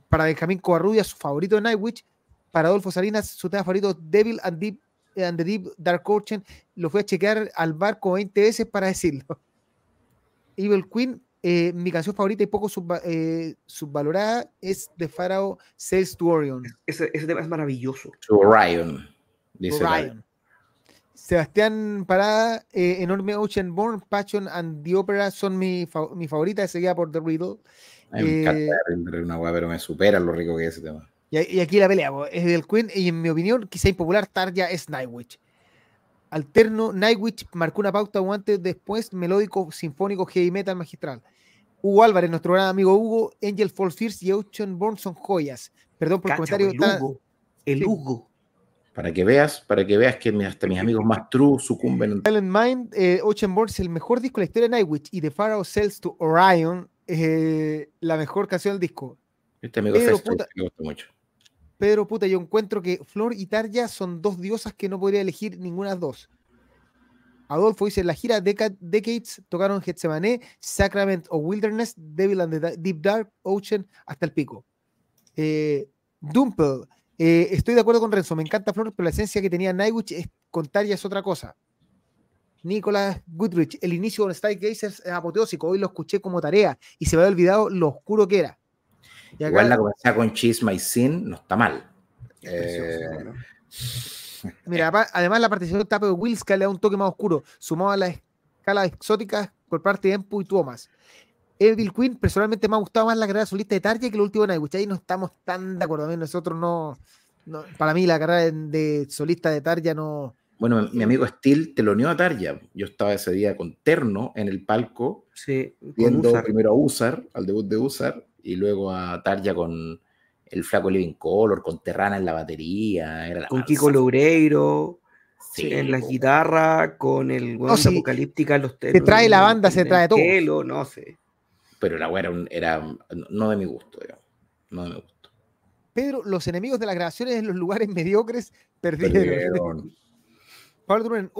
Para Benjamín Covarrubia, su favorito de Nightwish. Para Adolfo Salinas, su tema favorito, Devil and Deep and the Deep Dark Ocean, lo fui a chequear al barco 20 veces para decirlo. Evil Queen, eh, mi canción favorita y poco eh, subvalorada es The Pharaoh Sails to Orion. Ese, tema es maravilloso. To Orion. Dice Orion. Sebastián Parada, eh, Enorme Ocean Born, Passion and the Opera son mi, mi favorita, seguida por The Riddle. me encanta una hueá, pero me supera lo rico que es ese tema. Y, aquí la pelea es del Queen, y en mi opinión, quizá impopular, Tarja es Nightwitch. Alterno, Nightwitch marcó una pauta antes, después, melódico, sinfónico, heavy metal magistral. Hugo Álvarez, nuestro gran amigo Hugo, Angel Fall Fierce y Ocean Born son joyas. Perdón por el comentario. El Hugo. El Hugo. Para que veas, para que veas que hasta mis amigos más true sucumben. Silent Mind, eh, Ocean Born es el mejor disco de la historia de Nightwitch y The Pharaoh Sells to Orion, eh, la mejor canción del disco. Este amigo me gusta mucho. Pedro, puta, yo encuentro que Flor y Tarja son dos diosas que no podría elegir ninguna dos. Adolfo dice, la gira Decades tocaron Getsemané, Sacrament of Wilderness, Devil and the Deep Dark Ocean, hasta el pico. Eh, Dumple, eh, estoy de acuerdo con Renzo, me encanta Flor, pero la esencia que tenía Nightwish es, con Tarja es otra cosa. Nicolás Goodrich, el inicio con Style Gazer es apoteósico, hoy lo escuché como tarea y se me había olvidado lo oscuro que era. Igual la comenzada con Cheese My Sin no está mal. Eh, Mira, además la participación de Tape de Wills que le da un toque más oscuro, sumado a las escalas exóticas por parte de Empu y Thomas. Evil Queen, personalmente me ha gustado más la carrera solista de Tarja que el último de Nightwish. Ahí no estamos tan de acuerdo. Nosotros no, Para mí, la carrera de solista de Tarja no. Bueno, mi amigo Steel te lo unió a Tarja. Yo estaba ese día con Terno en el palco, sí, viendo primero a Usar, al debut de Usar, y luego a Tarja con el flaco Living Color, con Terrana en la batería. Era con Kiko Loureiro. en la guitarra, con el no, apocalíptica, los Se trae la banda, se trae todo. no sé. Pero la era, era no de mi gusto, digamos. No de mi gusto. Pedro, los enemigos de las grabaciones en los lugares mediocres perdieron. perdieron. Pablo Turunen,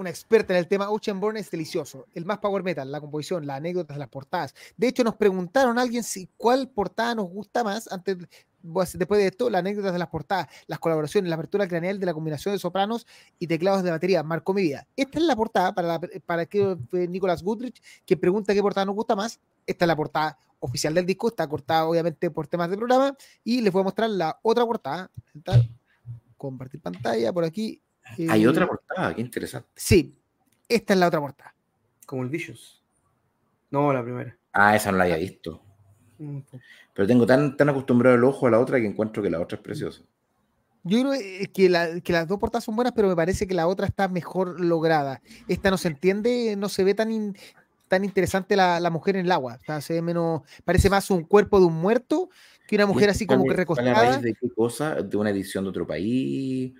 una experta en el tema, Born es delicioso. El más power metal, la composición, las anécdotas, las portadas. De hecho, nos preguntaron a alguien si cuál portada nos gusta más antes, después de esto, las anécdotas de las portadas, las colaboraciones, la apertura craneal de la combinación de sopranos y teclados de batería. Marcó mi vida. Esta es la portada para, para que Nicolás Goodrich, que pregunta qué portada nos gusta más. Esta es la portada oficial del disco, está cortada obviamente por temas de programa y les voy a mostrar la otra portada. Compartir pantalla por aquí hay otra portada, qué interesante. Sí, esta es la otra portada. Como el Vicious. No, la primera. Ah, esa no la había visto. Pero tengo tan, tan acostumbrado el ojo a la otra que encuentro que la otra es preciosa. Yo creo eh, que, las dos portadas son buenas, pero me parece que la otra está mejor lograda. Esta no se entiende, no se ve tan, tan interesante la, mujer en el agua. se ve menos, parece más un cuerpo de un muerto que una mujer así como que recostada. ¿De qué cosa? ¿De una edición de otro país?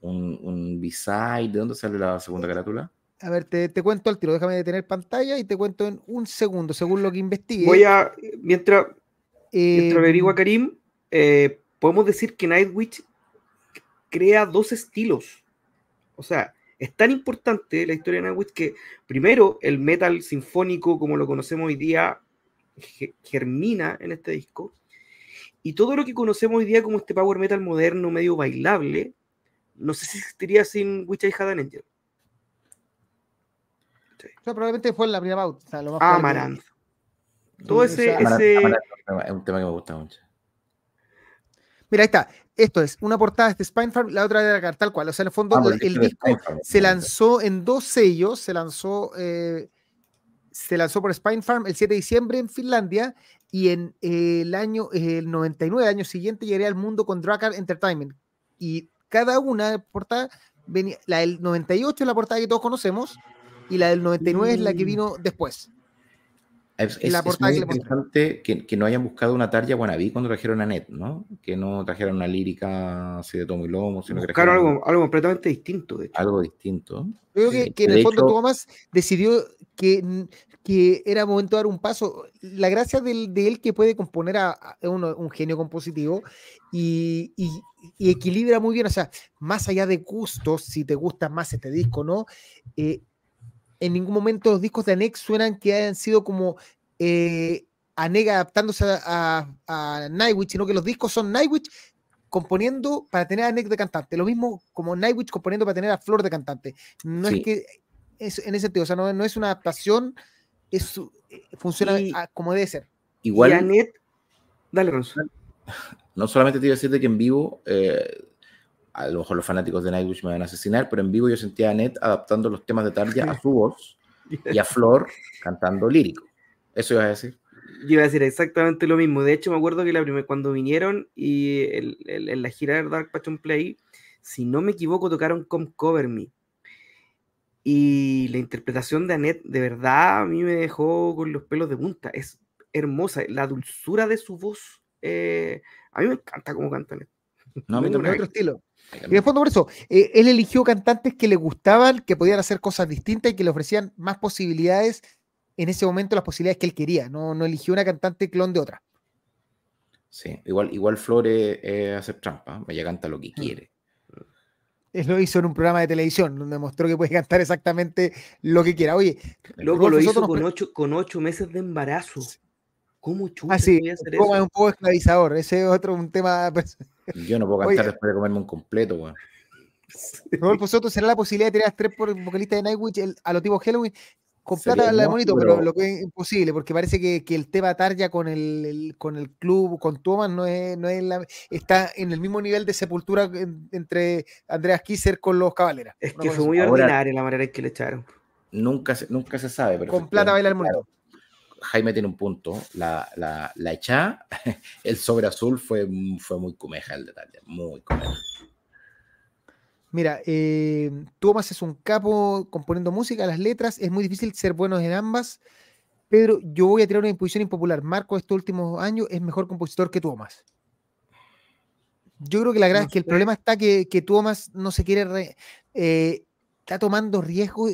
¿Un, un B-side? ¿De dónde sale la segunda carátula? A ver, te, cuento al tiro, déjame detener pantalla y te cuento en un segundo, según lo que investigué. Voy a, mientras, mientras eh, averigua Karim, eh, podemos decir que Nightwitch crea dos estilos. O sea, es tan importante la historia de Nightwish que, primero, el metal sinfónico, como lo conocemos hoy día, germina en este disco. Y todo lo que conocemos hoy día como este power metal moderno, medio bailable, no sé si existiría sin Witch I Had an Angel. probablemente fue la primera pauta. Amaranth. Todo ese. Es un tema que me gusta mucho. Mira, ahí está. Esto es una portada de Spine Farm, la otra de la tal cual. O sea, en el fondo, ah, el, disco se lanzó en dos sellos. Se lanzó, eh, se lanzó por Spine Farm el 7 de diciembre en Finlandia y en el año el 99, año siguiente, llegaría al mundo con Drakkar Entertainment. Y cada una portada venía, la del 98 es la portada que todos conocemos y la del 99 es la que mm. vino después. Es, muy interesante que, no hayan buscado una tarja wannabe cuando trajeron a Net, ¿no? Que no trajeron una lírica así de tomo y lomo, sino que trajeron algo, algo completamente distinto. De Algo distinto. Creo que, en el fondo Thomas decidió que, que era momento de dar un paso. La gracia de, de él que puede componer a, un genio compositivo y, y, equilibra muy bien, o sea, más allá de gustos, si te gusta más este disco, ¿no? Eh, en ningún momento los discos de Anex suenan que hayan sido como eh, Anega adaptándose a, a, Nightwish, sino que los discos son Nightwish componiendo para tener a Anex de cantante. Lo mismo como Nightwish componiendo para tener a Flor de cantante. No es que es, en ese sentido, o sea, no, es una adaptación, es, funciona como debe ser. Igual. dale, Ronzo. No solamente te iba a decir de que en vivo eh, a lo mejor los fanáticos de Nightwish me van a asesinar, pero en vivo yo sentía a Net adaptando los temas de Tarja a su voz y a Flor cantando lírico. ¿Eso iba a decir? Yo iba a decir exactamente lo mismo. De hecho, me acuerdo que la primera, cuando vinieron y en la gira de Dark Passion Play, si no me equivoco, tocaron Come Cover Me. Y la interpretación de Annette, de verdad, a mí me dejó con los pelos de punta. Es hermosa. La dulzura de su voz. Eh, a mí me encanta cómo canta Annette. No, a mí también otro estilo. Y después por eso, eh, él eligió cantantes que le gustaban, que podían hacer cosas distintas y que le ofrecían más posibilidades en ese momento, las posibilidades que él quería. No, no eligió una cantante clon de otra. Sí, igual, igual Flores hace trampa, vaya canta lo que mm. quiere. Él lo hizo en un programa de televisión, donde mostró que puede cantar exactamente lo que quiera. Oye, loco, lo hizo con ocho, con ocho meses de embarazo. ¿Cómo chulo? Ah, sí, es un poco esclavizador. Ese es otro un tema. Pues, yo no puedo cantar después de comerme un completo, weón. Rodolfo Soto será la posibilidad de tener a tres por vocalista de Nightwish a lo tipo Halloween. Con plata la bonito, pero... lo que es imposible, porque parece que, que el tema Tarja con el, con el club, con Thomas, no es, no es la, está en el mismo nivel de sepultura entre Andreas Kisser con los Caballeras. Es que fue muy ordinaria la manera en que le echaron. Nunca se, nunca se sabe. Con plata baila el monito. Jaime tiene un punto. La, la, la hecha, el sobre azul fue, fue muy comeja el detalle, muy comeja. Mira, eh, es un capo componiendo música, las letras, es muy difícil ser buenos en ambas. Pedro, yo voy a tirar una imposición impopular. Marco, estos últimos años, es mejor compositor que Tomás. Yo creo que, la gracia no sé. que el problema está que, que Tomás no se quiere. Re, eh, está tomando riesgos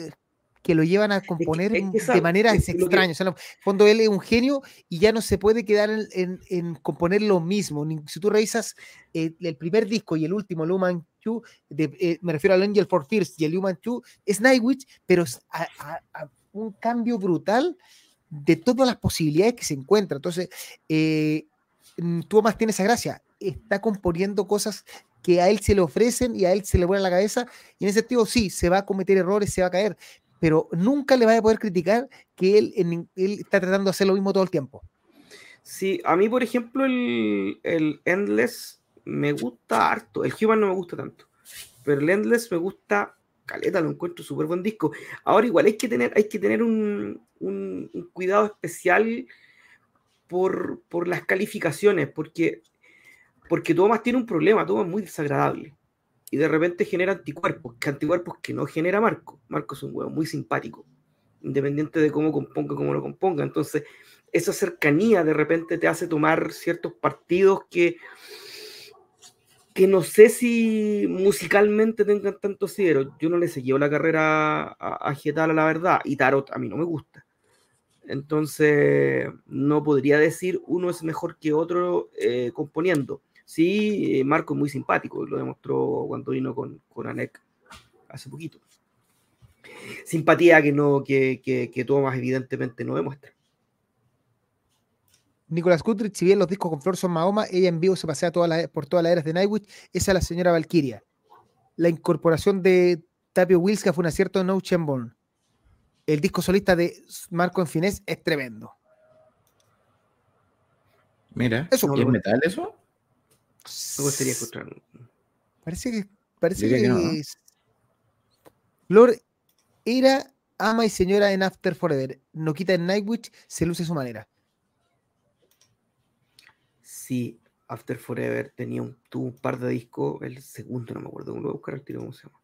que lo llevan a componer de manera es extrañas. Que... O sea, fondo, él es un genio y ya no se puede quedar en, en, componer lo mismo. Si tú revisas eh, el primer disco y el último, Luman 2, de, eh, me refiero al Angel for First y el Human 2, es Nightwitch, pero a, a, a un cambio brutal de todas las posibilidades que se encuentra. Entonces, eh, mm, tú más tiene esa gracia, está componiendo cosas que a él se le ofrecen y a él se le vuela la cabeza, y en ese sentido sí, se va a cometer errores, se va a caer, pero nunca le vas a poder criticar que él, en, él está tratando de hacer lo mismo todo el tiempo. Sí, a mí, por ejemplo, el, el Endless me gusta harto. El Human no me gusta tanto. Pero el Endless me gusta caleta, lo encuentro súper buen disco. Ahora igual hay que tener, hay que tener un, cuidado especial por, por las calificaciones, porque, porque Thomas tiene un problema, Thomas es muy desagradable. Y de repente genera anticuerpos, que anticuerpos que no genera Marco. Marco es un huevo muy simpático, independiente de cómo componga, cómo lo componga. Entonces, esa cercanía de repente te hace tomar ciertos partidos que, que no sé si musicalmente tengan tanto cierro. Yo no le seguí la carrera a, a la verdad, y Tarot a mí no me gusta. Entonces, no podría decir uno es mejor que otro eh, componiendo. Sí, eh, Marco es muy simpático, lo demostró cuando vino con, con Anek hace poquito. Simpatía que, no, que, que, que Thomas evidentemente no demuestra. Nicolás Gutrich, si bien los discos con Flor son Mahoma, ella en vivo se pasea por todas las eras de Nightwish, esa es la señora Valkyria. La incorporación de Tapio Wilska fue un acierto de No Chemborn el disco solista de Marco en Finés es tremendo. Mira, ¿eso ¿es metal eso? Me gustaría escucharlo. Parece que. Parece que. Flor era ama y señora en After Forever. No quita en Nightwish, se luce su manera. Sí, After Forever tenía un, tuvo un par de discos. El segundo, no me acuerdo, voy a buscar el tiro cómo se llama.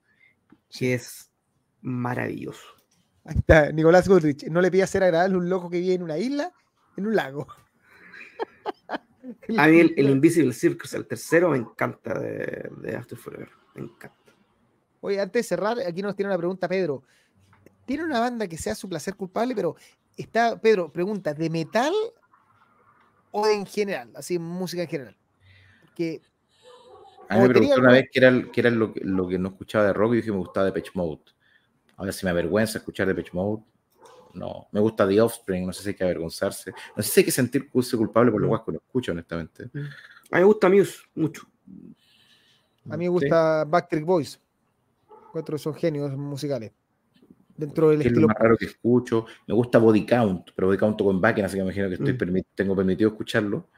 Que es maravilloso. Ahí está, Nicolás Goodrich. No le pida ser agradable a un loco que vive en una isla, en un lago. A mí el, Invisible Circus, el tercero, me encanta de, de, After Forever. Me encanta. Oye, antes de cerrar, aquí nos tiene una pregunta Pedro. ¿Tiene una banda que sea su placer culpable? Pero está, Pedro, pregunta, ¿de metal o en general? Así, música en general. Que, a mí me preguntó una vez qué era, era lo, lo, que no escuchaba de rock y dije que me gustaba de Pitch Mode. A ver si me avergüenza escuchar de Pitch Mode. No, me gusta The Offspring, no sé si hay que avergonzarse. No sé si hay que sentirse culpable por lo guas que lo escucho, honestamente. Mm. A mí me gusta Muse, mucho. A mí me gusta Backstreet Boys. Cuatro son genios musicales. Dentro del estilo. Es lo más raro que escucho. Me gusta Body Count, pero Body Count con Backen, así que me imagino que estoy mm. tengo permitido escucharlo.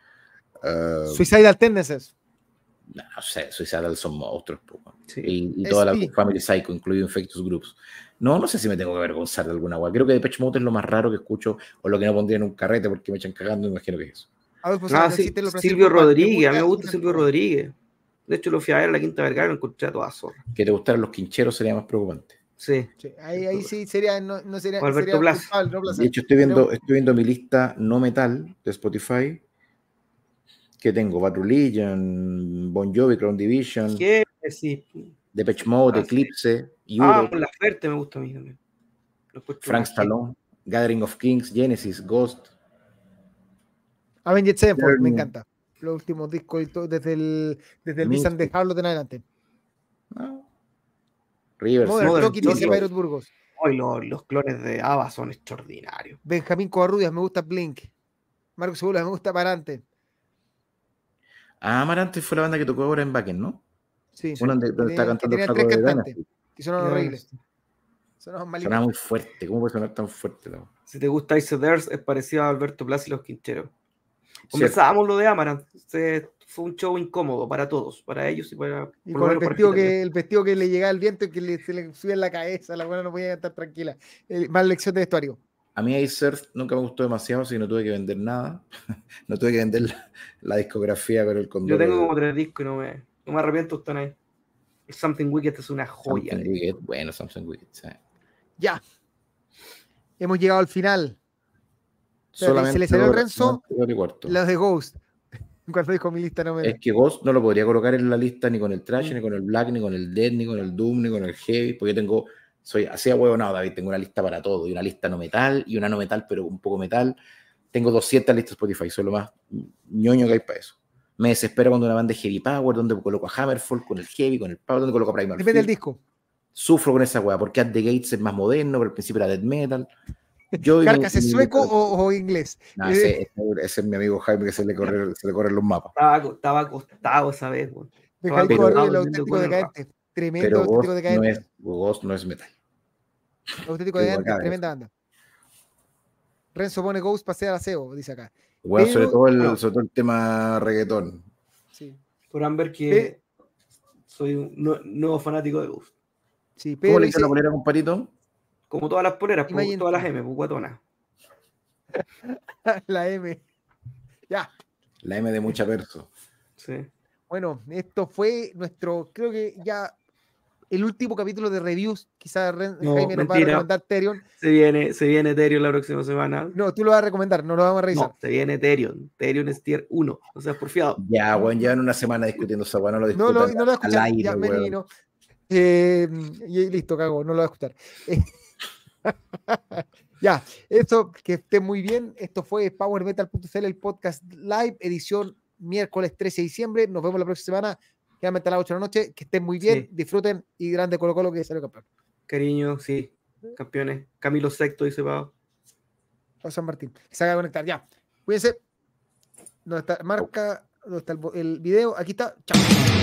Uh, Suicidal Tendencies. No, sé, Suicidal son monstruos. Y, toda la Family Psycho, incluido Infectus Groups. No, no sé si me tengo que avergonzar de alguna agua. Creo que Depeche Mode es lo más raro que escucho o lo que no pondría en un carrete porque me echan cagando, imagino que es eso. Pues, ah, sí, Silvio Rodríguez, a mí me gusta Silvio Rodríguez. De hecho, lo fui a ver a la Quinta Vergara y lo encontré a toda zorra. Que te gustaran los quincheros sería más preocupante. Sí. Ahí, ahí, sí sería, no, no sería. Alberto sería de hecho, estoy viendo, estoy viendo mi lista no metal de Spotify. Que tengo Bad Religion, Bon Jovi, Crown Division. ¿Qué? Sí. Depeche Mode, ah, Eclipse, Ah, la Ferte me gusta a mí también. Frank Stallone, Gathering of Kings, Genesis, Ghost. Avenged Sevenfold, me encanta. Los últimos discos desde el, desde el Visan de Harlow en adelante. No. Rivers. Burgos. Hoy los, los, clones de Ava son extraordinarios. Benjamín Covarrubias, me gusta Blink. Marcos Segura, me gusta Amarante. Ah, Amarante fue la banda que tocó ahora en Backen, ¿no? Sí. Uno donde, está cantando el Flaco de cantantes, Y son horribles. Suena muy fuerte. ¿Cómo puede sonar tan fuerte? Si te gusta Ice es parecido a Alberto Blas y los Quincheros. Conversábamos lo de Amaranth. Fue un show incómodo para todos, para ellos y para. Y con el vestido, que, el vestido que le llegaba al viento y que le, se le subía en la cabeza, la buena no podía estar tranquila. Eh, más lección de vestuario. A mí Acer nunca me gustó demasiado, así que no tuve que vender nada. no tuve que vender la, discografía, pero el condor. Yo tengo como tres discos y no me, no me arrepiento, están ahí. Something Wicked es una joya. Something Wicked, bueno, Something Wicked, sí. Ya. Hemos llegado al final. Solamente se le salió el Renzo los de Ghost. Cuando dijo mi lista no me... Es que Ghost no lo podría colocar en la lista ni con el Trash, mm. ni con el Black, ni con el Dead, ni con el Doom, ni con el Heavy, porque tengo, soy así a huevo no, David, tengo una lista para todo, y una lista no metal, y una no metal, pero un poco metal. Tengo 200 listas Spotify, soy lo más ñoño que hay para eso. Me desespera cuando una banda de heavy power, donde coloco a Hammerfall con el heavy, con el power, donde coloco a Primal. Depende del disco. Sufro con esa weá, porque At the Gates es más moderno, pero al principio era death metal. Yo ¿Carcas es sueco o, inglés? No, ese, ese, es mi amigo Jaime que se le, corre, se le corren los mapas. Estaba, estaba acostado esa vez. Deja el el auténtico decadente. Tremendo auténtico decadente. No es, Ghost no es metal. Auténtico decadente, tremenda banda. Renzo pone Ghost pasea al aseo, dice acá. Bueno, sobre, todo el, sobre todo el tema reggaetón. Sí. Podrán ver que soy un nuevo fanático de Ghost. Sí, pero ¿Cómo le dice la polera, compadrito? Como todas las poleras, como todas las M, pues, guatona. la M. Ya. La M de mucha perso. Sí. Bueno, esto fue nuestro, creo que ya el último capítulo de reviews. Quizás Jaime nos va a recomendar Terion. Se viene, se viene Terion la próxima semana. No, tú lo vas a recomendar, no lo vamos a revisar. No, se viene Terion. Terion es tier 1. O sea, porfiado. Ya, bueno, llevan una semana discutiendo esa bueno, no lo discutan. No, no, no lo escuchar. ya, menino. Eh, y listo, cago, no lo voy a escuchar. ya, esto que esté muy bien. Esto fue PowerMetal.cl, el podcast live, edición miércoles 13 de diciembre. Nos vemos la próxima semana quédame a las 8 de la noche, que estén muy bien, disfruten y grande Colo Colo que salió campeón. Cariño, sí, campeones. Camilo Sexto dice Pau. San Martín, se haga conectar, ya. Cuídense. ¿Dónde está? Marca, ¿dónde está el, el video? Aquí está. Chao.